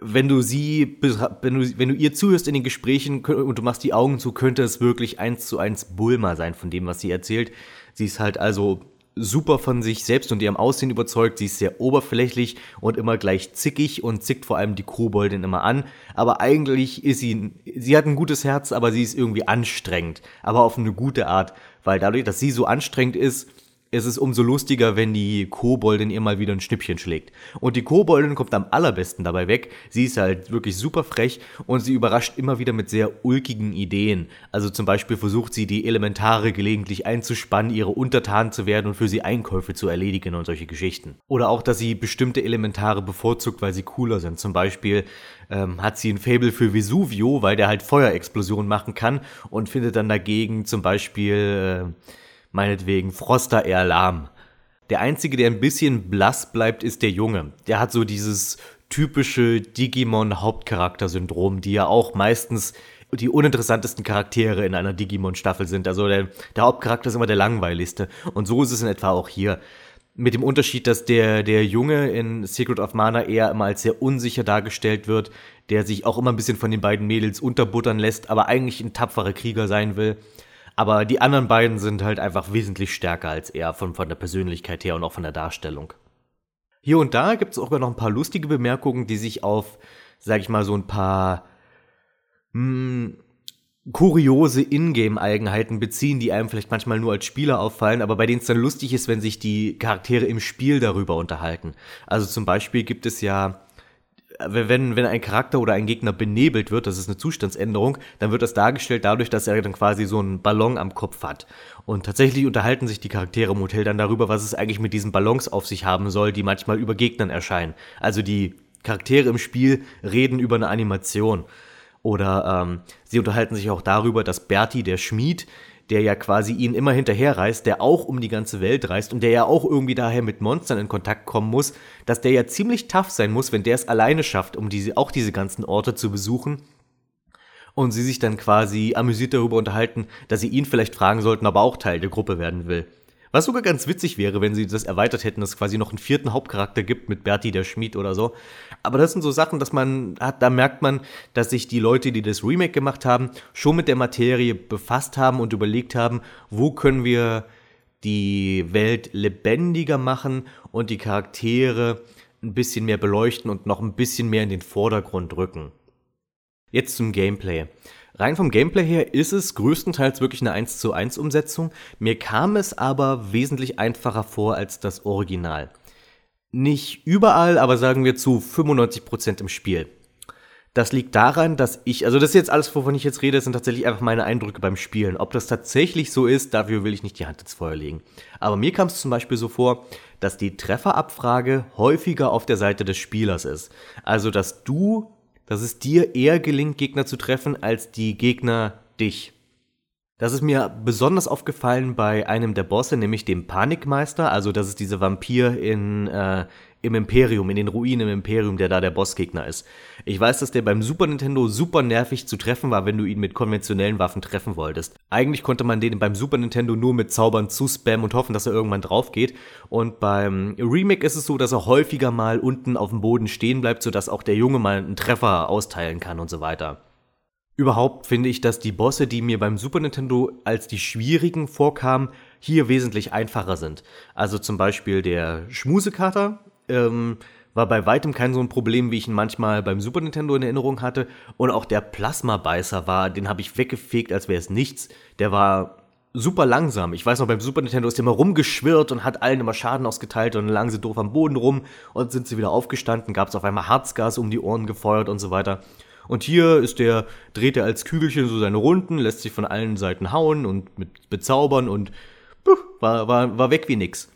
wenn du sie, wenn du, wenn du ihr zuhörst in den Gesprächen und du machst die Augen zu, könnte es wirklich eins zu eins Bulma sein von dem, was sie erzählt. Sie ist halt also super von sich selbst und ihrem Aussehen überzeugt. Sie ist sehr oberflächlich und immer gleich zickig und zickt vor allem die Koboldin immer an. Aber eigentlich ist sie, sie hat ein gutes Herz, aber sie ist irgendwie anstrengend. Aber auf eine gute Art. Weil dadurch, dass sie so anstrengend ist, ist es umso lustiger, wenn die Koboldin ihr mal wieder ein Schnippchen schlägt. Und die Koboldin kommt am allerbesten dabei weg. Sie ist halt wirklich super frech und sie überrascht immer wieder mit sehr ulkigen Ideen. Also zum Beispiel versucht sie, die Elementare gelegentlich einzuspannen, ihre Untertanen zu werden und für sie Einkäufe zu erledigen und solche Geschichten. Oder auch, dass sie bestimmte Elementare bevorzugt, weil sie cooler sind. Zum Beispiel ähm, hat sie ein Fable für Vesuvio, weil der halt Feuerexplosionen machen kann und findet dann dagegen zum Beispiel... Äh, meinetwegen Froster eher lahm. Der einzige, der ein bisschen blass bleibt, ist der Junge. Der hat so dieses typische Digimon-Hauptcharakter-Syndrom, die ja auch meistens die uninteressantesten Charaktere in einer Digimon-Staffel sind. Also der, der, Hauptcharakter ist immer der langweiligste. Und so ist es in etwa auch hier. Mit dem Unterschied, dass der, der Junge in Secret of Mana eher immer als sehr unsicher dargestellt wird, der sich auch immer ein bisschen von den beiden Mädels unterbuttern lässt, aber eigentlich ein tapferer Krieger sein will. Aber die anderen beiden sind halt einfach wesentlich stärker als er von, von der Persönlichkeit her und auch von der Darstellung. Hier und da gibt es auch noch ein paar lustige Bemerkungen, die sich auf, sag ich mal, so ein paar mh, hm, kuriose Ingame-Eigenheiten beziehen, die einem vielleicht manchmal nur als Spieler auffallen, aber bei denen es dann lustig ist, wenn sich die Charaktere im Spiel darüber unterhalten. Also zum Beispiel gibt es ja wenn, wenn ein Charakter oder ein Gegner benebelt wird, das ist eine Zustandsänderung, dann wird das dargestellt dadurch, dass er dann quasi so einen Ballon am Kopf hat. Und tatsächlich unterhalten sich die Charaktere im Hotel dann darüber, was es eigentlich mit diesen Ballons auf sich haben soll, die manchmal über Gegnern erscheinen. Also die Charaktere im Spiel reden über eine Animation. Oder ähm, sie unterhalten sich auch darüber, dass Bertie, der Schmied, der ja quasi ihn immer hinterherreist, der auch um die ganze Welt reist und der ja auch irgendwie daher mit Monstern in Kontakt kommen muss, dass der ja ziemlich tough sein muss, wenn der es alleine schafft, um diese, auch diese ganzen Orte zu besuchen. Und sie sich dann quasi amüsiert darüber unterhalten, dass sie ihn vielleicht fragen sollten, ob er auch Teil der Gruppe werden will. Was sogar ganz witzig wäre, wenn sie das erweitert hätten, dass es quasi noch einen vierten Hauptcharakter gibt mit Bertie der Schmied oder so. Aber das sind so Sachen, dass man hat, da merkt man, dass sich die Leute, die das Remake gemacht haben, schon mit der Materie befasst haben und überlegt haben, wo können wir die Welt lebendiger machen und die Charaktere ein bisschen mehr beleuchten und noch ein bisschen mehr in den Vordergrund rücken. Jetzt zum Gameplay. Rein vom Gameplay her ist es größtenteils wirklich eine 1 zu 1 Umsetzung. Mir kam es aber wesentlich einfacher vor als das Original. Nicht überall, aber sagen wir zu 95% im Spiel. Das liegt daran, dass ich, also das ist jetzt alles, wovon ich jetzt rede, sind tatsächlich einfach meine Eindrücke beim Spielen. Ob das tatsächlich so ist, dafür will ich nicht die Hand ins Feuer legen. Aber mir kam es zum Beispiel so vor, dass die Trefferabfrage häufiger auf der Seite des Spielers ist. Also, dass du dass es dir eher gelingt, Gegner zu treffen, als die Gegner dich. Das ist mir besonders aufgefallen bei einem der Bosse, nämlich dem Panikmeister. Also das ist dieser Vampir in, äh, im Imperium, in den Ruinen im Imperium, der da der Bossgegner ist. Ich weiß, dass der beim Super Nintendo super nervig zu treffen war, wenn du ihn mit konventionellen Waffen treffen wolltest. Eigentlich konnte man den beim Super Nintendo nur mit Zaubern zuspammen und hoffen, dass er irgendwann drauf geht. Und beim Remake ist es so, dass er häufiger mal unten auf dem Boden stehen bleibt, sodass auch der Junge mal einen Treffer austeilen kann und so weiter. Überhaupt finde ich, dass die Bosse, die mir beim Super Nintendo als die schwierigen vorkamen, hier wesentlich einfacher sind. Also zum Beispiel der Schmusekater ähm, war bei weitem kein so ein Problem, wie ich ihn manchmal beim Super Nintendo in Erinnerung hatte. Und auch der Plasma-Beißer war, den habe ich weggefegt, als wäre es nichts. Der war super langsam. Ich weiß noch, beim Super Nintendo ist der immer rumgeschwirrt und hat allen immer Schaden ausgeteilt und dann lagen sie doof am Boden rum und sind sie wieder aufgestanden, gab es auf einmal Harzgas um die Ohren gefeuert und so weiter. Und hier ist der, dreht er als Kügelchen so seine Runden, lässt sich von allen Seiten hauen und mit bezaubern und puh, war, war, war weg wie nix.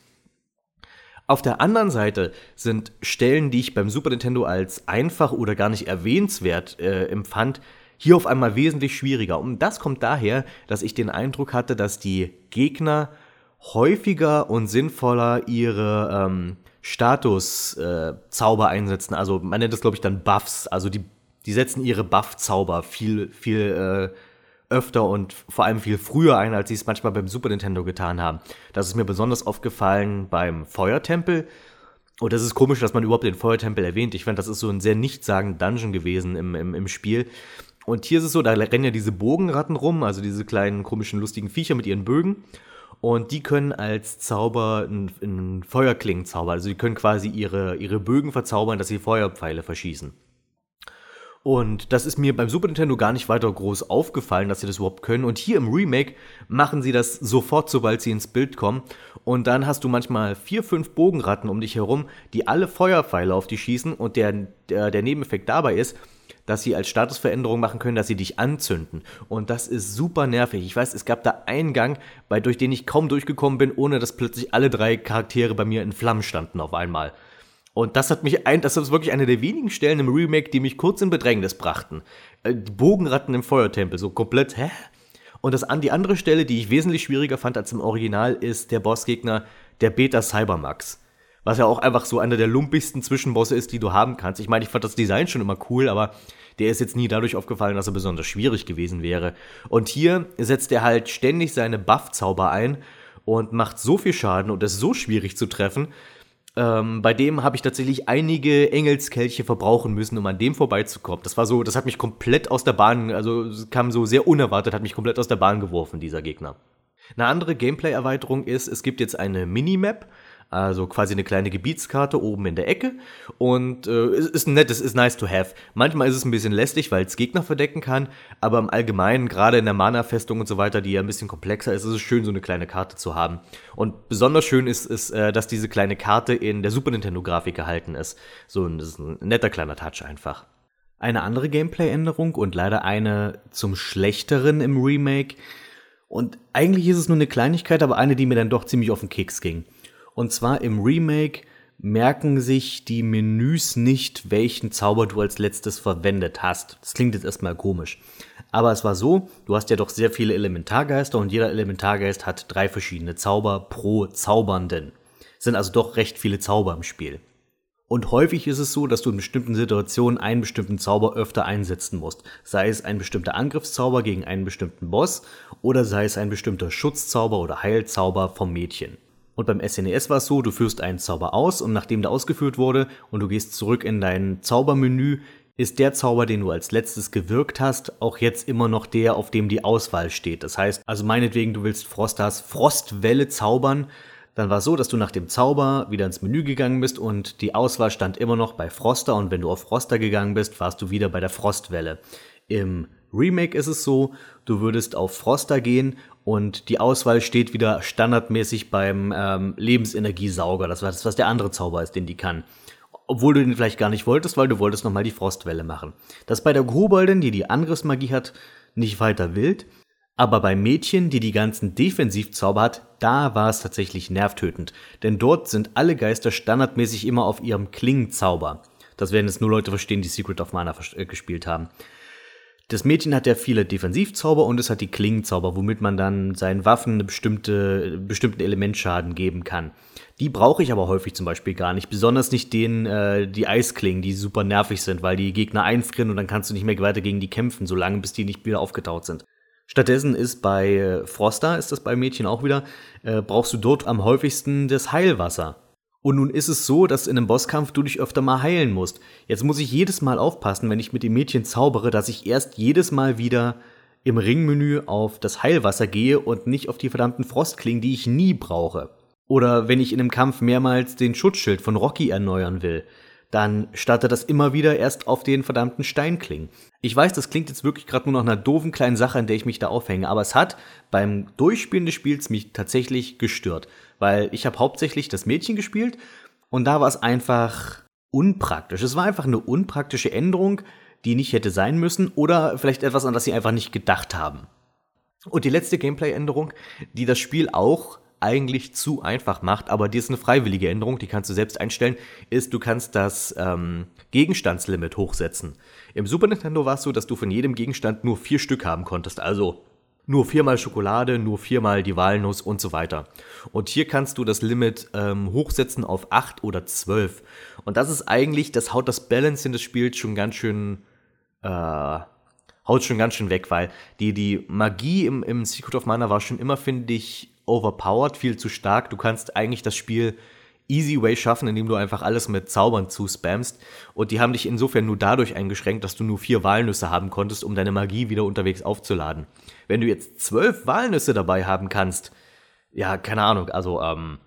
Auf der anderen Seite sind Stellen, die ich beim Super Nintendo als einfach oder gar nicht erwähnenswert äh, empfand, hier auf einmal wesentlich schwieriger. Und das kommt daher, dass ich den Eindruck hatte, dass die Gegner häufiger und sinnvoller ihre ähm, Status-Zauber äh, einsetzen. Also man nennt das, glaube ich, dann Buffs. Also die die setzen ihre Buff-Zauber viel, viel äh, öfter und vor allem viel früher ein, als sie es manchmal beim Super Nintendo getan haben. Das ist mir besonders aufgefallen beim Feuertempel. Und das ist komisch, dass man überhaupt den Feuertempel erwähnt. Ich fand, das ist so ein sehr nichtssagender Dungeon gewesen im, im, im Spiel. Und hier ist es so, da rennen ja diese Bogenratten rum, also diese kleinen komischen lustigen Viecher mit ihren Bögen. Und die können als Zauber einen, einen Feuerklingen zaubern. Also die können quasi ihre, ihre Bögen verzaubern, dass sie Feuerpfeile verschießen. Und das ist mir beim Super Nintendo gar nicht weiter groß aufgefallen, dass sie das überhaupt können. Und hier im Remake machen sie das sofort, sobald sie ins Bild kommen. Und dann hast du manchmal vier, fünf Bogenratten um dich herum, die alle Feuerpfeile auf dich schießen. Und der, der, der Nebeneffekt dabei ist, dass sie als Statusveränderung machen können, dass sie dich anzünden. Und das ist super nervig. Ich weiß, es gab da einen Gang, bei, durch den ich kaum durchgekommen bin, ohne dass plötzlich alle drei Charaktere bei mir in Flammen standen auf einmal. Und das hat mich ein, das ist wirklich eine der wenigen Stellen im Remake, die mich kurz in Bedrängnis brachten. Äh, die Bogenratten im Feuertempel, so komplett, hä? Und das die andere Stelle, die ich wesentlich schwieriger fand als im Original, ist der Bossgegner, der Beta Cybermax. Was ja auch einfach so einer der lumpigsten Zwischenbosse ist, die du haben kannst. Ich meine, ich fand das Design schon immer cool, aber der ist jetzt nie dadurch aufgefallen, dass er besonders schwierig gewesen wäre. Und hier setzt er halt ständig seine Buff-Zauber ein und macht so viel Schaden und ist so schwierig zu treffen, ähm, bei dem habe ich tatsächlich einige Engelskelche verbrauchen müssen, um an dem vorbeizukommen. Das war so, das hat mich komplett aus der Bahn, also kam so sehr unerwartet, hat mich komplett aus der Bahn geworfen, dieser Gegner. Eine andere Gameplay-Erweiterung ist, es gibt jetzt eine Minimap, also quasi eine kleine Gebietskarte oben in der Ecke. Und äh, ist ein nettes, ist nice to have. Manchmal ist es ein bisschen lästig, weil es Gegner verdecken kann, aber im Allgemeinen, gerade in der Mana-Festung und so weiter, die ja ein bisschen komplexer ist, ist es schön, so eine kleine Karte zu haben. Und besonders schön ist, ist äh, dass diese kleine Karte in der Super Nintendo-Grafik gehalten ist. So ein, ist ein netter kleiner Touch einfach. Eine andere Gameplay-Änderung und leider eine zum Schlechteren im Remake. Und eigentlich ist es nur eine Kleinigkeit, aber eine, die mir dann doch ziemlich auf den Keks ging. Und zwar im Remake merken sich die Menüs nicht, welchen Zauber du als letztes verwendet hast. Das klingt jetzt erstmal komisch. Aber es war so, du hast ja doch sehr viele Elementargeister und jeder Elementargeist hat drei verschiedene Zauber pro Zaubernden. Es sind also doch recht viele Zauber im Spiel. Und häufig ist es so, dass du in bestimmten Situationen einen bestimmten Zauber öfter einsetzen musst. Sei es ein bestimmter Angriffszauber gegen einen bestimmten Boss oder sei es ein bestimmter Schutzzauber oder Heilzauber vom Mädchen. Und beim SNES war es so, du führst einen Zauber aus und nachdem der ausgeführt wurde und du gehst zurück in dein Zaubermenü, ist der Zauber, den du als letztes gewirkt hast, auch jetzt immer noch der, auf dem die Auswahl steht. Das heißt, also meinetwegen, du willst Frostas Frostwelle zaubern, dann war es so, dass du nach dem Zauber wieder ins Menü gegangen bist und die Auswahl stand immer noch bei Froster und wenn du auf Froster gegangen bist, warst du wieder bei der Frostwelle. Im Remake ist es so, du würdest auf Froster gehen und die Auswahl steht wieder standardmäßig beim ähm, Lebensenergiesauger. Das war das, was der andere Zauber ist, den die kann. Obwohl du den vielleicht gar nicht wolltest, weil du wolltest nochmal die Frostwelle machen. Das bei der Koboldin, die die Angriffsmagie hat, nicht weiter wild. Aber bei Mädchen, die die ganzen Defensivzauber hat, da war es tatsächlich nervtötend. Denn dort sind alle Geister standardmäßig immer auf ihrem Klingenzauber. Das werden jetzt nur Leute verstehen, die Secret of Mana äh, gespielt haben. Das Mädchen hat ja viele Defensivzauber und es hat die Klingenzauber, womit man dann seinen Waffen eine bestimmte, bestimmten Elementschaden geben kann. Die brauche ich aber häufig zum Beispiel gar nicht, besonders nicht den, äh, die Eisklingen, die super nervig sind, weil die Gegner einfrieren und dann kannst du nicht mehr weiter gegen die kämpfen, solange bis die nicht wieder aufgetaut sind. Stattdessen ist bei äh, Froster, ist das bei Mädchen auch wieder, äh, brauchst du dort am häufigsten das Heilwasser. Und nun ist es so, dass in einem Bosskampf du dich öfter mal heilen musst. Jetzt muss ich jedes Mal aufpassen, wenn ich mit dem Mädchen zaubere, dass ich erst jedes Mal wieder im Ringmenü auf das Heilwasser gehe und nicht auf die verdammten Frostklingen, die ich nie brauche. Oder wenn ich in einem Kampf mehrmals den Schutzschild von Rocky erneuern will, dann startet das immer wieder erst auf den verdammten Steinklingen. Ich weiß, das klingt jetzt wirklich gerade nur nach einer doofen kleinen Sache, an der ich mich da aufhänge, aber es hat beim Durchspielen des Spiels mich tatsächlich gestört weil ich habe hauptsächlich das Mädchen gespielt und da war es einfach unpraktisch. Es war einfach eine unpraktische Änderung, die nicht hätte sein müssen oder vielleicht etwas, an das sie einfach nicht gedacht haben. Und die letzte Gameplay-Änderung, die das Spiel auch eigentlich zu einfach macht, aber die ist eine freiwillige Änderung, die kannst du selbst einstellen, ist, du kannst das ähm, Gegenstandslimit hochsetzen. Im Super Nintendo war es so, dass du von jedem Gegenstand nur vier Stück haben konntest, also nur viermal Schokolade, nur viermal die Walnuss und so weiter. Und hier kannst du das Limit ähm, hochsetzen auf 8 oder 12. Und das ist eigentlich, das haut das Balance in das Spiel schon ganz schön, äh, haut schon ganz schön weg, weil die, die Magie im, im Secret of Mana war schon immer, finde ich, overpowered, viel zu stark. Du kannst eigentlich das Spiel easy way schaffen, indem du einfach alles mit Zaubern zuspammst. Und die haben dich insofern nur dadurch eingeschränkt, dass du nur vier Walnüsse haben konntest, um deine Magie wieder unterwegs aufzuladen. Wenn du jetzt zwölf Walnüsse dabei haben kannst, ja, keine Ahnung, also, ähm,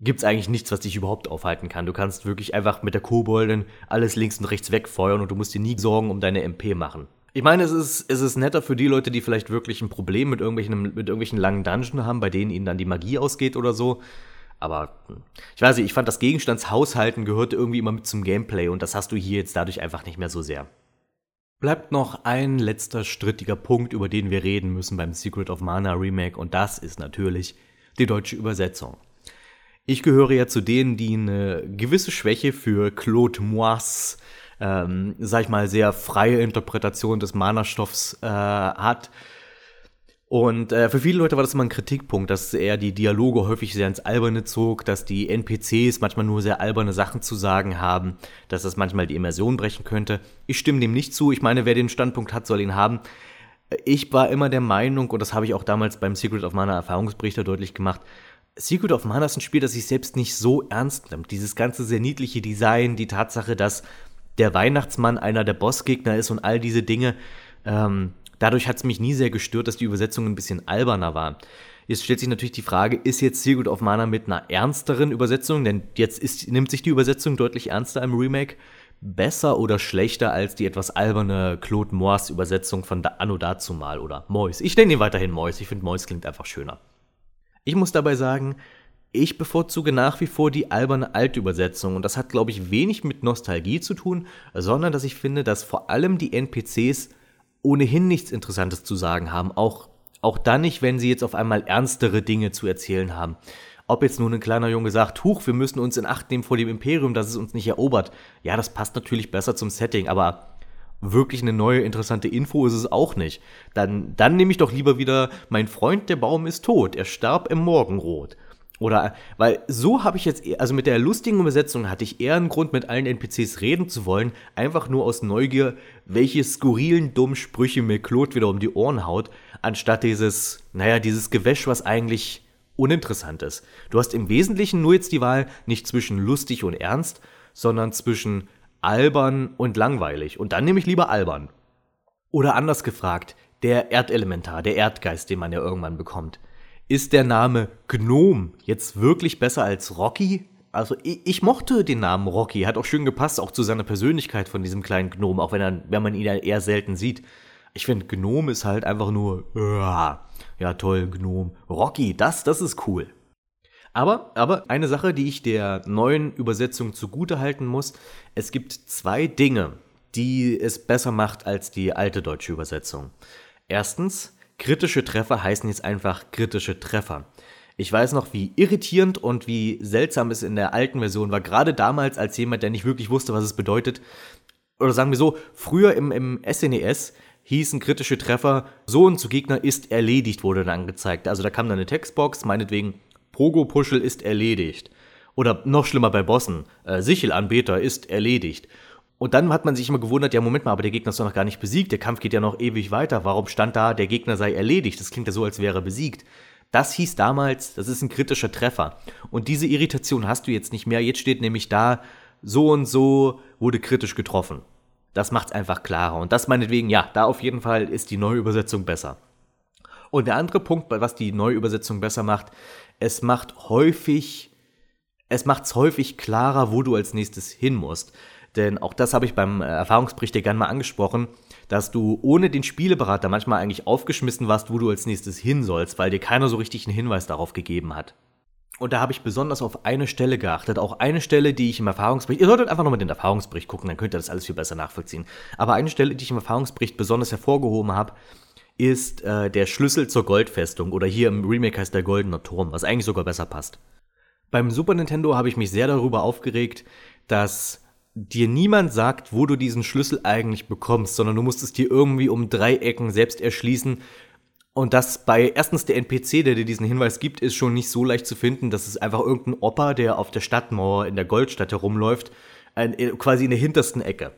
gibt es eigentlich nichts, was dich überhaupt aufhalten kann. Du kannst wirklich einfach mit der Koboldin alles links und rechts wegfeuern und du musst dir nie Sorgen um deine MP machen. Ich meine, es ist, es ist netter für die Leute, die vielleicht wirklich ein Problem mit irgendwelchen, mit irgendwelchen langen Dungeons haben, bei denen ihnen dann die Magie ausgeht oder so. Aber hm, ich weiß nicht, ich fand das Gegenstandshaushalten gehörte irgendwie immer mit zum Gameplay und das hast du hier jetzt dadurch einfach nicht mehr so sehr. Bleibt noch ein letzter strittiger Punkt, über den wir reden müssen beim Secret of Mana Remake und das ist natürlich die deutsche Übersetzung. Ich gehöre ja zu denen, die eine gewisse Schwäche für Claude Mois ähm, sag ich mal, sehr freie Interpretation des Mana-Stoffs äh, hat. Und äh, für viele Leute war das immer ein Kritikpunkt, dass er die Dialoge häufig sehr ins Alberne zog, dass die NPCs manchmal nur sehr alberne Sachen zu sagen haben, dass das manchmal die Immersion brechen könnte. Ich stimme dem nicht zu. Ich meine, wer den Standpunkt hat, soll ihn haben. Ich war immer der Meinung, und das habe ich auch damals beim Secret of Mana Erfahrungsberichter deutlich gemacht, Secret of Mana ist ein Spiel, das sich selbst nicht so ernst nimmt. Dieses ganze sehr niedliche Design, die Tatsache, dass der Weihnachtsmann einer der Bossgegner ist und all diese Dinge. Ähm, dadurch hat es mich nie sehr gestört, dass die Übersetzung ein bisschen alberner war. Jetzt stellt sich natürlich die Frage, ist jetzt Secret of Mana mit einer ernsteren Übersetzung, denn jetzt ist, nimmt sich die Übersetzung deutlich ernster im Remake, besser oder schlechter als die etwas alberne Claude Moors Übersetzung von da, Anno dazumal oder Mois. Ich nenne ihn weiterhin Mois, ich finde Mois klingt einfach schöner. Ich muss dabei sagen, ich bevorzuge nach wie vor die alberne Altübersetzung und das hat, glaube ich, wenig mit Nostalgie zu tun, sondern dass ich finde, dass vor allem die NPCs ohnehin nichts Interessantes zu sagen haben, auch, auch dann nicht, wenn sie jetzt auf einmal ernstere Dinge zu erzählen haben. Ob jetzt nun ein kleiner Junge sagt, Huch, wir müssen uns in Acht nehmen vor dem Imperium, dass es uns nicht erobert. Ja, das passt natürlich besser zum Setting, aber wirklich eine neue interessante Info ist es auch nicht. Dann, dann nehme ich doch lieber wieder, mein Freund, der Baum ist tot, er starb im Morgenrot. Oder, weil so habe ich jetzt, also mit der lustigen Übersetzung hatte ich eher einen Grund, mit allen NPCs reden zu wollen, einfach nur aus Neugier, welche skurrilen, dummen Sprüche mir Claude wieder um die Ohren haut, anstatt dieses, naja, dieses Gewäsch, was eigentlich uninteressant ist. Du hast im Wesentlichen nur jetzt die Wahl nicht zwischen lustig und ernst, sondern zwischen albern und langweilig. Und dann nehme ich lieber albern. Oder anders gefragt, der Erdelementar, der Erdgeist, den man ja irgendwann bekommt ist der Name Gnome jetzt wirklich besser als Rocky? Also ich, ich, mochte den Namen Rocky, hat auch schön gepasst, auch zu seiner Persönlichkeit von diesem kleinen Gnome, auch wenn, er, wenn man ihn ja eher selten sieht. Ich finde, Gnome ist halt einfach nur, ja toll, Gnome. Rocky, das, das ist cool. Aber, aber eine Sache, die ich der neuen Übersetzung zugute halten muss, es gibt zwei Dinge, die es besser macht als die alte deutsche Übersetzung. Erstens, Kritische Treffer heißen jetzt einfach kritische Treffer. Ich weiß noch, wie irritierend und wie seltsam es in der alten Version war, gerade damals als jemand, der nicht wirklich wusste, was es bedeutet. Oder sagen wir so, früher im, im SNES e hießen kritische Treffer, so und zu Gegner ist erledigt, wurde dann angezeigt. Also da kam dann eine Textbox, meinetwegen, Pogo-Puschel ist erledigt. Oder noch schlimmer bei Bossen, äh, Sichelanbeter ist erledigt. Und dann hat man sich immer gewundert, ja, Moment mal, aber der Gegner ist doch noch gar nicht besiegt, der Kampf geht ja noch ewig weiter. Warum stand da, der Gegner sei erledigt? Das klingt ja so, als wäre er besiegt. Das hieß damals, das ist ein kritischer Treffer. Und diese Irritation hast du jetzt nicht mehr. Jetzt steht nämlich da, so und so wurde kritisch getroffen. Das macht es einfach klarer. Und das meinetwegen, ja, da auf jeden Fall ist die neue Übersetzung besser. Und der andere Punkt, was die neue Übersetzung besser macht, es macht häufig, es macht es häufig klarer, wo du als nächstes hin musst. Denn auch das habe ich beim äh, Erfahrungsbericht dir gerne mal angesprochen, dass du ohne den Spieleberater manchmal eigentlich aufgeschmissen warst, wo du als nächstes hin sollst, weil dir keiner so richtig einen Hinweis darauf gegeben hat. Und da habe ich besonders auf eine Stelle geachtet, auch eine Stelle, die ich im Erfahrungsbericht, ihr solltet einfach nochmal den Erfahrungsbericht gucken, dann könnt ihr das alles viel besser nachvollziehen. Aber eine Stelle, die ich im Erfahrungsbericht besonders hervorgehoben habe, ist äh, der Schlüssel zur Goldfestung oder hier im Remake heißt der Goldener Turm, was eigentlich sogar besser passt. Beim Super Nintendo habe ich mich sehr darüber aufgeregt, dass dir niemand sagt, wo du diesen Schlüssel eigentlich bekommst, sondern du musst es dir irgendwie um drei Ecken selbst erschließen. Und das bei erstens der NPC, der dir diesen Hinweis gibt, ist schon nicht so leicht zu finden. Das ist einfach irgendein Opa, der auf der Stadtmauer in der Goldstadt herumläuft, quasi in der hintersten Ecke.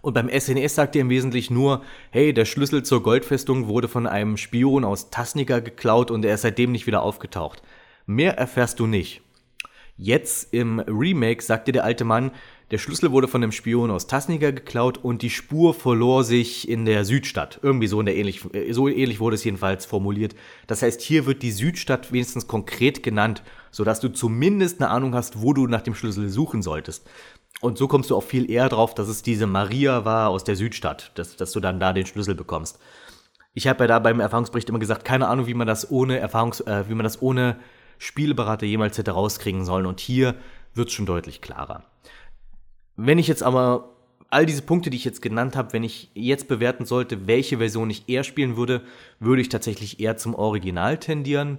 Und beim SNES e sagt dir im Wesentlichen nur, hey, der Schlüssel zur Goldfestung wurde von einem Spion aus Tasnica geklaut und er ist seitdem nicht wieder aufgetaucht. Mehr erfährst du nicht. Jetzt im Remake sagt dir der alte Mann, Der Schlüssel wurde von einem Spion aus Tasniger geklaut und die Spur verlor sich in der Südstadt. Irgendwie so, in der ähnlich, äh, so ähnlich wurde es jedenfalls formuliert. Das heißt, hier wird die Südstadt wenigstens konkret genannt, sodass du zumindest eine Ahnung hast, wo du nach dem Schlüssel suchen solltest. Und so kommst du auch viel eher drauf, dass es diese Maria war aus der Südstadt, dass, dass du dann da den Schlüssel bekommst. Ich habe ja da beim Erfahrungsbericht immer gesagt, keine Ahnung, wie man das ohne Erfahrungs, äh, wie man das ohne Spieleberater jemals hätte rauskriegen sollen. Und hier wird es schon deutlich klarer. Wenn ich jetzt aber all diese Punkte, die ich jetzt genannt habe, wenn ich jetzt bewerten sollte, welche Version ich eher spielen würde, würde ich tatsächlich eher zum Original tendieren.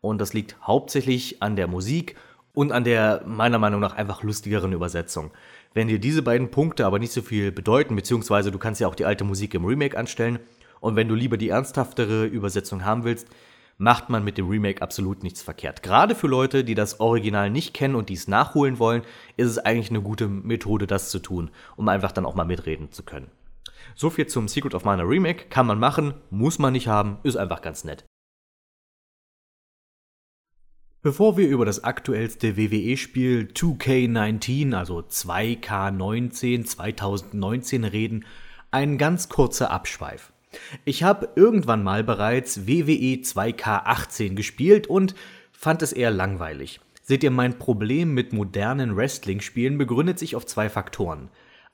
Und das liegt hauptsächlich an der Musik und an der meiner Meinung nach einfach lustigeren Übersetzung. Wenn dir diese beiden Punkte aber nicht so viel bedeuten, beziehungsweise du kannst ja auch die alte Musik im Remake anstellen, und wenn du lieber die ernsthaftere Übersetzung haben willst, macht man mit dem Remake absolut nichts verkehrt. Gerade für Leute, die das Original nicht kennen und dies nachholen wollen, ist es eigentlich eine gute Methode, das zu tun, um einfach dann auch mal mitreden zu können. So viel zum Secret of Mana Remake. Kann man machen, muss man nicht haben, ist einfach ganz nett. Bevor wir über das aktuellste WWE-Spiel 2K19, also 2K19 2019 reden, ein ganz kurzer Abschweif. Ich habe irgendwann mal bereits WWE 2K18 gespielt und fand es eher langweilig. Seht ihr, mein Problem mit modernen Wrestling-Spielen begründet sich auf zwei Faktoren.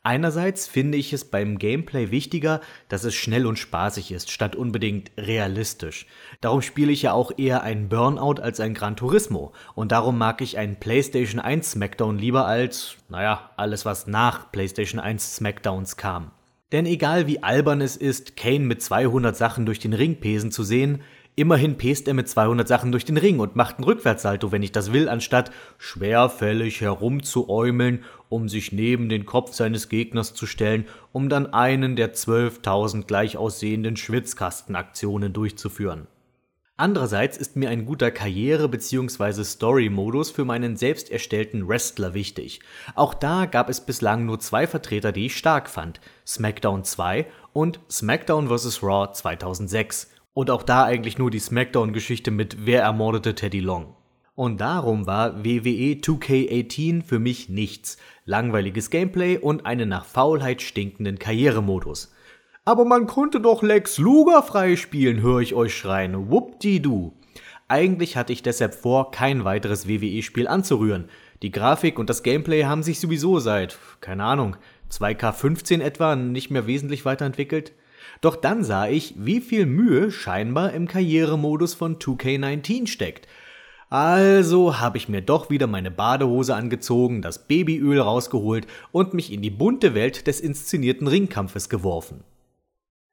Einerseits finde ich es beim Gameplay wichtiger, dass es schnell und spaßig ist, statt unbedingt realistisch. Darum spiele ich ja auch eher ein Burnout als ein Gran Turismo. Und darum mag ich einen PlayStation 1 Smackdown lieber als, naja, alles was nach PlayStation 1 Smackdowns kam. Denn egal wie albern es ist, Kane mit 200 Sachen durch den Ring pesen zu sehen, immerhin pest er mit 200 Sachen durch den Ring und macht einen Rückwärtssalto, wenn ich das will, anstatt schwerfällig herumzuäumeln, um sich neben den Kopf seines Gegners zu stellen, um dann einen der 12.000 gleich aussehenden Schwitzkastenaktionen durchzuführen. Andererseits ist mir ein guter Karriere- bzw. Story-Modus für meinen selbst erstellten Wrestler wichtig. Auch da gab es bislang nur zwei Vertreter, die ich stark fand: SmackDown 2 und SmackDown vs. Raw 2006. Und auch da eigentlich nur die SmackDown-Geschichte mit Wer ermordete Teddy Long. Und darum war WWE 2K18 für mich nichts. Langweiliges Gameplay und einen nach Faulheit stinkenden Karrieremodus. Aber man konnte doch Lex Luger freispielen, höre ich euch schreien. Wuppdi-du. Eigentlich hatte ich deshalb vor, kein weiteres WWE-Spiel anzurühren. Die Grafik und das Gameplay haben sich sowieso seit, keine Ahnung, 2K15 etwa nicht mehr wesentlich weiterentwickelt. Doch dann sah ich, wie viel Mühe scheinbar im Karrieremodus von 2K19 steckt. Also habe ich mir doch wieder meine Badehose angezogen, das Babyöl rausgeholt und mich in die bunte Welt des inszenierten Ringkampfes geworfen.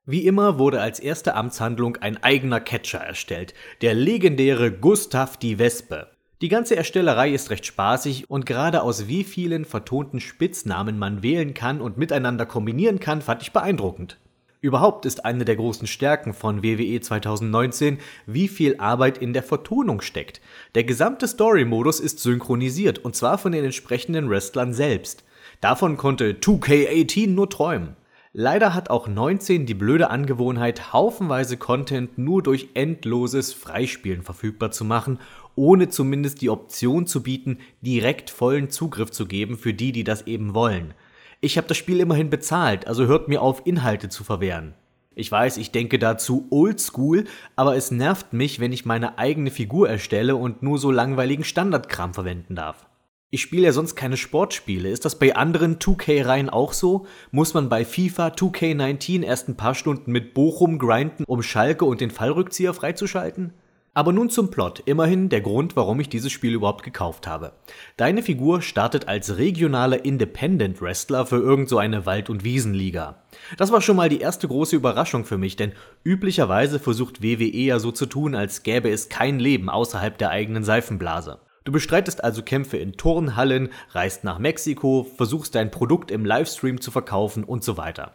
Wie immer wurde als erste Amtshandlung ein eigener Catcher erstellt, der legendäre Gustav die Wespe. Die ganze Erstellerei ist recht spaßig und gerade aus wie vielen vertonten Spitznamen man wählen kann und miteinander kombinieren kann, fand ich beeindruckend. Überhaupt ist eine der großen Stärken von WWE 2019, wie viel Arbeit in der Vertonung steckt. Der gesamte Story-Modus ist synchronisiert und zwar von den entsprechenden Wrestlern selbst. Davon konnte 2K18 nur träumen. Leider hat auch 19 die blöde Angewohnheit, haufenweise Content nur durch endloses Freispielen verfügbar zu machen, ohne zumindest die Option zu bieten, direkt vollen Zugriff zu geben für die, die das eben wollen. Ich habe das Spiel immerhin bezahlt, also hört mir auf, Inhalte zu verwehren. Ich weiß, ich denke dazu oldschool, aber es nervt mich, wenn ich meine eigene Figur erstelle und nur so langweiligen Standardkram verwenden darf. Ich spiele ja sonst keine Sportspiele. Ist das bei anderen 2K-Reihen auch so? Muss man bei FIFA 2K19 erst ein paar Stunden mit Bochum grinden, um Schalke und den Fallrückzieher freizuschalten? Aber nun zum Plot. Immerhin der Grund, warum ich dieses Spiel überhaupt gekauft habe. Deine Figur startet als regionaler Independent Wrestler für irgend so eine Wald- und Wiesenliga. Das war schon mal die erste große Überraschung für mich, denn üblicherweise versucht WWE ja so zu tun, als gäbe es kein Leben außerhalb der eigenen Seifenblase. Du bestreitest also Kämpfe in Turnhallen, reist nach Mexiko, versuchst dein Produkt im Livestream zu verkaufen und so weiter.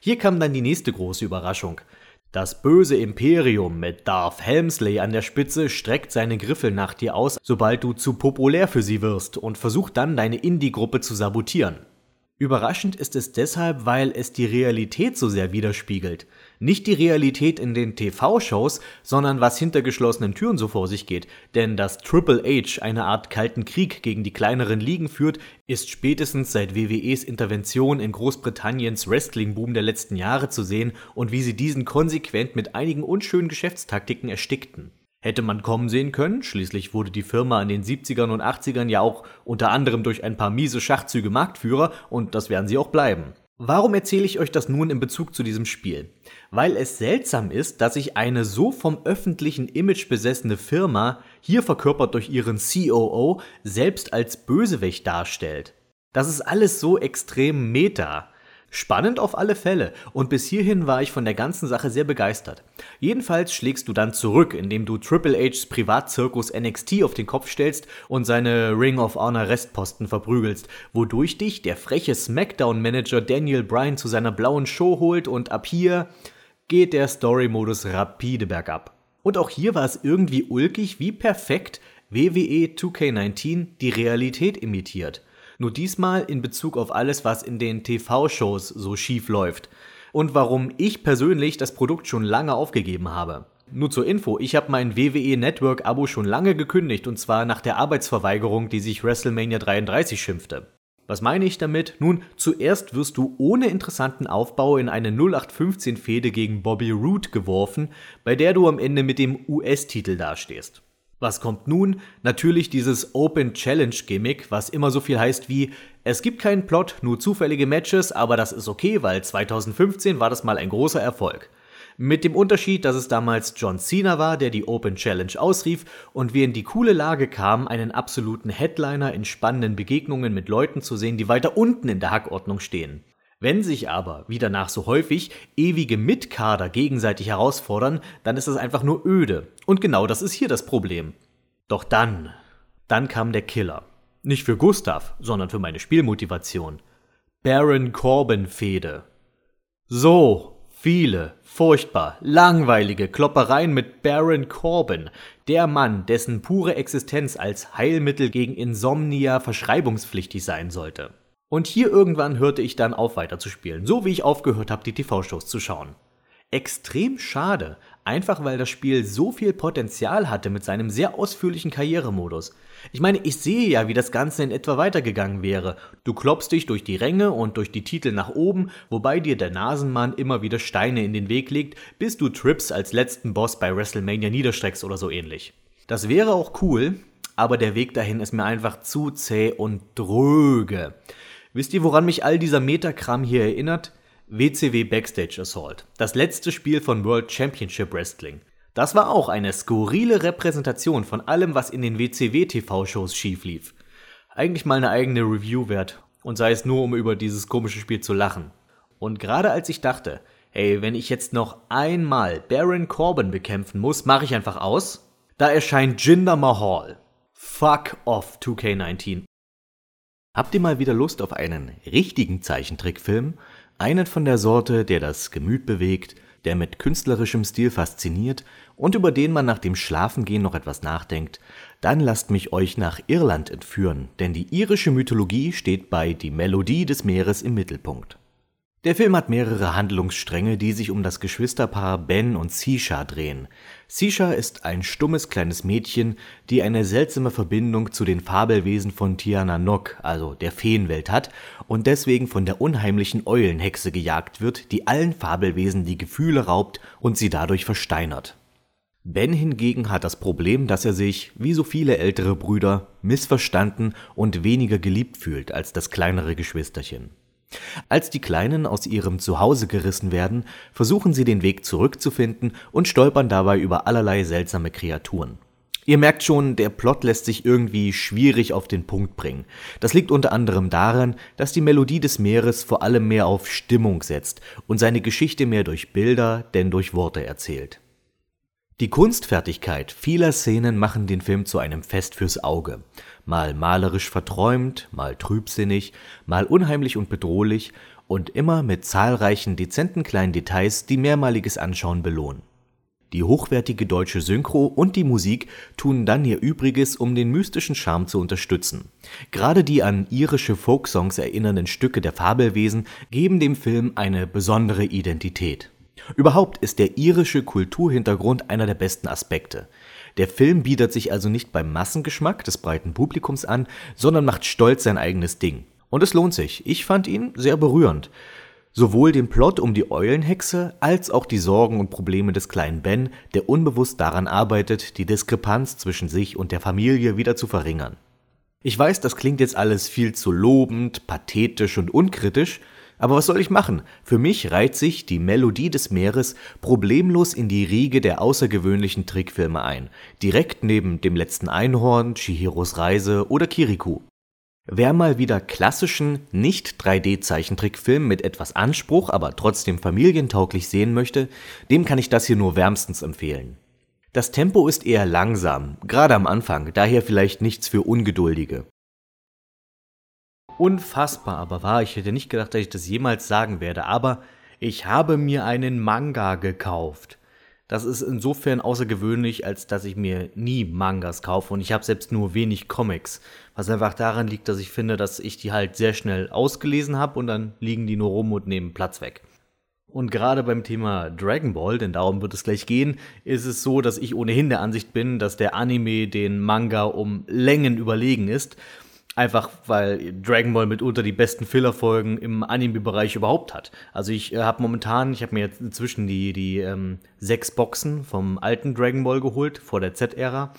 Hier kam dann die nächste große Überraschung. Das böse Imperium mit Darth Helmsley an der Spitze streckt seine Griffel nach dir aus, sobald du zu populär für sie wirst und versucht dann deine Indie-Gruppe zu sabotieren. Überraschend ist es deshalb, weil es die Realität so sehr widerspiegelt. Nicht die Realität in den TV-Shows, sondern was hinter geschlossenen Türen so vor sich geht. Denn dass Triple H eine Art kalten Krieg gegen die kleineren Ligen führt, ist spätestens seit WWEs Intervention in Großbritanniens Wrestling-Boom der letzten Jahre zu sehen und wie sie diesen konsequent mit einigen unschönen Geschäftstaktiken erstickten. Hätte man kommen sehen können, schließlich wurde die Firma in den 70ern und 80ern ja auch unter anderem durch ein paar miese Schachzüge Marktführer und das werden sie auch bleiben. Warum erzähle ich euch das nun in Bezug zu diesem Spiel? Weil es seltsam ist, dass sich eine so vom öffentlichen Image besessene Firma, hier verkörpert durch ihren COO, selbst als Bösewicht darstellt. Das ist alles so extrem meta. Spannend auf alle Fälle und bis hierhin war ich von der ganzen Sache sehr begeistert. Jedenfalls schlägst du dann zurück, indem du Triple H's Privatzirkus NXT auf den Kopf stellst und seine Ring of Honor Restposten verprügelst, wodurch dich der freche Smackdown-Manager Daniel Bryan zu seiner blauen Show holt und ab hier geht der Story-Modus rapide bergab. Und auch hier war es irgendwie ulkig, wie perfekt WWE 2K19 die Realität imitiert. Nur diesmal in Bezug auf alles, was in den TV-Shows so schief läuft. Und warum ich persönlich das Produkt schon lange aufgegeben habe. Nur zur Info, ich habe mein WWE Network Abo schon lange gekündigt und zwar nach der Arbeitsverweigerung, die sich WrestleMania 33 schimpfte. Was meine ich damit? Nun, zuerst wirst du ohne interessanten Aufbau in eine 0815-Fehde gegen Bobby Roode geworfen, bei der du am Ende mit dem US-Titel dastehst. Was kommt nun? Natürlich dieses Open Challenge Gimmick, was immer so viel heißt wie, es gibt keinen Plot, nur zufällige Matches, aber das ist okay, weil 2015 war das mal ein großer Erfolg. Mit dem Unterschied, dass es damals John Cena war, der die Open Challenge ausrief und wir in die coole Lage kamen, einen absoluten Headliner in spannenden Begegnungen mit Leuten zu sehen, die weiter unten in der Hackordnung stehen. Wenn sich aber, wie danach so häufig, ewige Mitkader gegenseitig herausfordern, dann ist es einfach nur öde. Und genau das ist hier das Problem. Doch dann, dann kam der Killer. Nicht für Gustav, sondern für meine Spielmotivation. Baron Corbin Fehde. So viele, furchtbar, langweilige Kloppereien mit Baron Corbin, der Mann, dessen pure Existenz als Heilmittel gegen Insomnia verschreibungspflichtig sein sollte. Und hier irgendwann hörte ich dann auf weiterzuspielen, so wie ich aufgehört habe, die TV-Shows zu schauen. Extrem schade, einfach weil das Spiel so viel Potenzial hatte mit seinem sehr ausführlichen Karrieremodus. Ich meine, ich sehe ja, wie das Ganze in etwa weitergegangen wäre. Du kloppst dich durch die Ränge und durch die Titel nach oben, wobei dir der Nasenmann immer wieder Steine in den Weg legt, bis du Trips als letzten Boss bei WrestleMania niederstreckst oder so ähnlich. Das wäre auch cool, aber der Weg dahin ist mir einfach zu zäh und dröge. Wisst ihr, woran mich all dieser Metakram hier erinnert? WCW Backstage Assault, das letzte Spiel von World Championship Wrestling. Das war auch eine skurrile Repräsentation von allem, was in den WCW-TV-Shows schief lief. Eigentlich mal eine eigene Review wert, und sei es nur, um über dieses komische Spiel zu lachen. Und gerade als ich dachte, hey, wenn ich jetzt noch einmal Baron Corbin bekämpfen muss, mache ich einfach aus, da erscheint Jinder Mahal. Fuck off 2K19. Habt ihr mal wieder Lust auf einen richtigen Zeichentrickfilm? Einen von der Sorte, der das Gemüt bewegt, der mit künstlerischem Stil fasziniert und über den man nach dem Schlafengehen noch etwas nachdenkt, dann lasst mich euch nach Irland entführen, denn die irische Mythologie steht bei Die Melodie des Meeres im Mittelpunkt. Der Film hat mehrere Handlungsstränge, die sich um das Geschwisterpaar Ben und Sisha drehen. Sisha ist ein stummes kleines Mädchen, die eine seltsame Verbindung zu den Fabelwesen von Tiana Nok, also der Feenwelt hat und deswegen von der unheimlichen Eulenhexe gejagt wird, die allen Fabelwesen die Gefühle raubt und sie dadurch versteinert. Ben hingegen hat das Problem, dass er sich, wie so viele ältere Brüder, missverstanden und weniger geliebt fühlt als das kleinere Geschwisterchen. Als die Kleinen aus ihrem Zuhause gerissen werden, versuchen sie den Weg zurückzufinden und stolpern dabei über allerlei seltsame Kreaturen. Ihr merkt schon, der Plot lässt sich irgendwie schwierig auf den Punkt bringen. Das liegt unter anderem daran, dass die Melodie des Meeres vor allem mehr auf Stimmung setzt und seine Geschichte mehr durch Bilder denn durch Worte erzählt. Die Kunstfertigkeit vieler Szenen machen den Film zu einem Fest fürs Auge. Mal malerisch verträumt, mal trübsinnig, mal unheimlich und bedrohlich und immer mit zahlreichen dezenten kleinen Details, die mehrmaliges Anschauen belohnen. Die hochwertige deutsche Synchro und die Musik tun dann ihr Übriges, um den mystischen Charme zu unterstützen. Gerade die an irische Folksongs erinnernden Stücke der Fabelwesen geben dem Film eine besondere Identität. Überhaupt ist der irische Kulturhintergrund einer der besten Aspekte. Der Film bietet sich also nicht beim Massengeschmack des breiten Publikums an, sondern macht stolz sein eigenes Ding. Und es lohnt sich. Ich fand ihn sehr berührend. Sowohl den Plot um die Eulenhexe als auch die Sorgen und Probleme des kleinen Ben, der unbewusst daran arbeitet, die Diskrepanz zwischen sich und der Familie wieder zu verringern. Ich weiß, das klingt jetzt alles viel zu lobend, pathetisch und unkritisch, aber was soll ich machen? Für mich reiht sich die Melodie des Meeres problemlos in die Riege der außergewöhnlichen Trickfilme ein, direkt neben dem letzten Einhorn, Chihiros Reise oder Kirikou. Wer mal wieder klassischen, nicht 3D-Zeichentrickfilm mit etwas Anspruch, aber trotzdem familientauglich sehen möchte, dem kann ich das hier nur wärmstens empfehlen. Das Tempo ist eher langsam, gerade am Anfang, daher vielleicht nichts für Ungeduldige. Unfassbar aber wahr, ich hätte nicht gedacht, dass ich das jemals sagen werde, aber ich habe mir einen Manga gekauft. Das ist insofern außergewöhnlich, als dass ich mir nie Mangas kaufe und ich habe selbst nur wenig Comics. Was einfach daran liegt, dass ich finde, dass ich die halt sehr schnell ausgelesen habe und dann liegen die nur rum und nehmen Platz weg. Und gerade beim Thema Dragon Ball, denn darum wird es gleich gehen, ist es so, dass ich ohnehin der Ansicht bin, dass der Anime den Manga um Längen überlegen ist Einfach weil Dragon Ball mitunter die besten Filler-Folgen im Anime-Bereich überhaupt hat. Also ich äh, habe momentan, ich habe mir jetzt inzwischen die, die ähm, sechs Boxen vom alten Dragon Ball geholt, vor der Z-Ära.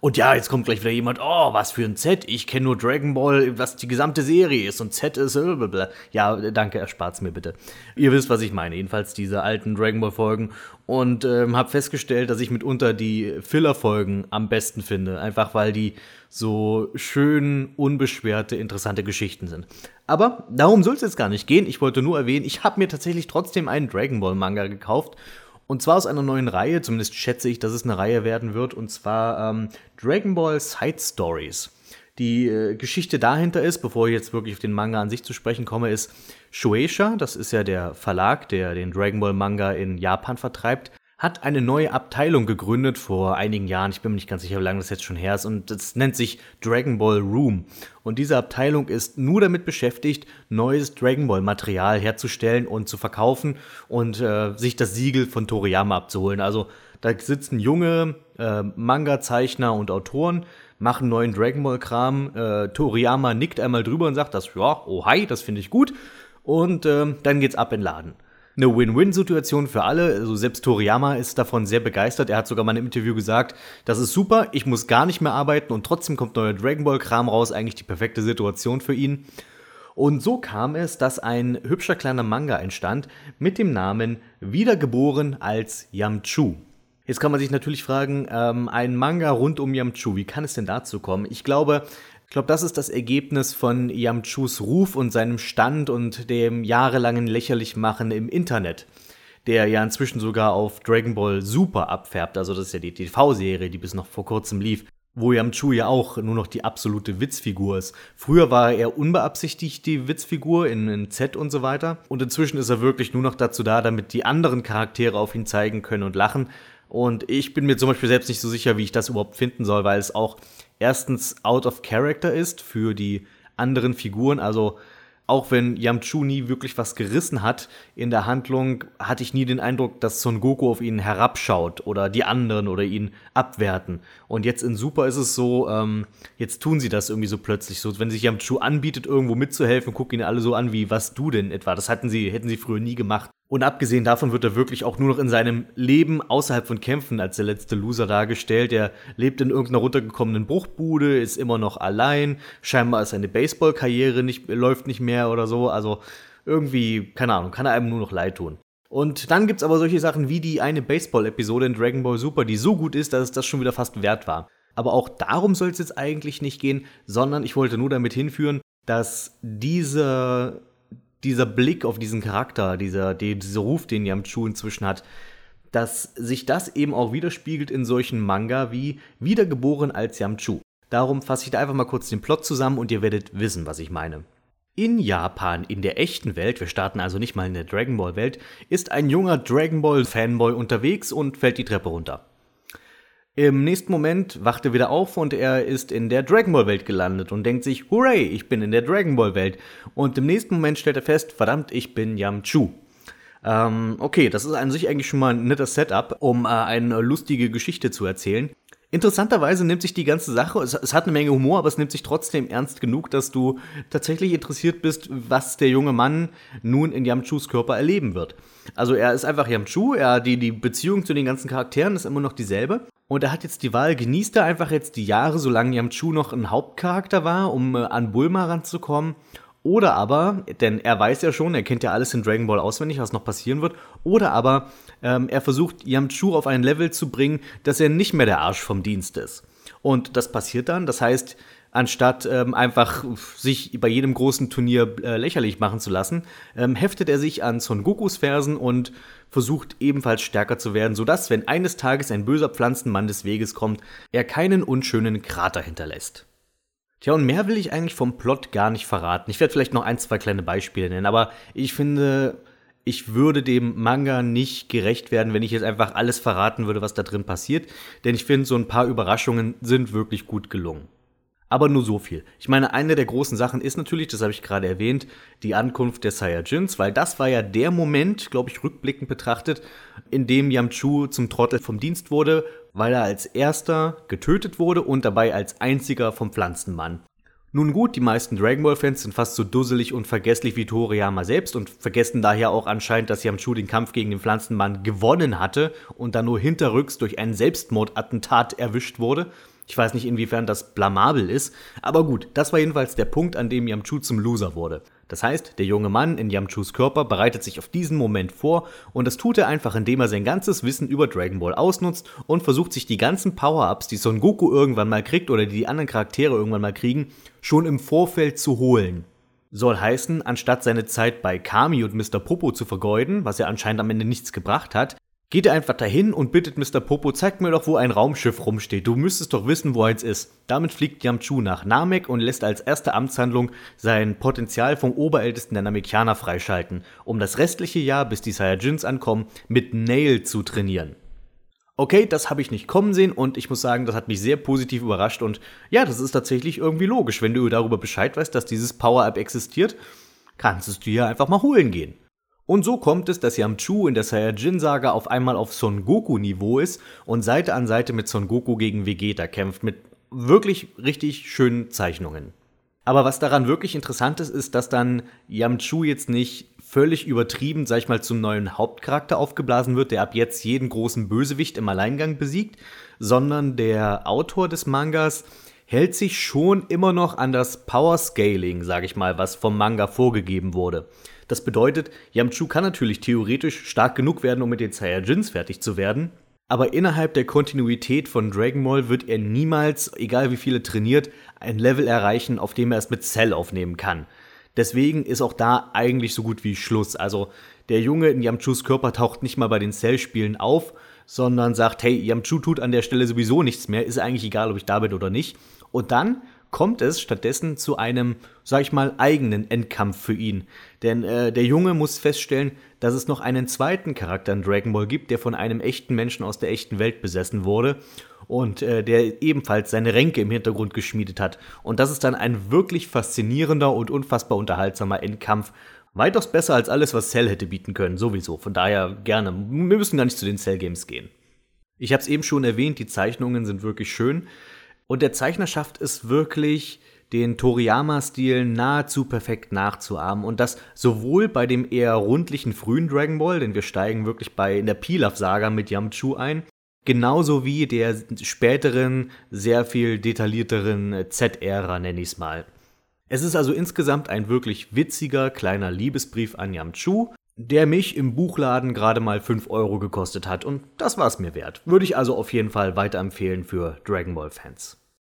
Und ja, jetzt kommt gleich wieder jemand, oh, was für ein Z, ich kenne nur Dragon Ball, was die gesamte Serie ist und Z ist, blablabla. ja, danke, erspart's mir bitte. Ihr wisst, was ich meine, jedenfalls diese alten Dragon Ball Folgen und ähm, habe festgestellt, dass ich mitunter die Filler-Folgen am besten finde, einfach weil die so schön, unbeschwerte, interessante Geschichten sind. Aber darum soll es jetzt gar nicht gehen. Ich wollte nur erwähnen, ich habe mir tatsächlich trotzdem einen Dragon Ball Manga gekauft und zwar aus einer neuen Reihe, zumindest schätze ich, dass es eine Reihe werden wird, und zwar ähm, Dragon Ball Side Stories. Die äh, Geschichte dahinter ist, bevor ich jetzt wirklich auf den Manga an sich zu sprechen komme, ist Shueisha, das ist ja der Verlag, der den Dragon Ball Manga in Japan vertreibt, hat eine neue Abteilung gegründet vor einigen Jahren. Ich bin mir nicht ganz sicher, wie lange das jetzt schon her ist. Und das nennt sich Dragon Ball Room. Und diese Abteilung ist nur damit beschäftigt, neues Dragon Ball Material herzustellen und zu verkaufen und äh, sich das Siegel von Toriyama abzuholen. Also da sitzen junge äh, Manga-Zeichner und Autoren, machen neuen Dragon Ball Kram. Äh, Toriyama nickt einmal drüber und sagt, das ja, oh hi, das finde ich gut. Und äh, dann geht's ab in den Laden eine Win-Win-Situation für alle. Also selbst Toriyama ist davon sehr begeistert. Er hat sogar mal im Interview gesagt, das ist super, ich muss gar nicht mehr arbeiten und trotzdem kommt neuer Dragon Ball-Kram raus. Eigentlich die perfekte Situation für ihn. Und so kam es, dass ein hübscher kleiner Manga entstand mit dem Namen Wiedergeboren als Yamchu. Jetzt kann man sich natürlich fragen, ähm, ein Manga rund um Yamchu, wie kann es denn dazu kommen? Ich glaube, ich glaube, das ist das Ergebnis von Yamchus Ruf und seinem Stand und dem jahrelangen Lächerlichmachen im Internet, der ja inzwischen sogar auf Dragon Ball Super abfärbt. Also das ist ja die TV-Serie, die bis noch vor kurzem lief wo Yamchu ja auch nur noch die absolute Witzfigur ist. Früher war er unbeabsichtigt die Witzfigur in, in, Z und so weiter. Und inzwischen ist er wirklich nur noch dazu da, damit die anderen Charaktere auf ihn zeigen können und lachen. Und ich bin mir zum Beispiel selbst nicht so sicher, wie ich das überhaupt finden soll, weil es auch erstens out of character ist für die anderen Figuren. Also auch wenn Yamchu nie wirklich was gerissen hat in der Handlung, hatte ich nie den Eindruck, dass Son Goku auf ihn herabschaut oder die anderen oder ihn abwerten. Und jetzt in Super ist es so, ähm, jetzt tun sie das irgendwie so plötzlich so, wenn sich Yamchu anbietet, irgendwo mitzuhelfen, gucken ihn alle so an wie, was du denn etwa? Das hatten sie, hätten sie früher nie gemacht. Und abgesehen davon wird er wirklich auch nur noch in seinem Leben außerhalb von Kämpfen als der letzte Loser dargestellt. Er lebt in irgendeiner runtergekommenen Bruchbude, ist immer noch allein. Scheinbar ist seine Baseballkarriere nicht, läuft nicht mehr oder so. Also irgendwie, keine Ahnung, kann er einem nur noch leid tun. Und dann gibt's aber solche Sachen wie die eine Baseball-Episode in Dragon Ball Super, die so gut ist, dass es das schon wieder fast wert war. Aber auch darum soll es jetzt eigentlich nicht gehen, sondern ich wollte nur damit hinführen, dass diese dieser Blick auf diesen Charakter, dieser, die, dieser Ruf, den Yamchu inzwischen hat, dass sich das eben auch widerspiegelt in solchen Manga wie Wiedergeboren als Yamchu. Darum fasse ich da einfach mal kurz den Plot zusammen und ihr werdet wissen, was ich meine. In Japan, in der echten Welt, wir starten also nicht mal in der Dragon Ball Welt, ist ein junger Dragon Ball Fanboy unterwegs und fällt die Treppe runter. Im nächsten Moment wacht er wieder auf und er ist in der Dragon Ball Welt gelandet und denkt sich, hooray, ich bin in der Dragon Ball Welt. Und im nächsten Moment stellt er fest, verdammt, ich bin Yamchu. Ähm, okay, das ist an sich eigentlich schon mal ein nettes Setup, um äh, eine lustige Geschichte zu erzählen. Interessanterweise nimmt sich die ganze Sache, es, es, hat eine Menge Humor, aber es nimmt sich trotzdem ernst genug, dass du tatsächlich interessiert bist, was der junge Mann nun in Yamchus Körper erleben wird. Also er ist einfach Yamchu, er, die, die Beziehung zu den ganzen Charakteren ist immer noch dieselbe. Und er hat jetzt die Wahl, genießt er einfach jetzt die Jahre, solange Yamchu noch ein Hauptcharakter war, um äh, an Bulma ranzukommen. Oder aber, denn er weiß ja schon, er kennt ja alles in Dragon Ball auswendig, was noch passieren wird. Oder aber, ähm, er versucht Yamchu auf ein Level zu bringen, dass er nicht mehr der Arsch vom Dienst ist. Und das passiert dann. Das heißt, anstatt ähm, einfach sich bei jedem großen Turnier äh, lächerlich machen zu lassen, ähm, heftet er sich an Son Gokus Fersen und versucht ebenfalls stärker zu werden, sodass, wenn eines Tages ein böser Pflanzenmann des Weges kommt, er keinen unschönen Krater hinterlässt. Tja, und mehr will ich eigentlich vom Plot gar nicht verraten. Ich werde vielleicht noch ein, zwei kleine Beispiele nennen, aber ich finde, ich würde dem Manga nicht gerecht werden, wenn ich jetzt einfach alles verraten würde, was da drin passiert, denn ich finde, so ein paar Überraschungen sind wirklich gut gelungen. Aber nur so viel. Ich meine, eine der großen Sachen ist natürlich, das habe ich gerade erwähnt, die Ankunft der Saiyajins, weil das war ja der Moment, glaube ich, rückblickend betrachtet, in dem Yamchu zum Trottel vom Dienst wurde, weil er als erster getötet wurde und dabei als einziger vom Pflanzenmann. Nun gut, die meisten Dragon Ball Fans sind fast so dusselig und vergesslich wie Toriyama selbst und vergessen daher auch anscheinend, dass Yamchu den Kampf gegen den Pflanzenmann gewonnen hatte und dann nur hinterrücks durch ein Selbstmordattentat erwischt wurde. Ich weiß nicht, inwiefern das blamabel ist, aber gut, das war jedenfalls der Punkt, an dem Yamchu zum Loser wurde. Das heißt, der junge Mann in Yamchus Körper bereitet sich auf diesen Moment vor und das tut er einfach, indem er sein ganzes Wissen über Dragon Ball ausnutzt und versucht sich die ganzen Power-Ups, die Son Goku irgendwann mal kriegt oder die die anderen Charaktere irgendwann mal kriegen, schon im Vorfeld zu holen. Soll heißen, anstatt seine Zeit bei Kami und Mr. Popo zu vergeuden, was ja anscheinend am Ende nichts gebracht hat, Geht er einfach dahin und bittet Mr. Popo, zeig mir doch, wo ein Raumschiff rumsteht. Du müsstest doch wissen, wo eins ist. Damit fliegt Yamchu nach Namek und lässt als erste Amtshandlung sein Potenzial vom Oberältesten der Namekianer freischalten, um das restliche Jahr, bis die Saiyajins ankommen, mit Nail zu trainieren. Okay, das habe ich nicht kommen sehen und ich muss sagen, das hat mich sehr positiv überrascht und ja, das ist tatsächlich irgendwie logisch. Wenn du darüber Bescheid weißt, dass dieses Power-Up existiert, kannst du es dir einfach mal holen gehen. Und so kommt es, dass Yamchu in der Saiyajin-Saga auf einmal auf Son Goku-Niveau ist und Seite an Seite mit Son Goku gegen Vegeta kämpft, mit wirklich richtig schönen Zeichnungen. Aber was daran wirklich interessant ist, ist, dass dann Yamchu jetzt nicht völlig übertrieben, sag ich mal, zum neuen Hauptcharakter aufgeblasen wird, der ab jetzt jeden großen Bösewicht im Alleingang besiegt, sondern der Autor des Mangas hält sich schon immer noch an das Power Scaling, sag ich mal, was vom Manga vorgegeben wurde. Das bedeutet, Yamchu kann natürlich theoretisch stark genug werden, um mit den Saiyajins fertig zu werden, aber innerhalb der Kontinuität von Dragon Ball wird er niemals, egal wie viele trainiert, ein Level erreichen, auf dem er es mit Cell aufnehmen kann. Deswegen ist auch da eigentlich so gut wie Schluss. Also der Junge in Yamchus Körper taucht nicht mal bei den Cell-Spielen auf, sondern sagt, hey, Yamchu tut an der Stelle sowieso nichts mehr, ist eigentlich egal, ob ich da bin oder nicht. Und dann kommt es stattdessen zu einem, sag ich mal, eigenen Endkampf für ihn. Denn äh, der Junge muss feststellen, dass es noch einen zweiten Charakter in Dragon Ball gibt, der von einem echten Menschen aus der echten Welt besessen wurde und äh, der ebenfalls seine Ränke im Hintergrund geschmiedet hat. Und das ist dann ein wirklich faszinierender und unfassbar unterhaltsamer Endkampf. Weitaus besser als alles, was Cell hätte bieten können, sowieso. Von daher gerne. Wir müssen gar nicht zu den Cell Games gehen. Ich habe es eben schon erwähnt, die Zeichnungen sind wirklich schön. Und der Zeichner schafft es wirklich, den Toriyama-Stil nahezu perfekt nachzuahmen. Und das sowohl bei dem eher rundlichen frühen Dragon Ball, denn wir steigen wirklich bei in der Pilaf-Saga mit Yamchu ein, genauso wie der späteren, sehr viel detaillierteren Z-Ära, nenne ich es mal. Es ist also insgesamt ein wirklich witziger kleiner Liebesbrief an Yamchu, der mich im Buchladen gerade mal 5 Euro gekostet hat und das war es mir wert. Würde ich also auf jeden Fall weiterempfehlen für Dragon Ball Fans.